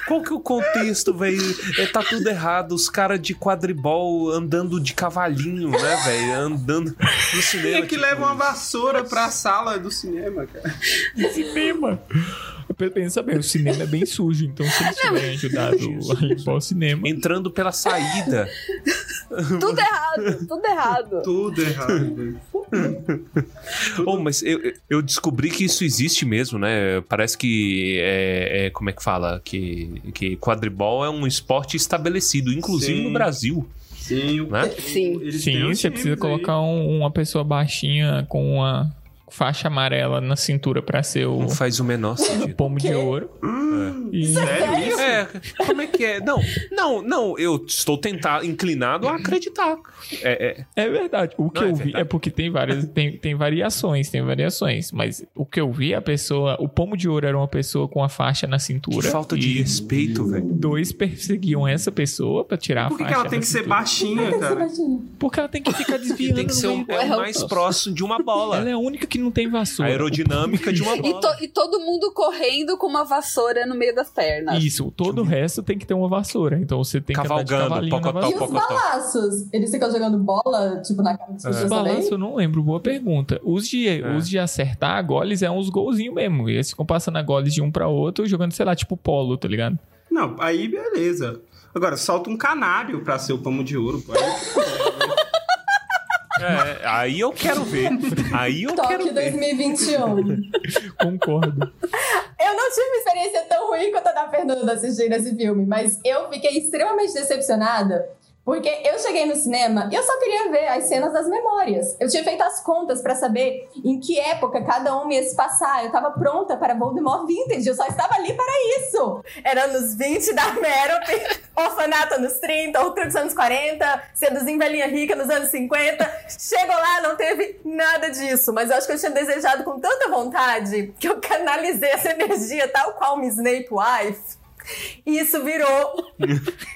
Qual que é o contexto, velho? É, tá tudo errado. Os caras de quadribol andando de cavalinho, né, velho? Andando no cinema. Quem é que tipo, leva uma vassoura pra sala do cinema, cara? cinema. Pensa bem, o cinema é bem sujo, então se eles tiverem ajudado a limpar o cinema. Entrando pela saída. Tudo errado, tudo errado. Tudo errado, velho. Oh, mas eu, eu descobri que isso existe mesmo, né? Parece que é, é- como é que fala? Que, que quadribol é um esporte estabelecido, inclusive Sim. no Brasil. Sim, né? Sim. Sim, você precisa aí. colocar um- uma pessoa baixinha com uma faixa amarela na cintura pra ser o Não faz o menor sentido. pomo de ouro. E- Sério isso? É, como é que é? Não, não, não, eu estou tentado, inclinado a acreditar. É, é, É verdade. O que Não, é eu vi é porque tem várias, tem, tem variações, tem variações. Mas o que eu vi, a pessoa, o pomo de ouro era uma pessoa com a faixa na que cintura. falta de e respeito, velho. Dois perseguiam essa pessoa pra tirar Por a que, faixa. que ela tem que ser cintura. baixinha, cara? Porque ela tem que ficar desviando. Tem que ser meio é o mais próximo de uma bola. Ela é a única que não tem A vassoura. aerodinâmica de uma E, bola. to- e todo mundo correndo com uma vassoura no meio das pernas. Isso, todo o resto tem que ter uma vassoura. Então você tem que andar de Cavalgando, pocotó, E os balaços? Eles ficam jogando bola, tipo, na cara das Os pessoas balanços também? eu não lembro, boa pergunta. Os de, É. os de acertar goles é uns golzinhos mesmo. E eles ficam passando a goles de um pra outro, jogando, sei lá, tipo polo, tá ligado? Não, aí beleza. Agora, solta um canário pra ser o pomo de ouro. Pô. Aí, É, aí eu quero ver. Aí eu Toque quero ver. 2021. Concordo. Eu não tive uma experiência tão ruim quanto a da Fernanda assistindo esse filme, mas eu fiquei extremamente decepcionada. Porque eu cheguei no cinema e eu só queria ver as cenas das memórias. Eu tinha feito as contas pra saber em que época cada um ia se passar. Eu tava pronta para Voldemort Vintage. Eu só estava ali para isso. Era nos 20 da Merope, orfanato nos 30, outro nos anos 40, seduzindo velhinha rica nos anos 50. Chegou lá, não teve nada disso. Mas eu acho que eu tinha desejado com tanta vontade que eu canalizei essa energia tal qual Miss Snape Wife. E isso virou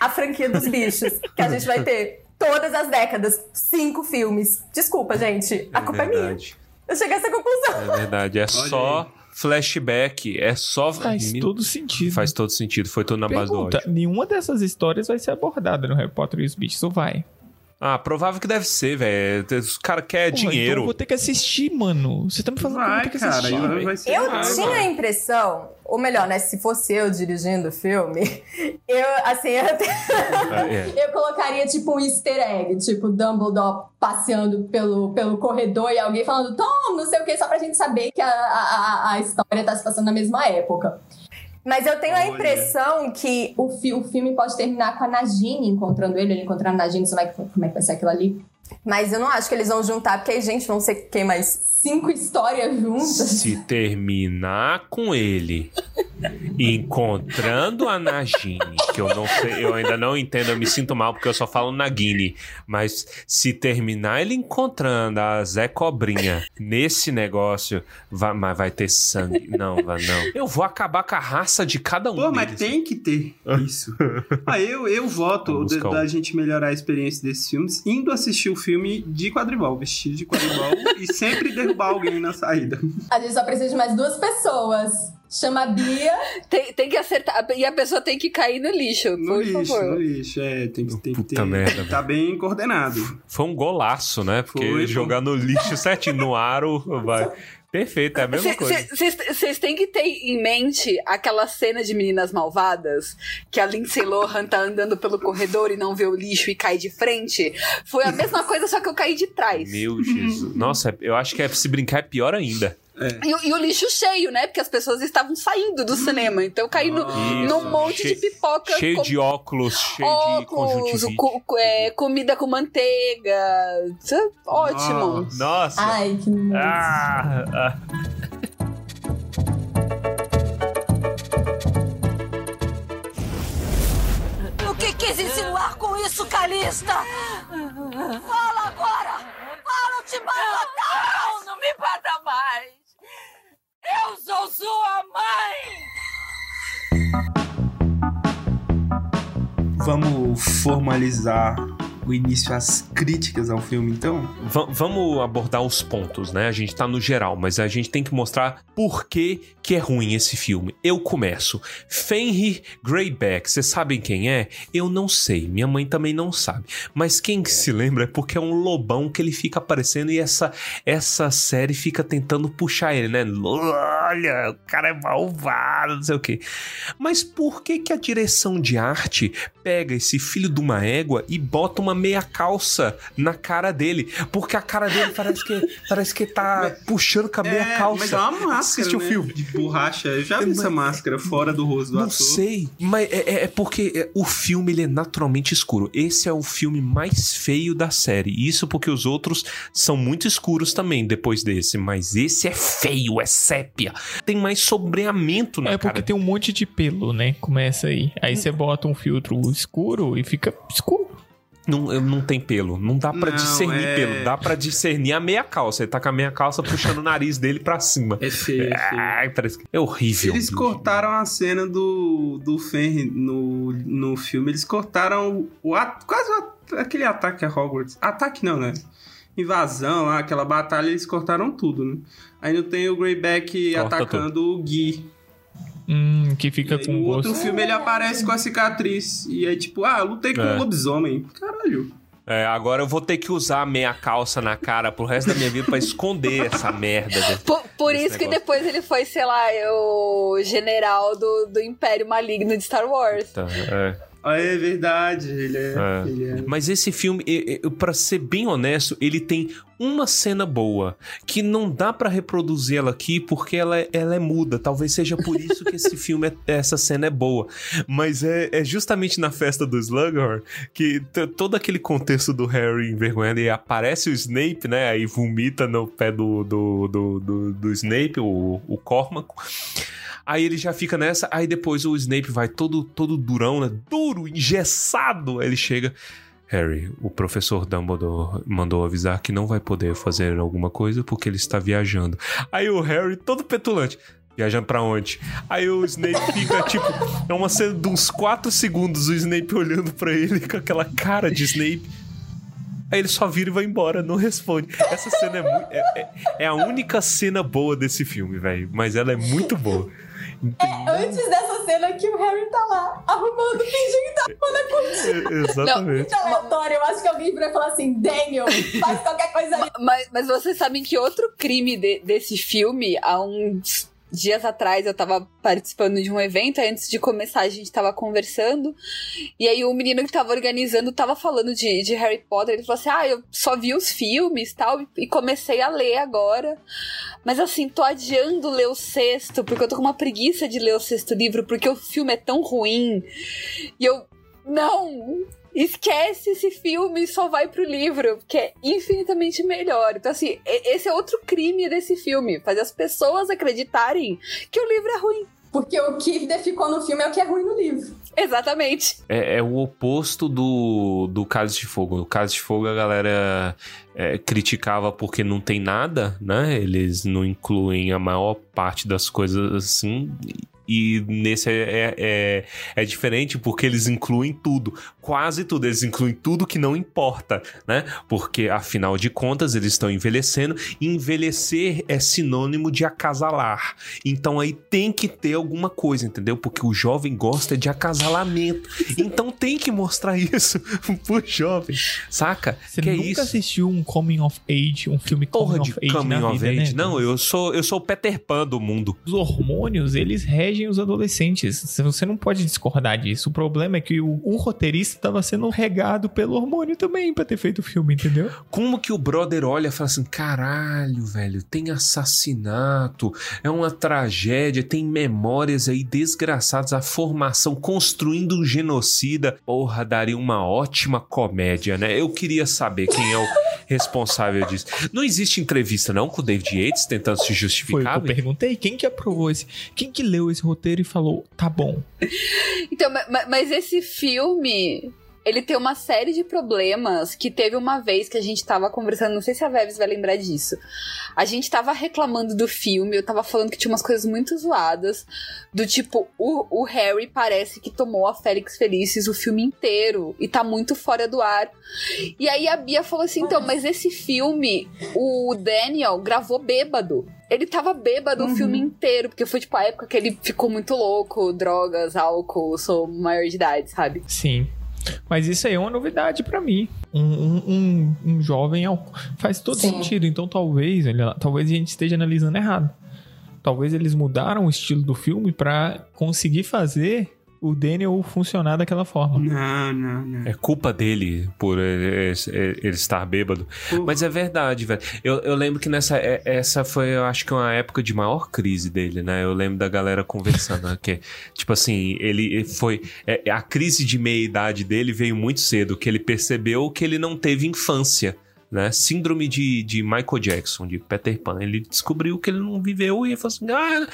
a franquia dos bichos, que a gente vai ter todas as décadas, cinco filmes. Desculpa, gente, a culpa é minha. verdade. Eu cheguei a essa conclusão. É verdade. É só flashback. É só. Faz Me- todo sentido. Faz todo sentido. Foi tudo na base do Pergunta, ódio. nenhuma dessas histórias vai ser abordada no Harry Potter e os bichos, ou vai? Ah, provável que deve ser, velho. Os caras querem Porra, Então dinheiro. eu vou ter que assistir, mano. Você tá me falando que eu vou vai, ter que cara. assistir. Vai, vai ser Eu vai, tinha vai. a impressão, ou melhor, né, se fosse eu dirigindo o filme, eu, assim, eu até... É, Eu colocaria tipo um easter egg, tipo Dumbledore passeando pelo, pelo corredor e alguém falando Tom, não sei o que, só pra gente saber que a, a, a- a história tá se passando na mesma época. Mas eu tenho a Olha. impressão que O, fi- o filme pode terminar com a Nagini encontrando ele, ele encontrando a Nagini, vai, como é que vai ser aquilo ali? Mas eu não acho que eles vão juntar, porque aí, gente, não sei quem mais. Cinco histórias juntas. Se terminar com ele encontrando a Nagini, que eu não sei, eu ainda não entendo, eu me sinto mal porque eu só falo Nagini, mas se terminar ele encontrando a Zé Cobrinha nesse negócio, vai, mas vai ter sangue. Não, vai não. Eu vou acabar com a raça de cada um Pô, mas deles. tem que ter isso. Ah, eu, eu voto um. da gente melhorar a experiência desses filmes indo assistir o filme de quadribol, vestido de quadribol e sempre derrubar alguém na saída. A gente só precisa de mais duas pessoas. Chama a Bia. Tem, tem que acertar. E a pessoa tem que cair no lixo, No por lixo, favor. no lixo. É, tem que, tem que ter. merda, Tá bem coordenado. Foi um golaço, né? Porque Foi, jogar no lixo certinho no aro vai. Perfeito, é a mesma coisa. Vocês têm que ter em mente aquela cena de Meninas Malvadas, que a Lindsay Lohan tá andando pelo corredor e não vê o lixo e cai de frente. Foi a mesma coisa, só que eu caí de trás. Meu Jesus. Nossa, eu acho que é, se brincar é pior ainda. E, o- e o lixo cheio, né? Porque as pessoas estavam saindo do cinema. Então eu caí no, num monte Cheio- de pipoca. Cheio com- de óculos, cheio de óculos, conjuntivite. co- co- é, comida com manteiga. É ótimo. Nossa. Ai, que nojo. Ah, ah. O que quis insinuar com isso, Calista? Fala agora! Fala, eu te mato! Não, não me bata mais! Eu sou sua mãe! Vamos formalizar o início às críticas ao filme, então? Va- vamos abordar os pontos, né? A gente tá no geral, mas a gente tem que mostrar por que, que é ruim esse filme. Eu começo. Fenrir Greyback, vocês sabem quem é? Eu não sei, minha mãe também não sabe. Mas quem que se lembra é porque é um lobão que ele fica aparecendo e essa, essa série fica tentando puxar ele, né? olha, o cara é malvado, não sei o quê. Mas por que que a direção de arte pega esse filho de uma égua e bota uma meia calça na cara dele? Porque a cara dele parece que parece que tá puxando com a meia É, calça. mas é uma máscara, Assiste o né? filme. De borracha. Eu já vi essa máscara fora do rosto do Não ator. sei, mas é, é- é porque é, o filme ele é naturalmente escuro. Esse é o filme mais feio da série. Isso porque os outros são muito escuros também depois desse. Mas esse é feio, é sépia. Tem mais sombreamento na É porque cara. tem um monte de pelo, né? Começa aí. Aí você bota um filtro escuro e fica escuro. Não, não tem pelo. Não dá pra Não, discernir é- pelo. Dá pra discernir a meia calça. Ele tá com a meia calça puxando o nariz dele pra cima. É feio, é feio. Ai, parece que é horrível. Eles cortaram a cena do, do Fenrir no, no filme. Eles cortaram o, at- quase o aquele ataque a Hogwarts. Ataque não, né? Invasão lá, aquela batalha, eles cortaram tudo, né? Aí não tem o Greyback Corta atacando o Gui. Hum, que fica com No gosto. outro filme ele aparece com a cicatriz. E é tipo, ah, lutei com É. um lobisomem. Caralho. É, agora eu vou ter que usar a meia calça na cara pro resto da minha vida pra esconder essa merda. desse- Por, por isso que negócio. depois ele foi, sei lá, o general do, do Império Maligno de Star Wars. Tá, é. Ah, é verdade. Ele é. É. Ele é. Mas esse filme, pra ser bem honesto, ele tem uma cena boa que não dá pra reproduzir ela aqui porque ela, é- ela é muda. Talvez seja por isso que esse filme, é- essa cena é boa. Mas é, é justamente na festa do Slughorn que todo aquele contexto do Harry envergonhado e aparece o Snape, né? Aí vomita no pé do, do, do, do, do Snape, o, o Cormac. Aí ele já fica nessa, aí depois o Snape vai todo, todo durão, né? Duro, engessado. Aí ele chega. Harry, o professor Dumbledore mandou avisar que não vai poder fazer alguma coisa porque ele está viajando. Aí o Harry, todo petulante. Viajando pra onde? Aí o Snape fica tipo. É uma cena de uns 4 segundos o Snape olhando pra ele com aquela cara de Snape. Aí ele só vira e vai embora, não responde. Essa cena é, é, é- é a única cena boa desse filme, velho. Mas ela é muito boa. Antes dessa cena que o Harry tá lá, arrumando, fingindo que tá arrumando a cortina. É, exatamente. Muito aleatório. Eu acho que alguém vai falar assim, Daniel, faz qualquer coisa aí. Mas, mas vocês sabem que outro crime de- desse filme, há uns dias atrás eu tava participando de um evento, antes de começar a gente tava conversando, e aí o menino que tava organizando tava falando de, de Harry Potter, ele falou assim, ah, eu só vi os filmes e tal, e comecei a ler agora, mas assim, tô adiando ler o sexto, porque eu tô com uma preguiça de ler o sexto livro, porque o filme é tão ruim, e eu, não, esquece esse filme e só vai pro livro, que é infinitamente melhor. Então, assim, esse é outro crime desse filme, fazer as pessoas acreditarem que o livro é ruim. Porque o que ficou no filme é o que é ruim no livro. Exatamente. É, é o oposto do, do Cálice de Fogo. O Cálice de Fogo a galera é, criticava porque não tem nada, né? Eles não incluem a maior parte das coisas assim. E nesse é, é, é, é diferente porque eles incluem tudo, quase tudo. Eles incluem tudo que não importa, né? Porque afinal de contas eles estão envelhecendo. E envelhecer é sinônimo de acasalar. Então aí tem que ter alguma coisa, entendeu? Porque o jovem gosta de acasalamento. Então tem que mostrar isso pro jovem, saca? Você que é nunca isso? assistiu um Coming of Age, um filme Porra Coming de of Age coming na of vida, age. né? Não, eu sou, eu sou o Peter Pan do mundo. Os hormônios, eles regem os adolescentes. Você não pode discordar disso. O problema é que o, o roteirista estava sendo regado pelo hormônio também pra ter feito o filme, entendeu? Como que o brother olha e fala assim: caralho, velho, tem assassinato, é uma tragédia, tem memórias aí desgraçadas, a formação construindo um genocida. Porra, daria uma ótima comédia, né? Eu queria saber quem é o responsável disso. Não existe entrevista, não, com o David Yates tentando se Foi o que justificar? eu perguntei. Quem que aprovou esse? Quem que leu esse roteiro e falou, tá bom? Então, ma- ma- mas esse filme, ele tem uma série de problemas que teve uma vez que a gente tava conversando, não sei se a Veves vai lembrar disso. A gente tava reclamando do filme, eu tava falando que tinha umas coisas muito zoadas, do tipo, o, o Harry parece que tomou a Félix Felices o filme inteiro e tá muito fora do ar. E aí a Bia falou assim: então, mas esse filme, o Daniel gravou bêbado. Ele tava bêbado o filme inteiro, porque foi tipo a época que ele ficou muito louco, drogas, álcool, sou maior de idade, sabe? Sim. Mas isso aí é uma novidade pra mim. Um, um, um, um jovem é faz todo Sim. sentido. Então talvez, olha talvez a gente esteja analisando errado. talvez eles mudaram o estilo do filme pra conseguir fazer o Daniel funcionar daquela forma. Não, não, não. É culpa dele por ele, ele estar bêbado. Mas é verdade, velho. Eu, eu lembro que nessa. é- Essa foi, eu acho que uma época de maior crise dele, né? Eu lembro da galera conversando, né? Que, tipo assim, ele foi. é, a crise de meia-idade dele veio muito cedo, que ele percebeu que ele não teve infância. Né? Síndrome de, de Michael Jackson, de Peter Pan. Ele descobriu que ele não viveu e falou assim. Ah!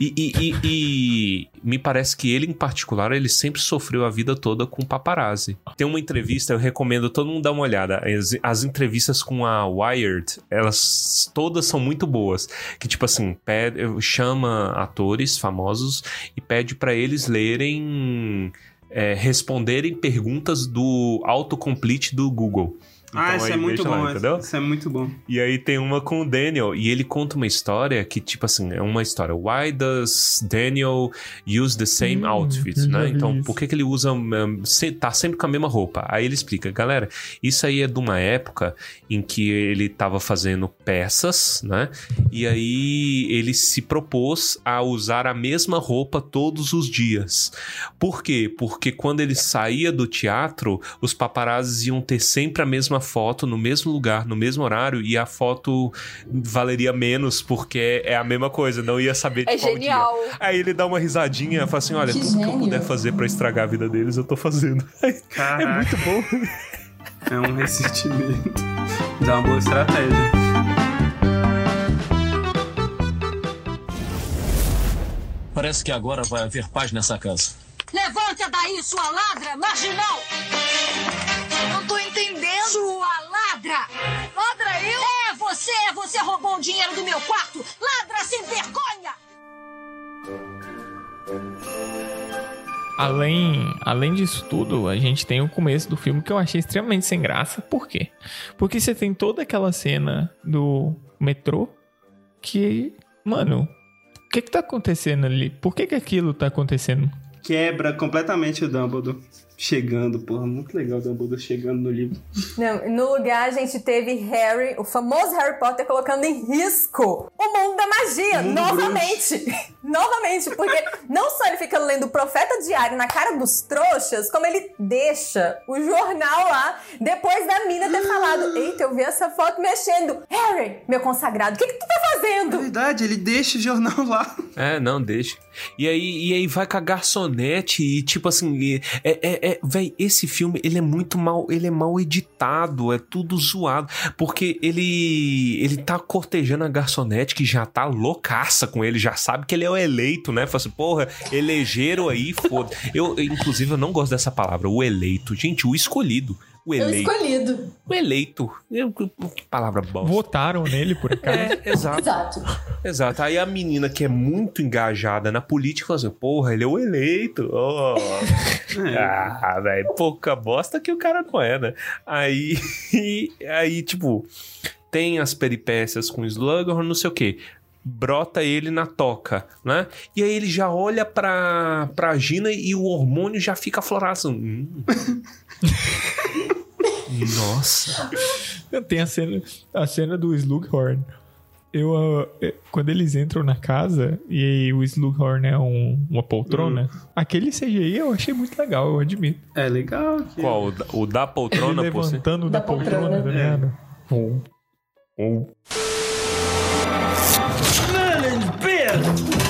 E, e- e- e me parece que ele, em particular, ele sempre sofreu a vida toda com paparazzi. Tem uma entrevista, eu recomendo todo mundo dar uma olhada. As, as entrevistas com a Wired, elas todas são muito boas. Que, tipo assim, pede, chama atores famosos e pede pra eles lerem. é, responderem perguntas do autocomplete do Google. Ah, Então, isso aí é muito deixa lá, bom. entendeu? Isso é muito bom. E aí tem uma com o Daniel, e ele conta uma história que, tipo assim, é uma história. Why does Daniel use the same Hum, outfit, né? Então, isso. por que, que ele usa. um, se- tá sempre com a mesma roupa? Aí ele explica, galera, isso aí é de uma época em que ele tava fazendo peças, né? E aí ele se propôs a usar a mesma roupa todos os dias. Por quê? Porque quando ele saía do teatro, os paparazzis iam ter sempre a mesma foto, no mesmo lugar, no mesmo horário, e a foto valeria menos, porque é a mesma coisa, não ia saber de É qual genial. dia. Aí ele dá uma risadinha e fala assim: olha, Que tudo que eu gênio. puder fazer pra estragar a vida deles, eu tô fazendo. Caraca, É muito bom. é um ressentimento. Dá uma boa estratégia. Parece que agora vai haver paz nessa casa. Levante daí, sua ladra marginal! Sua ladra! Ladra eu? É você! Você roubou o dinheiro do meu quarto! Ladra sem vergonha! Além, além disso tudo, a gente tem o começo do filme que eu achei extremamente sem graça. Por quê? Porque você tem toda aquela cena do metrô que, mano, o que que tá acontecendo ali? Por que que aquilo tá acontecendo? Quebra completamente o Dumbledore. Chegando, porra, muito legal o Dumbledore chegando no livro. Não, no lugar a gente teve Harry, o famoso Harry Potter, colocando em risco o mundo da magia, Mundo novamente. novamente, porque não só ele fica lendo o Profeta Diário na cara dos trouxas, como ele deixa o jornal lá, depois da mina ter falado: Eita, eu vi essa foto mexendo. Harry, meu consagrado, o que, que tu tá É fazendo? verdade, ele deixa o jornal lá. É, não, deixa. E aí, e aí vai com a garçonete e tipo assim, é, é, é, véi, esse filme, ele é muito mal, ele é mal editado, é tudo zoado, porque ele ele tá cortejando a garçonete que já tá loucaça com ele, já sabe que ele é o eleito, né? Fala assim, porra, elegeram aí, foda. Eu, inclusive, eu não gosto dessa palavra, o eleito. Gente, o escolhido. O eleito. escolhido. O eleito. Eu- que palavra bosta. Votaram nele, por acaso. É, exato. Exato. Exato. Aí a menina que é muito engajada na política fala assim, porra, ele é o eleito. Oh. ah, velho, pouca bosta que o cara não é, né? Aí, aí tipo, tem as peripécias com o Slughorn, não sei o quê. Brota ele na toca, né? E aí ele já olha pra, pra Gina e o hormônio já fica aflorado. assim, Hum. Nossa. Tem a cena, a cena do Slughorn. Eu, é, quando eles entram na casa e o Slughorn é um- uma poltrona, aquele CGI eu achei muito legal, eu admito. É legal. que- Qual? O da- O da poltrona, Ele levantando da, Da poltrona, poltrona. tá ligado? Um. Um. No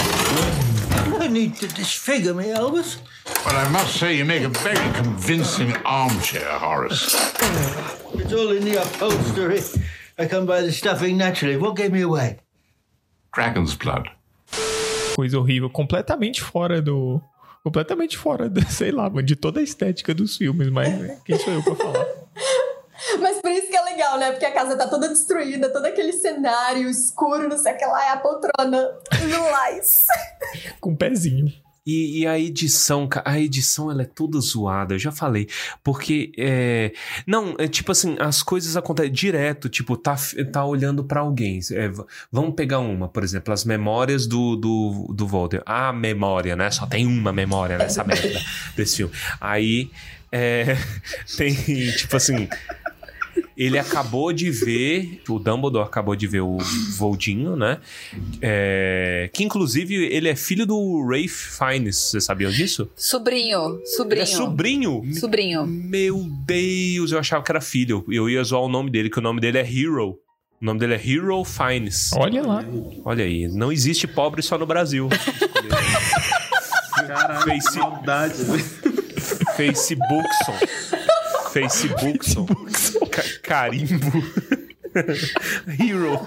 need to disfigure me, Albus. Well, I must say, you make a very convincing armchair, Horace. It's all in the upholstery. I come by the stuffing naturally. What gave me away? Dragon's blood. Coisa horrível, completamente fora do. Completamente fora, da, sei lá, de toda a estética dos filmes, mas né, quem sou eu pra falar? Mas por isso que é legal, né? Porque a casa tá toda destruída, todo aquele cenário escuro, não sei o que lá, é a poltrona lilás. Com um pezinho. E, e a edição, a edição ela é toda zoada, eu já falei. Porque, é. Não, é tipo assim, as coisas acontecem direto, tipo, tá, tá olhando pra alguém. É, vamos pegar uma, por exemplo, as memórias do, do, do Voldemort. A memória, né? Só tem uma memória nessa merda desse filme. Aí, é. Tem, tipo assim. Ele acabou de ver, o Dumbledore acabou de ver o Voldinho, né? É, que inclusive ele é filho do Rafe Fiennes, vocês sabiam disso? Sobrinho, sobrinho. É sobrinho? Sobrinho. Meu Deus, eu achava que era filho. Eu ia zoar o nome dele, que o nome dele é Hero. O nome dele é Hero Fiennes. Olha lá. Olha aí, não existe pobre só no Brasil. Caralho, Face- maldade. Facebookson. Facebookson. Ca- carimbo. Hero.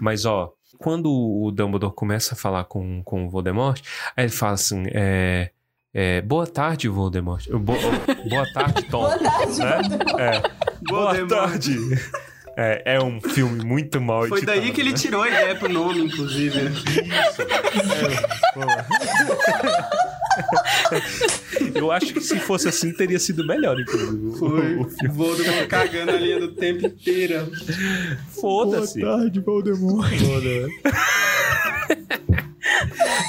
Mas ó, quando o Dumbledore começa a falar com, com o Voldemort, aí ele fala assim: é, é, boa tarde, Voldemort. Bo- boa tarde, Tom. Boa tarde, Né? É, boa Voldemort. tarde. É, é um filme muito mal Foi daí editado, que ele né? tirou a ideia pro nome, inclusive. né? Eu acho que se fosse assim, teria sido melhor, inclusive. o- Foi. o. Voldemort cagando a linha do tempo inteira. Foda-se. tarde, Voldemort.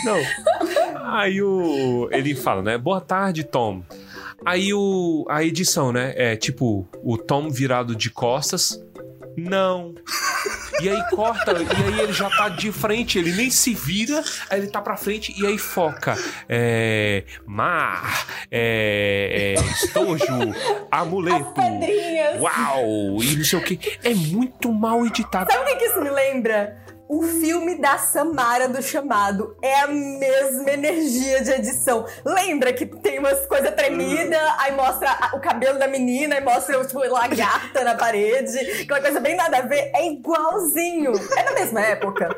Não. Aí o. Ele fala, né? Boa tarde, Tom. Aí o. A edição, né? É tipo, o Tom virado de costas. Não. E aí corta, e aí ele já tá de frente, ele nem se vira, aí ele tá pra frente e aí foca. É. Mar, é. é estojo, amuleto. Pedrinhas. Uau! E não sei o que. É muito mal editado. Sabe o que isso me lembra? O filme da Samara do Chamado é a mesma energia de edição. Lembra que tem umas coisas tremidas, aí mostra o cabelo da menina, aí mostra tipo, lagarta na parede, aquela coisa bem nada a ver. É igualzinho. É da mesma época.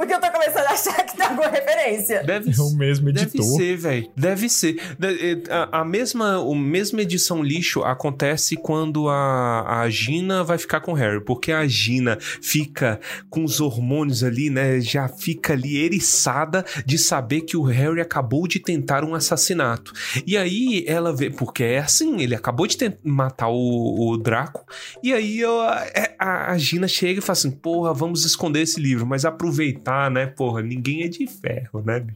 Porque eu tô começando a achar que tá alguma referência. Deve É o mesmo Deve editor. ser, velho. Deve ser. De- A, a mesma, a mesma edição lixo acontece quando a, a Gina vai ficar com o Harry. Porque a Gina fica com os hormônios ali, né? Já fica ali eriçada de saber que o Harry acabou de tentar um assassinato. E aí ela vê. Porque é assim, ele acabou de matar o, o Draco. E aí ó, é- a, a Gina chega e fala assim: Porra, vamos esconder esse livro. Mas aproveitar, né? Porra, ninguém é de ferro, né?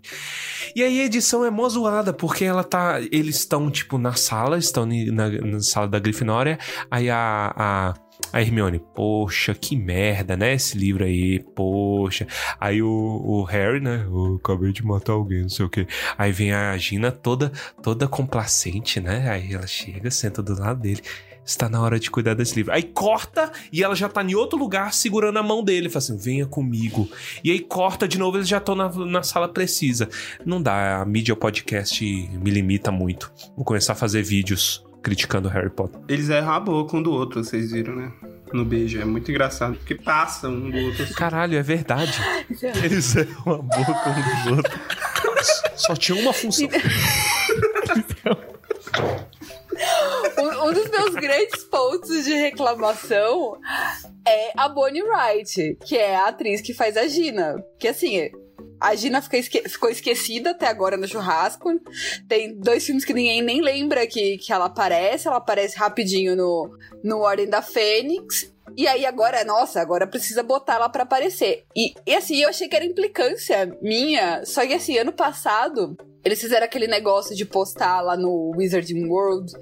E aí a edição é mó zoada, porque ela tá. Eles estão, tipo, na sala, estão na, na sala da Grifinória. Aí a. a a Hermione, poxa, que merda, né? Esse livro aí, poxa. Aí o, o Harry, né? Eu acabei de matar alguém, não sei o quê. Aí vem a Gina toda, toda complacente, né? Aí ela chega, senta do lado dele. Está na hora de cuidar desse livro. Aí corta e ela já tá em outro lugar segurando a mão dele. Fala assim: venha comigo. E aí corta de novo, eles já estão na, na sala precisa. Não dá, a mídia podcast me limita muito. Vou começar a fazer vídeos criticando Harry Potter. Eles erram a boca um do outro, vocês viram, né? No beijo. É muito engraçado. Porque passa um do outro. assim. Caralho, é verdade. Eles erram a boca um dos outros. Só tinha uma função. Um, um dos meus grandes pontos de reclamação é a Bonnie Wright, que é a atriz que faz a Gina. Que assim, a Gina esque- ficou esquecida até agora no churrasco. Tem dois filmes que ninguém nem lembra que, que ela aparece. Ela aparece rapidinho no, no Ordem da Fênix. E aí agora, nossa, agora precisa botar ela pra aparecer. E, e assim, eu achei que era implicância minha. Só que assim, ano passado, eles fizeram aquele negócio de postar lá no Wizarding World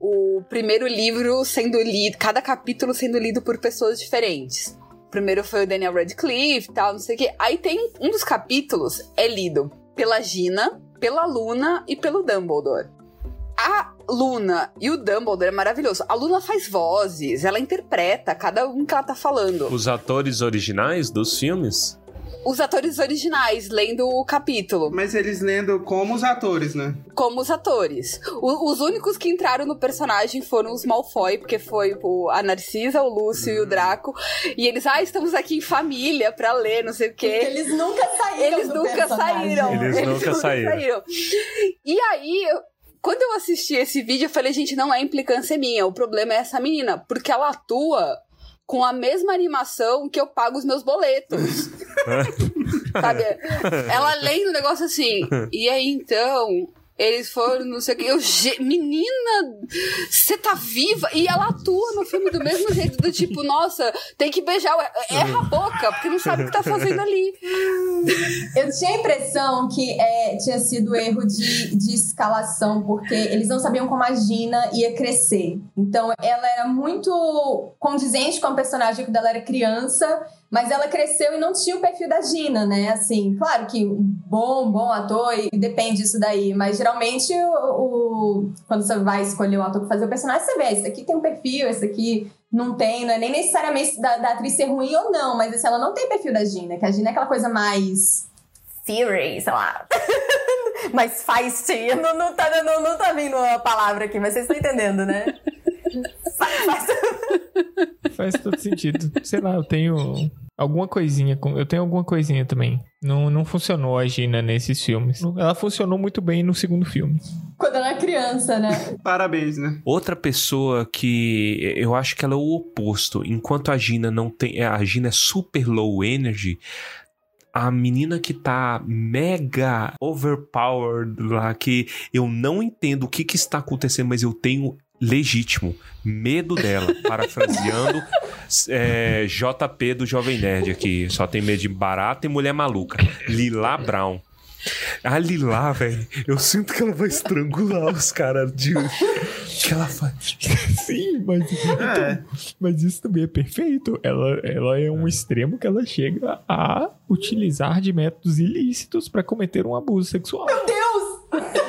o primeiro livro sendo lido, cada capítulo sendo lido por pessoas diferentes. O primeiro foi o Daniel Radcliffe e tal, não sei o quê. Aí tem um dos capítulos é lido pela Gina, pela Luna e pelo Dumbledore. A Luna e o Dumbledore é maravilhoso. A Luna faz vozes, ela interpreta cada um que ela tá falando. Os atores originais dos filmes? Os atores originais lendo o capítulo. Mas eles lendo como os atores, né? como os atores. O- os únicos que entraram no personagem foram os Malfoy, porque foi o- a Narcisa, o Lúcio e o Draco. E eles, ah, estamos aqui em família pra ler, não sei o quê. Porque eles nunca saíram Eles do nunca personagem. saíram. Eles nunca saíram. E aí, eu- quando eu assisti esse vídeo, eu falei, gente, não é implicância minha. O problema é essa menina, porque ela atua com a mesma animação que eu pago os meus boletos. Sabe? Ela lendo o negócio assim. E aí, então, Eles foram, não sei o que. Eu, "Ge- menina, você tá viva? E ela atua no filme do mesmo jeito, do tipo, nossa, tem que beijar, o- erra a boca, porque não sabe o que tá fazendo ali. Eu tinha a impressão que é, tinha sido erro de, de escalação, porque eles não sabiam como a Gina ia crescer. Então, ela era muito condizente com a personagem quando ela era criança, mas ela cresceu e não tinha o perfil da Gina, né? Assim, claro que um bom, bom ator, e depende disso daí, mas geralmente o, o- quando você vai escolher um ator pra fazer o personagem, você vê, esse aqui tem um perfil, esse aqui não tem, não é nem necessariamente da, da atriz ser ruim ou não, mas assim, ela não tem perfil da Gina, que a Gina é aquela coisa mais. Fury, sei lá. mas feisty. Não, não, tá, não, não tá vindo a palavra aqui, mas vocês estão entendendo, né? Faz todo sentido. Sei lá, eu tenho alguma coisinha. com- Eu tenho alguma coisinha também. Não, não funcionou a Gina nesses filmes. Ela funcionou muito bem no segundo filme. Quando ela era criança, né? Parabéns, né? Outra pessoa que eu acho que ela é o oposto. Enquanto a Gina não tem. A Gina é super low energy. A menina que tá mega overpowered lá, que eu não entendo o que, que está acontecendo, mas eu tenho legítimo medo dela. Parafraseando é, JP do Jovem Nerd aqui. Só tem medo de barata e mulher maluca. Lila Brown. A Lila, velho, eu sinto que ela vai estrangular os caras de. Que ela faz. Sim, mas, então, mas isso também é perfeito. Ela, ela é um extremo que ela chega a utilizar de métodos ilícitos pra cometer um abuso sexual. Meu Deus!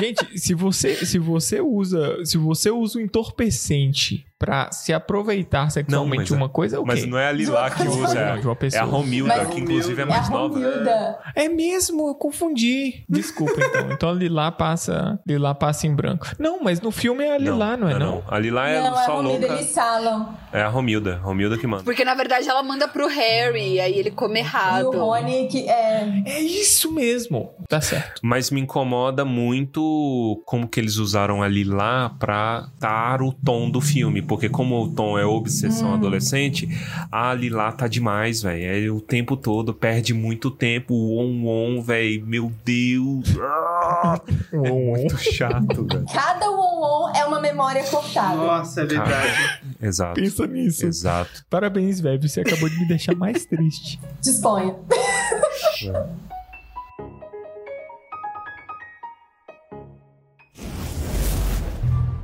Gente, se você, se você usa, se você usa o entorpecente pra se aproveitar sexualmente mas de é- uma coisa, é o Mas quê? não é a Lila que usa, Não, de uma é pessoa. a Romilda, Mas- que inclusive é É a mais nova. Romilda. É mesmo, eu confundi. Desculpa, então. Então a Lilá passa, Lilá passa em branco. Não, mas no filme é a Lilá, não, é não? A Lila é não, é a só Romilda, louca. eles falam. É a Romilda. Romilda que manda. Porque na verdade ela manda pro Harry, aí ele come E errado. o Rony, que é. É isso mesmo. Tá certo. Mas me incomoda muito como que eles usaram a Lila pra dar o tom do filme. Porque como o tom é obsessão adolescente, a Lila tá demais, velho. É o tempo todo, perde muito tempo. O on-on, velho. Meu Deus. Ah, é muito chato, velho. Cada on-on é uma memória cortada. Nossa, é verdade. Exato. Pensa nisso. Exato. Parabéns, velho. Você acabou de me deixar mais triste. Disponha.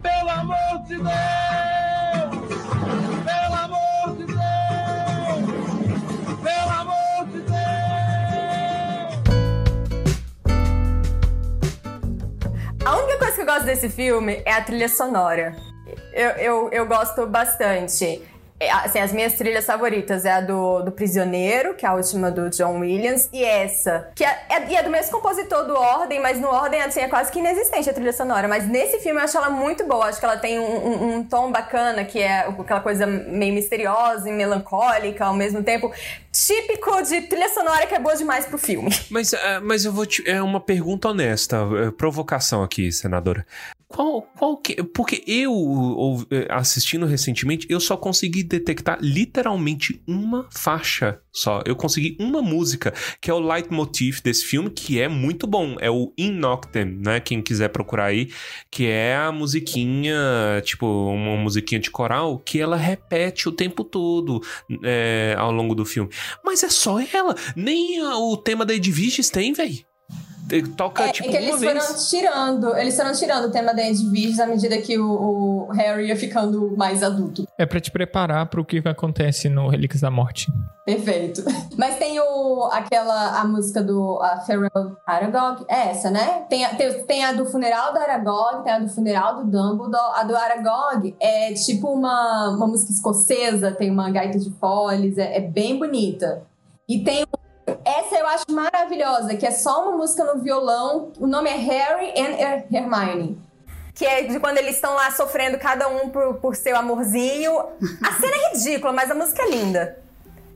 Pelo amor de Deus! Que eu gosto desse filme é a trilha sonora. Eu, eu, eu gosto bastante. É, assim, as minhas trilhas favoritas é a do, do Prisioneiro, que é a última do John Williams, e essa, que é, é, e é do mesmo compositor do Ordem, mas no Ordem assim, é quase que inexistente a trilha sonora. Mas nesse filme eu acho ela muito boa. Acho que ela tem um, um- um tom bacana, que é aquela coisa meio misteriosa e melancólica ao mesmo tempo. Típico de trilha sonora que é boa demais pro filme. Mas, é, mas eu vou te. É uma pergunta honesta, é, provocação aqui, senadora. Qual, qual que. Porque eu, é, assistindo recentemente, eu só consegui detectar literalmente uma faixa só. Eu consegui uma música, que é o leitmotiv desse filme, que é muito bom. É o In Noctem, né? Quem quiser procurar aí, que é a musiquinha, tipo, uma musiquinha de coral, que ela repete o tempo todo é, ao longo do filme. Mas é só ela. Nem o tema da Edviges tem, velho. Toca, É, tipo, é que eles vez. foram tirando, eles foram tirando o tema da Ed Virgis à medida que o, o Harry ia ficando mais adulto. É pra te preparar pro que acontece no Relíquias da Morte. Perfeito. Mas tem o, aquela, a música do a Farewell Aragog, é essa, né? Tem a, tem, tem a do funeral do Aragog, tem a do funeral do Dumbledore. A do Aragog é tipo uma, uma música escocesa, tem uma gaita de foles, é, é bem bonita. E tem essa eu acho maravilhosa, que é só uma música no violão. O nome é Harry and Her- Hermione. Que é de quando eles estão lá sofrendo cada um por, por seu amorzinho. A cena é ridícula, mas a música é linda.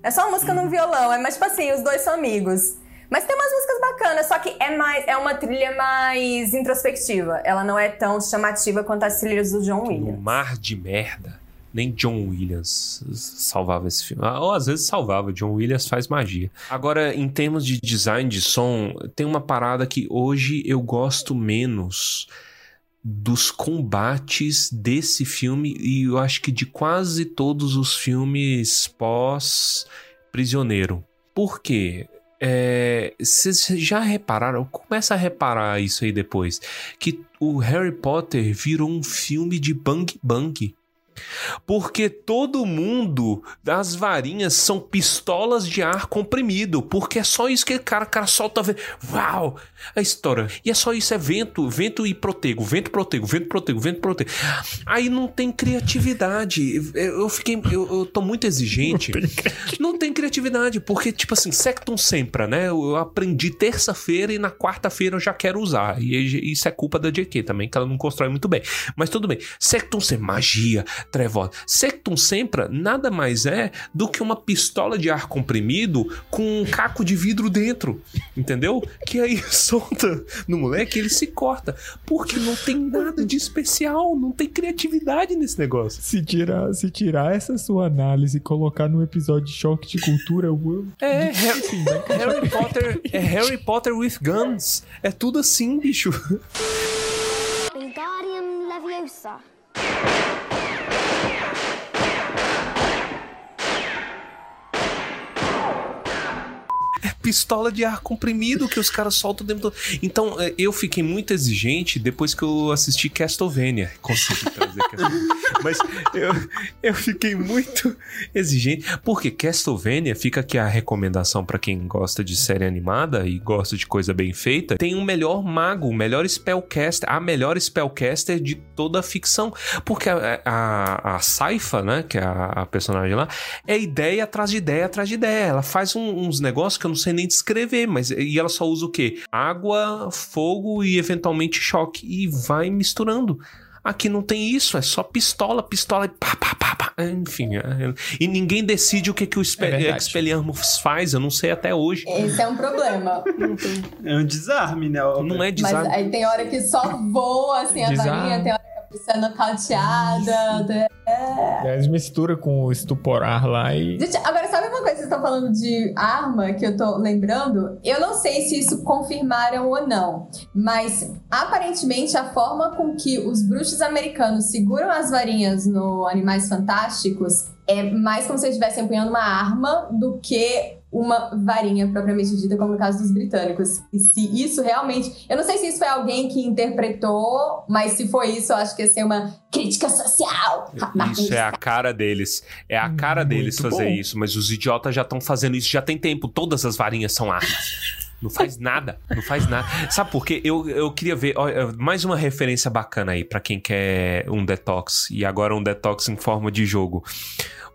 É só uma música no violão, é mais tipo assim, os dois são amigos. Mas tem umas músicas bacanas, só que é mais é uma trilha mais introspectiva. Ela não é tão chamativa quanto as trilhas do John Um Williams. mar de merda. Nem John Williams salvava esse filme. Ah, Ou às vezes salvava, John Williams faz magia. Agora, em termos de design de som, tem uma parada que hoje eu gosto menos dos combates desse filme e eu acho que de quase todos os filmes pós Prisioneiro. Por quê? É, Vocês já repararam? Começa a reparar isso aí depois. Que o Harry Potter virou um filme de bang bang. Porque todo mundo das varinhas são pistolas de ar comprimido. Porque é só isso que o cara, o cara solta. Uau! A história. E é só isso: é vento, vento e protego, vento, protego, vento, protego, vento, protego. Aí não tem criatividade. Eu, fiquei. Eu, eu tô muito exigente. Não tem criatividade. Porque, tipo assim, Sectum Sempra, né? Eu aprendi terça-feira e na quarta-feira eu já quero usar. E isso é culpa da JK também, que ela não constrói muito bem. Mas tudo bem. Sectum Sempra, magia, trevosa. Sectum Sempra nada mais é do que uma pistola de ar comprimido com um caco de vidro dentro. Entendeu? Que aí solta no moleque e ele se corta. Porque não tem nada de especial, não tem criatividade nesse negócio. Se tirar, se tirar essa sua análise e colocar no episódio de choque de cultura, eu. É, Harry, Harry Potter é Harry Potter with guns. É tudo assim, bicho. Wingardium Leviosa. Pistola de ar comprimido que os caras soltam o tempo todo. Então, é, eu fiquei muito exigente depois que eu assisti Castlevania. Consegui trazer Castlevania. Mas eu, eu fiquei muito exigente. Porque Castlevania, fica aqui a recomendação pra quem gosta de série animada e gosta de coisa bem feita. Tem o melhor mago, o melhor spellcaster, a melhor spellcaster de toda a ficção. Porque a, a, a Saifa, né, que é a, a personagem lá, é ideia atrás de ideia atrás de ideia. Ela faz um- uns negócios que eu não sei nem descrever, mas e ela só usa o quê? Água, fogo e eventualmente choque e vai misturando. Aqui não tem isso, é só pistola, pistola e pá, pá, pá, pá. Enfim, é- e ninguém decide o que, que o Expe- É. Expelliarmus faz, eu não sei até hoje. Esse é um problema. É um desarme, né? Não é Mas desarme. aí tem hora que só voa assim a Desarme. varinha, tem hora é nocauteada. É. Eles mistura com o estuporar lá e. Gente, agora sabe uma coisa que vocês estão falando de arma que eu tô lembrando? Eu não sei se isso confirmaram ou não, mas aparentemente a forma com que os bruxos americanos seguram as varinhas no Animais Fantásticos é mais como se eles estivessem empunhando uma arma do que uma varinha propriamente dita, como no caso dos britânicos. E se isso realmente. Eu não sei se isso foi alguém que interpretou, mas se foi isso, eu acho que ia ser uma crítica social. Isso é a cara deles. É a cara deles Muito fazer bom. isso, mas os idiotas já estão fazendo isso já tem tempo. Todas as varinhas são armas. Não faz nada, não faz nada. Sabe por quê? Eu, eu queria ver, olha, mais uma referência bacana aí pra quem quer um detox e agora um detox em forma de jogo.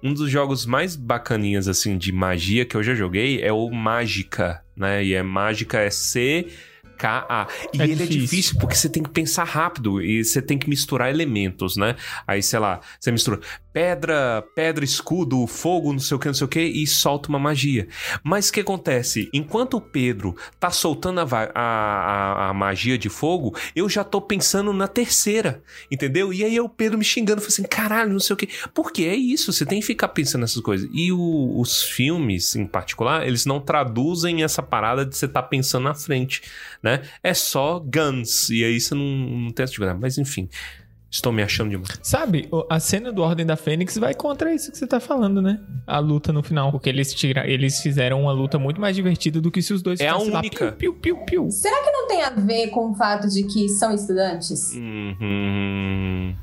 Um dos jogos mais bacaninhas assim de magia que eu já joguei é o Mágica, né? E é Mágica é C K-A. E É ele é difícil. difícil porque você tem que pensar rápido e você tem que misturar elementos, né? Aí, sei lá, você mistura pedra, pedra, escudo, fogo, não sei o que, não sei o que, e solta uma magia. Mas o que acontece? Enquanto o Pedro tá soltando a, a, a- a magia de fogo, eu já tô pensando na terceira, entendeu? E aí é o Pedro me xingando, falando assim, caralho, não sei o que. Porque é isso, você tem que ficar pensando nessas coisas. E o- os filmes, em particular, eles não traduzem essa parada de você estar pensando na frente, né? É só guns, e aí você não, não tem essa dificuldade. Mas enfim, estou me achando demais. Sabe, o- a cena do Ordem da Fênix vai contra isso que você tá falando, né? A luta no final. Porque eles, tira, eles fizeram uma luta muito mais divertida do que se os dois É a lá, única. piu, piu, piu, piu. Será que não tem a ver com o fato de que são estudantes? Uhum.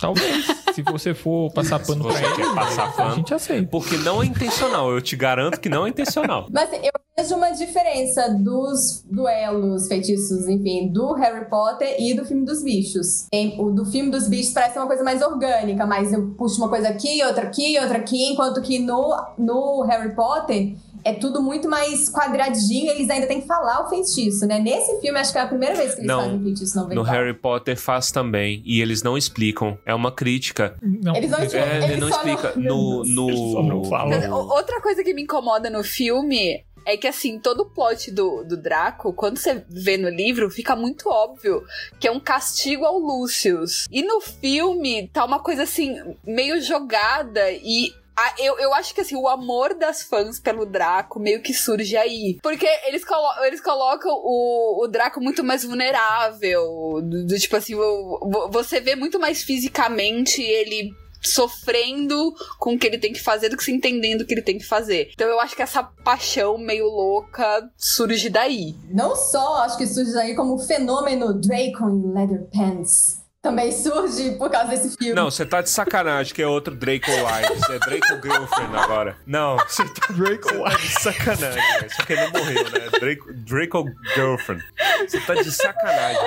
Talvez. se você for passar pano pra ele, passar a pano. gente aceita. Porque não é intencional, eu te garanto que não é intencional. Mas eu vejo uma diferença dos duelos, feitiços, enfim, do Harry Potter e do filme dos bichos. O do filme dos bichos parece uma coisa mais orgânica, mas eu puxo uma coisa aqui, outra aqui, outra aqui, enquanto que no, no Harry Potter é tudo muito mais quadradinho, eles ainda têm que falar o feitiço, né? Nesse filme, acho que é a primeira vez que eles Não. fazem feitiço não No verbal. Harry Potter faz também, e eles não explicam. É uma crítica. Não, Eles não explicam, É, ele eles não só explica. Meu No, no... Eles só não falam. Outra coisa que me incomoda no filme é que assim, todo o plot do, do Draco, quando você vê no livro, fica muito óbvio que é um castigo ao Lucius. E no filme tá uma coisa assim, meio jogada e a- eu, eu acho que assim, o amor das fãs pelo Draco meio que surge aí. Porque eles, colo eles colocam o, o Draco muito mais vulnerável. Do, do tipo assim, o- vo- você vê muito mais fisicamente ele sofrendo com o que ele tem que fazer do que se entendendo o que ele tem que fazer. Então eu acho que essa paixão meio louca surge daí. Não só acho que surge aí como o fenômeno Draco in Leather Pants. Também surge por causa desse filme. Não, você tá de sacanagem que é outro Draco Wives. É Draco Girlfriend agora. Não, você tá, Draco tá de sacanagem, velho. Só que ele não morreu, né? Draco, Draco Girlfriend. Você tá de sacanagem.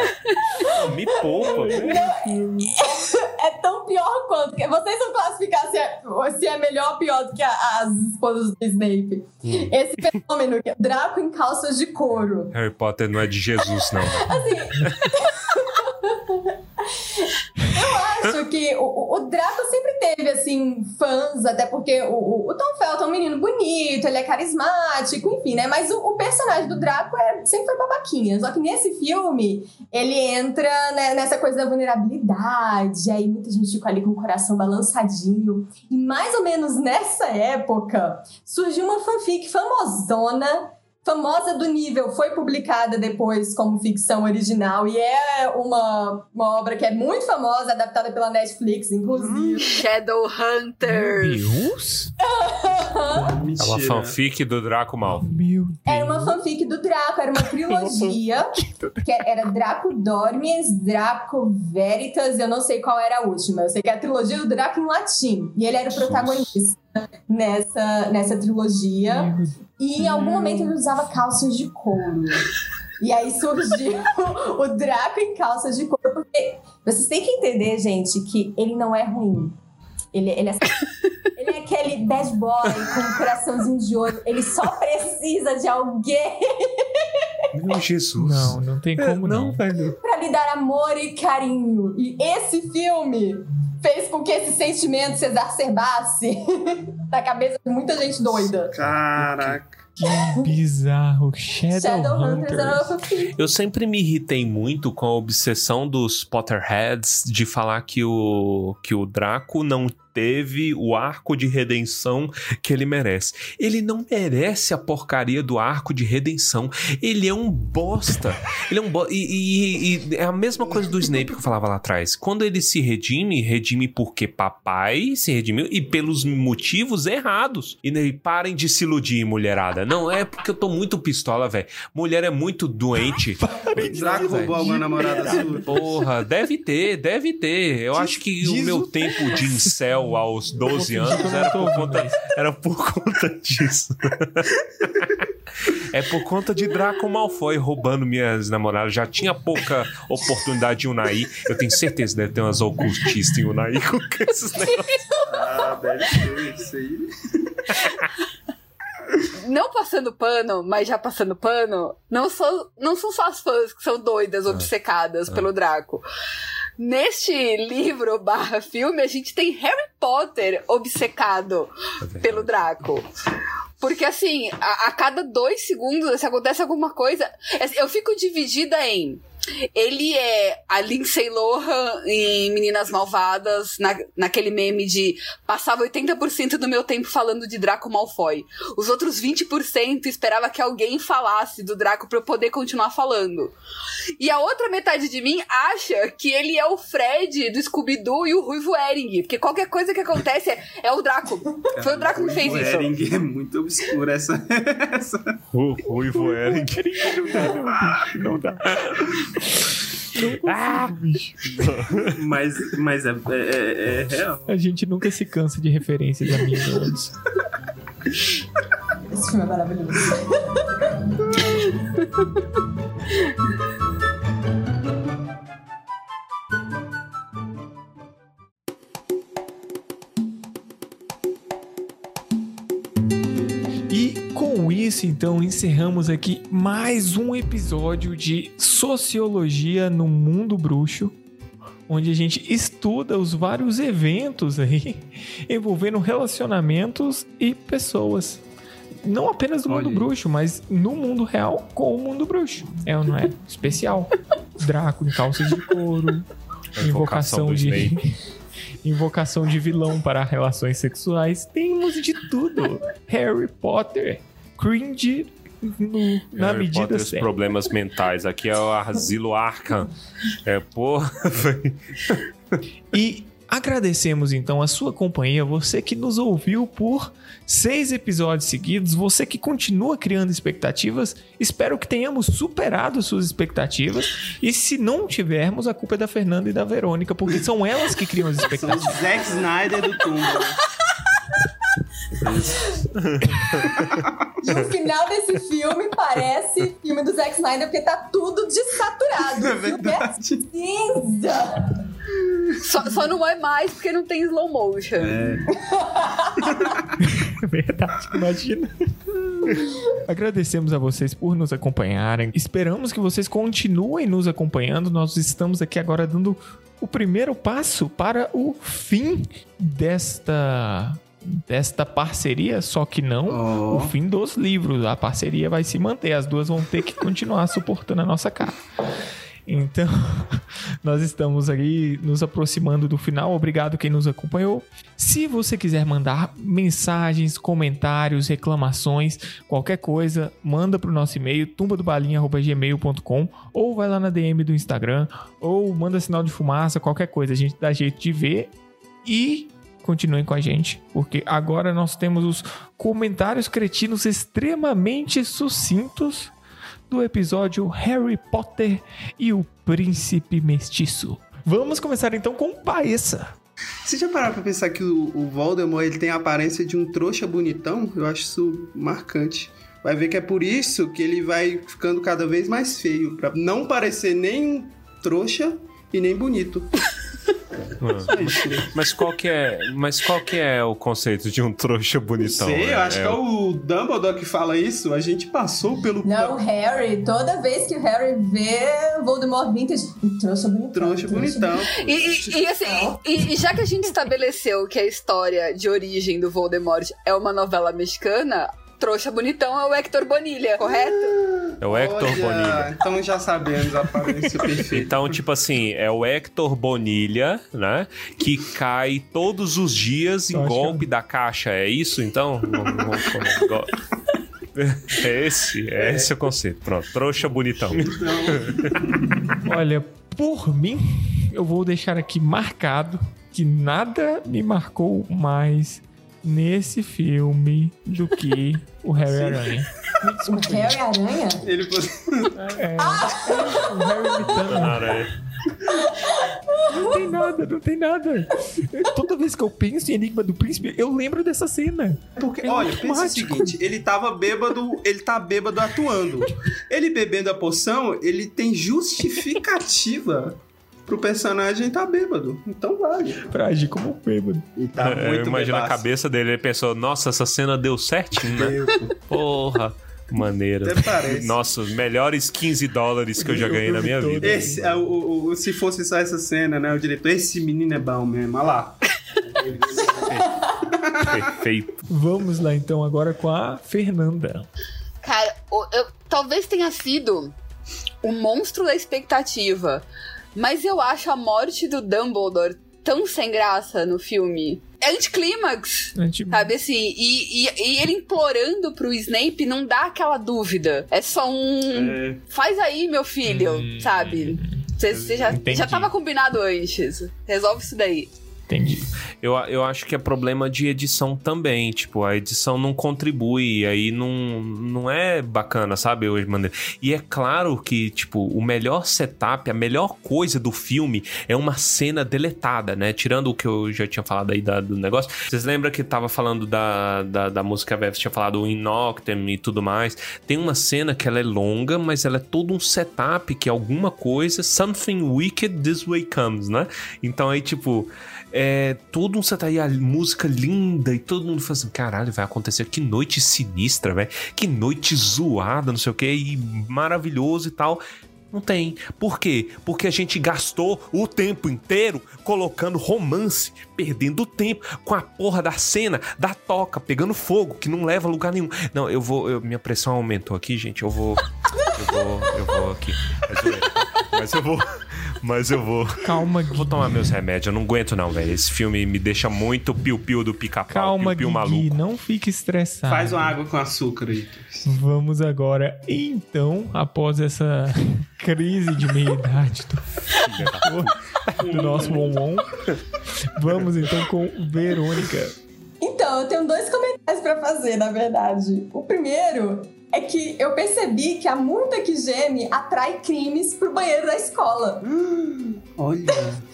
Não, me poupa, velho. É tão pior quanto. que- Vocês vão classificar se é, se é melhor ou pior do que a- as esposas do Snape. Esse fenômeno, que é Draco em calças de couro. Harry Potter não é de Jesus, não. Eu acho que o, o- Draco sempre teve, assim, fãs, até porque o, o- Tom Felton é um menino bonito, ele é carismático, enfim, né? Mas o, o personagem do Draco é, sempre foi babaquinha. Só que nesse filme, ele entra né, nessa coisa da vulnerabilidade, aí muita gente fica ali com o coração balançadinho. E mais ou menos nessa época, surgiu uma fanfic famosona famosa do nível, foi publicada depois como ficção original e é uma, uma obra que é muito famosa, adaptada pela Netflix, inclusive. Shadowhunters. Deus? É uma fanfic do Draco Mal. Era uma fanfic do Draco, era uma trilogia, que era Draco Dormiens, Draco Veritas, eu não sei qual era a última, eu sei que é a trilogia do Draco em latim, e ele era o protagonista nessa, nessa trilogia, e em algum momento ele usava calças de couro. E aí surgiu o Draco em calças de couro, porque vocês têm que entender, gente, que ele não é ruim. Ele, ele, é, ele é aquele bad boy com um coraçãozinho de ouro. Ele só precisa de alguém Meu Jesus. Não, não tem como não. velho. pra lhe dar amor e carinho. E esse filme fez com que esse sentimento se exacerbasse na cabeça de muita gente doida. Caraca. Que bizarro. Shadowhunters uma fanfic. Eu sempre me irritei muito com a obsessão dos Potterheads de falar que o, que o Draco não teve o arco de redenção que ele merece. Ele não merece a porcaria do arco de redenção. Ele é um bosta. Ele é um bosta. E, e- e é a mesma coisa do Snape que eu falava lá atrás. Quando ele se redime, redime porque papai se redimiu e pelos motivos errados. E né, parem de se iludir, mulherada. Não, é porque eu tô muito pistola, velho. Mulher é muito doente. Draco roubou alguma namorada sua? Porra, deve ter, deve ter. Eu acho que o meu tempo de incel aos 12 anos era por conta, era por conta disso. É por conta de Draco Malfoy roubando minhas namoradas. Já tinha pouca oportunidade em Unai. Eu tenho certeza que deve ter umas ocultistas em Unai com esses negócios. Ah, deve ser isso aí. Não passando pano, mas já passando pano, não são, não são só as fãs que são doidas, obcecadas pelo Draco. Neste livro barra filme, a gente tem Harry Potter obcecado pelo Draco. Porque assim, a, a cada dois segundos, se acontece alguma coisa, eu fico dividida em. Ele é a Lindsay Lohan em Meninas Malvadas, na, naquele meme de passava 80% do meu tempo falando de Draco Malfoy. Os outros 20% esperava que alguém falasse do Draco pra eu poder continuar falando. E a outra metade de mim acha que ele é o Fred do Scooby-Doo e o Ruivo Ering. Porque qualquer coisa que acontece é, é o Draco. Foi o Draco que fez O isso. Ering é muito obscura essa. essa... O Ruivo Ering. Não dá. Ah! Mas, mas é, é, é- é real. A gente nunca se cansa de referências amigos. Esse filme é maravilhoso. Isso, então, encerramos aqui mais um episódio de Sociologia no Mundo Bruxo, onde a gente estuda os vários eventos aí envolvendo relacionamentos e pessoas. não apenas do mundo bruxo, mas no mundo real com o mundo bruxo. É ou não é? Especial. Draco em calça de couro. Invocação de. Snape. Invocação de vilão para relações sexuais. Temos de tudo. Harry Potter. Cringe no- na Harry medida Potter, os certa. problemas mentais. Aqui é o Asilo Arkham. É, porra. E agradecemos então a sua companhia, você que nos ouviu por seis episódios seguidos, você que continua criando expectativas. Espero que tenhamos superado suas expectativas. E se não tivermos, a culpa é da Fernanda e da Verônica, porque são elas que criam as São expectativas. os Zack Snyder do E o final desse filme parece filme do Zack Snyder, porque tá tudo desaturado. É O filme é cinza. Só, só não é mais porque não tem slow motion. Verdade, imagina. Agradecemos a vocês por nos acompanharem. Esperamos que vocês continuem nos acompanhando. Nós estamos aqui agora dando o primeiro passo para o fim desta desta parceria, só que não o fim dos livros. A parceria vai se manter, as duas vão ter que continuar suportando a nossa cara. Então, nós estamos aí nos aproximando do final. Obrigado quem nos acompanhou. Se você quiser mandar mensagens, comentários, reclamações, qualquer coisa, manda pro nosso e-mail tumbadobalinha@gmail.com ou vai lá na DM do Instagram ou manda sinal de fumaça, qualquer coisa, a gente dá jeito de ver e continuem com a gente, porque agora nós temos os comentários cretinos extremamente sucintos do episódio Harry Potter e o Príncipe Mestiço. Vamos começar então com Paessa. Você já pararam pra pensar que o, Voldemort ele tem a aparência de um trouxa bonitão? Eu acho isso marcante. Vai ver que é por isso que ele vai ficando cada vez mais feio, pra não parecer nem trouxa e nem bonito. Mas qual que é, mas qual que é o conceito de um trouxa bonitão? Sei, eu acho que é o- o Dumbledore que fala isso. A gente passou pelo Não, o Harry, toda vez que o Harry vê Voldemort Vintage, um trouxa bonitão. trouxa bonitão. E, e- e, assim, e, e já que a gente estabeleceu que a história de origem do Voldemort é uma novela mexicana, trouxa bonitão é o Hector Bonilha, correto? É o Hector Olha, Bonilha. Então já sabemos a aparência perfeita. Então, tipo assim, é o Hector Bonilha, né? Que cai todos os dias em golpe da caixa. É isso, então? Vamos- vamos- vamos- go- É esse, é esse o conceito. Pronto, trouxa bonitão. Olha, por mim, eu vou deixar aqui marcado que nada me marcou mais nesse filme do que o Harry Aranha. O Harry Aranha? Ele É, o Harry imitando. Aranha. Não tem nada, não tem nada. Toda vez que eu penso em Enigma do Príncipe, eu lembro dessa cena. Porque, É olha, pensa o automático. seguinte, ele tava bêbado, ele tá bêbado atuando. Ele bebendo a poção, ele tem justificativa pro personagem tá bêbado. Então vale. Pra agir como um bêbado. E tá É, muito eu imagino a bebaço. cabeça dele, ele pensou, nossa, essa cena deu certinho, né? Porra, maneira. Até parece. Nossa, os melhores 15 dólares que eu já ganhei na minha vida. Esse, é, o, o- o- se fosse só essa cena, né? O diretor, esse menino é bom mesmo. Olha lá. Perfeito. Vamos lá então agora com a Fernanda. Cara, o- eu, talvez tenha sido o monstro da expectativa, mas eu acho a morte do Dumbledore tão sem graça no filme. É anticlímax. Sabe assim? E, e, e ele implorando pro Snape não dá aquela dúvida. É só um. É. Faz aí, meu filho, sabe? Você já, Entendi. já tava combinado antes. Resolve isso daí. Entendi. Eu, eu acho que é problema de edição também. Tipo, a edição não contribui, aí não, não é bacana, sabe? Hoje, maneira. E é claro que, tipo, o melhor setup, a melhor coisa do filme é uma cena deletada, né? Tirando o que eu já tinha falado aí da- do negócio. Vocês lembram que tava falando da, da, da música Vev, tinha falado In Noctem e tudo mais. Tem uma cena que ela é longa, mas ela é todo um setup que é alguma coisa, something wicked this way comes, né? Então aí, tipo, é todo um setup aí, a música linda e todo mundo fala assim, caralho, vai acontecer, que noite sinistra, velho, que noite zoada, não sei o que, e maravilhoso e tal. Não tem. Por quê? Porque a gente gastou o tempo inteiro colocando romance, perdendo tempo com a porra da cena, da toca, pegando fogo, que não leva a lugar nenhum. Não, eu vou. eu- minha pressão aumentou aqui, gente. Eu vou. Eu vou. Eu vou aqui. É zoeira, tá? Mas eu vou. Mas eu vou. Calma, Vou tomar meus remédios. Eu não aguento, não, velho. Esse filme me deixa muito piu-piu do pica-pau. Calma, piu-piu Gui, maluco. não fique estressado. Faz uma água com açúcar aí. Vamos agora, então, após essa crise de meia-idade do, do nosso Won vamos então com Verônica. Então, eu tenho dois comentários pra fazer, na verdade. O primeiro é que eu percebi que a murta que geme atrai crimes pro banheiro da escola. Olha.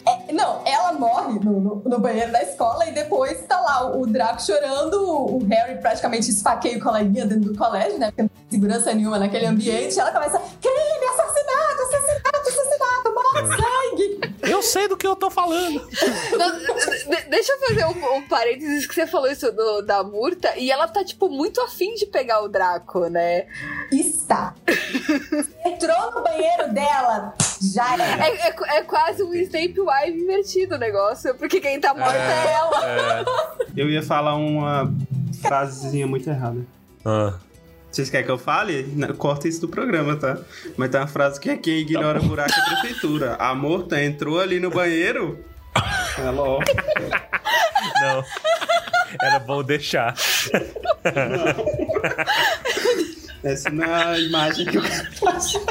É, não, ela morre no, no- no banheiro da escola e depois tá lá o, o Draco chorando, o Harry praticamente esfaqueia o coleguinha dentro do colégio, né? Porque não tem segurança nenhuma naquele ambiente. E ela começa: crime, assassinato, morre sangue. Eu sei do que eu tô falando. Não, deixa eu fazer um, um parênteses que você falou isso do- da Murta e ela tá, tipo, muito afim de pegar o Draco, né? Está. Entrou no banheiro dela, já era. É, é- é quase um Snape Wive invertido o negócio, porque quem tá morta é, ela. Eu ia falar uma frasezinha muito errada. Ah. Vocês querem que eu fale? Não, Corta isso do programa, tá? Mas tem uma frase que é quem ignora buraco é a prefeitura. A morta entrou ali no banheiro. Ela, ó. Não. Era bom deixar. Essa não é a imagem que eu quero passar.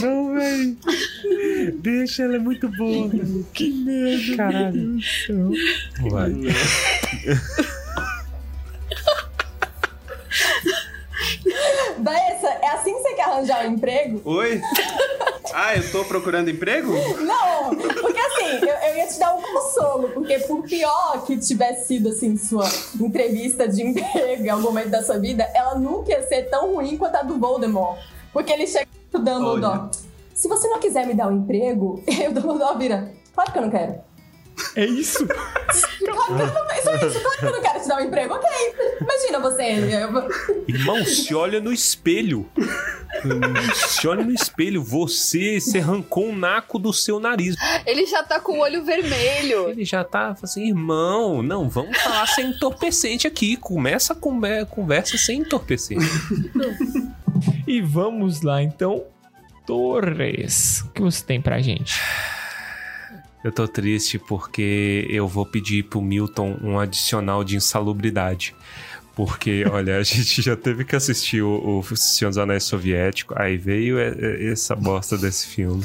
Não, velho. Deixa, ela é muito boa. Que medo. Caralho. Vai. Vanessa, é assim que você quer arranjar um emprego? Oi? Ah, eu tô procurando emprego? Não, porque assim, eu, eu ia te dar um consolo, porque por pior que tivesse sido assim sua entrevista de emprego em algum momento da sua vida, ela nunca ia ser tão ruim quanto a do Voldemort. Porque ele chega pro Dumbledore. Se você não quiser me dar um emprego, o Dumbledore vira. Claro que eu não quero. É isso? Claro que eu não, isso é isso, claro que eu não quero te dar um emprego. Ok. Imagina você. eu- Irmão, se olha no espelho. Se olha no espelho. Você, você arrancou um naco do seu nariz. Ele já tá com o olho vermelho. Ele já tá assim, irmão, não, vamos falar sem entorpecente aqui. Começa a conver- conversa sem entorpecente. E vamos lá, então. Torres, o que você tem pra gente? Eu tô triste porque eu vou pedir pro Milton um adicional de insalubridade. Porque, olha, a gente já teve que assistir o, o Senhor dos Anéis Soviético, aí veio essa bosta desse filme.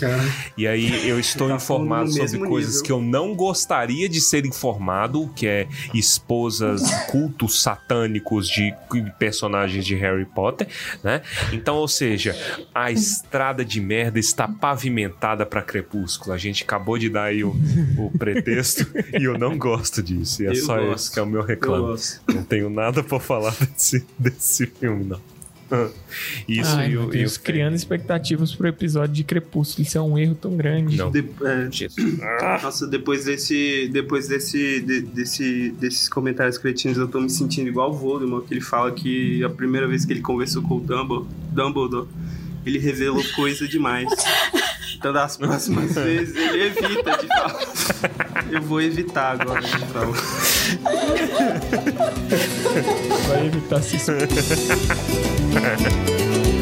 E aí eu estou Tá informado sobre coisas nível. que eu não gostaria de ser informado, que é esposas, cultos satânicos de personagens de Harry Potter, né? Então, ou seja, a estrada de merda está pavimentada para Crepúsculo. A gente acabou de dar aí o, o pretexto e eu não gosto disso. E é Eu só gosto. esse que é o meu Eu reclamo. Não tenho nada pra falar desse, desse filme, não. Isso Ai, e o. e Deus, o- criando expectativas pro episódio de Crepúsculo. Isso é um erro tão grande. Não. De- é. Nossa, depois desse. Depois desse, de- desse. desses comentários cretinos, eu tô me sentindo igual o Voldemort, que ele fala que a primeira vez que ele conversou com o Dumbledore, Dumbledore ele revelou coisa demais. Então das próximas vezes ele evita de falar. Eu vou evitar agora de falar. Vai evitar se expor.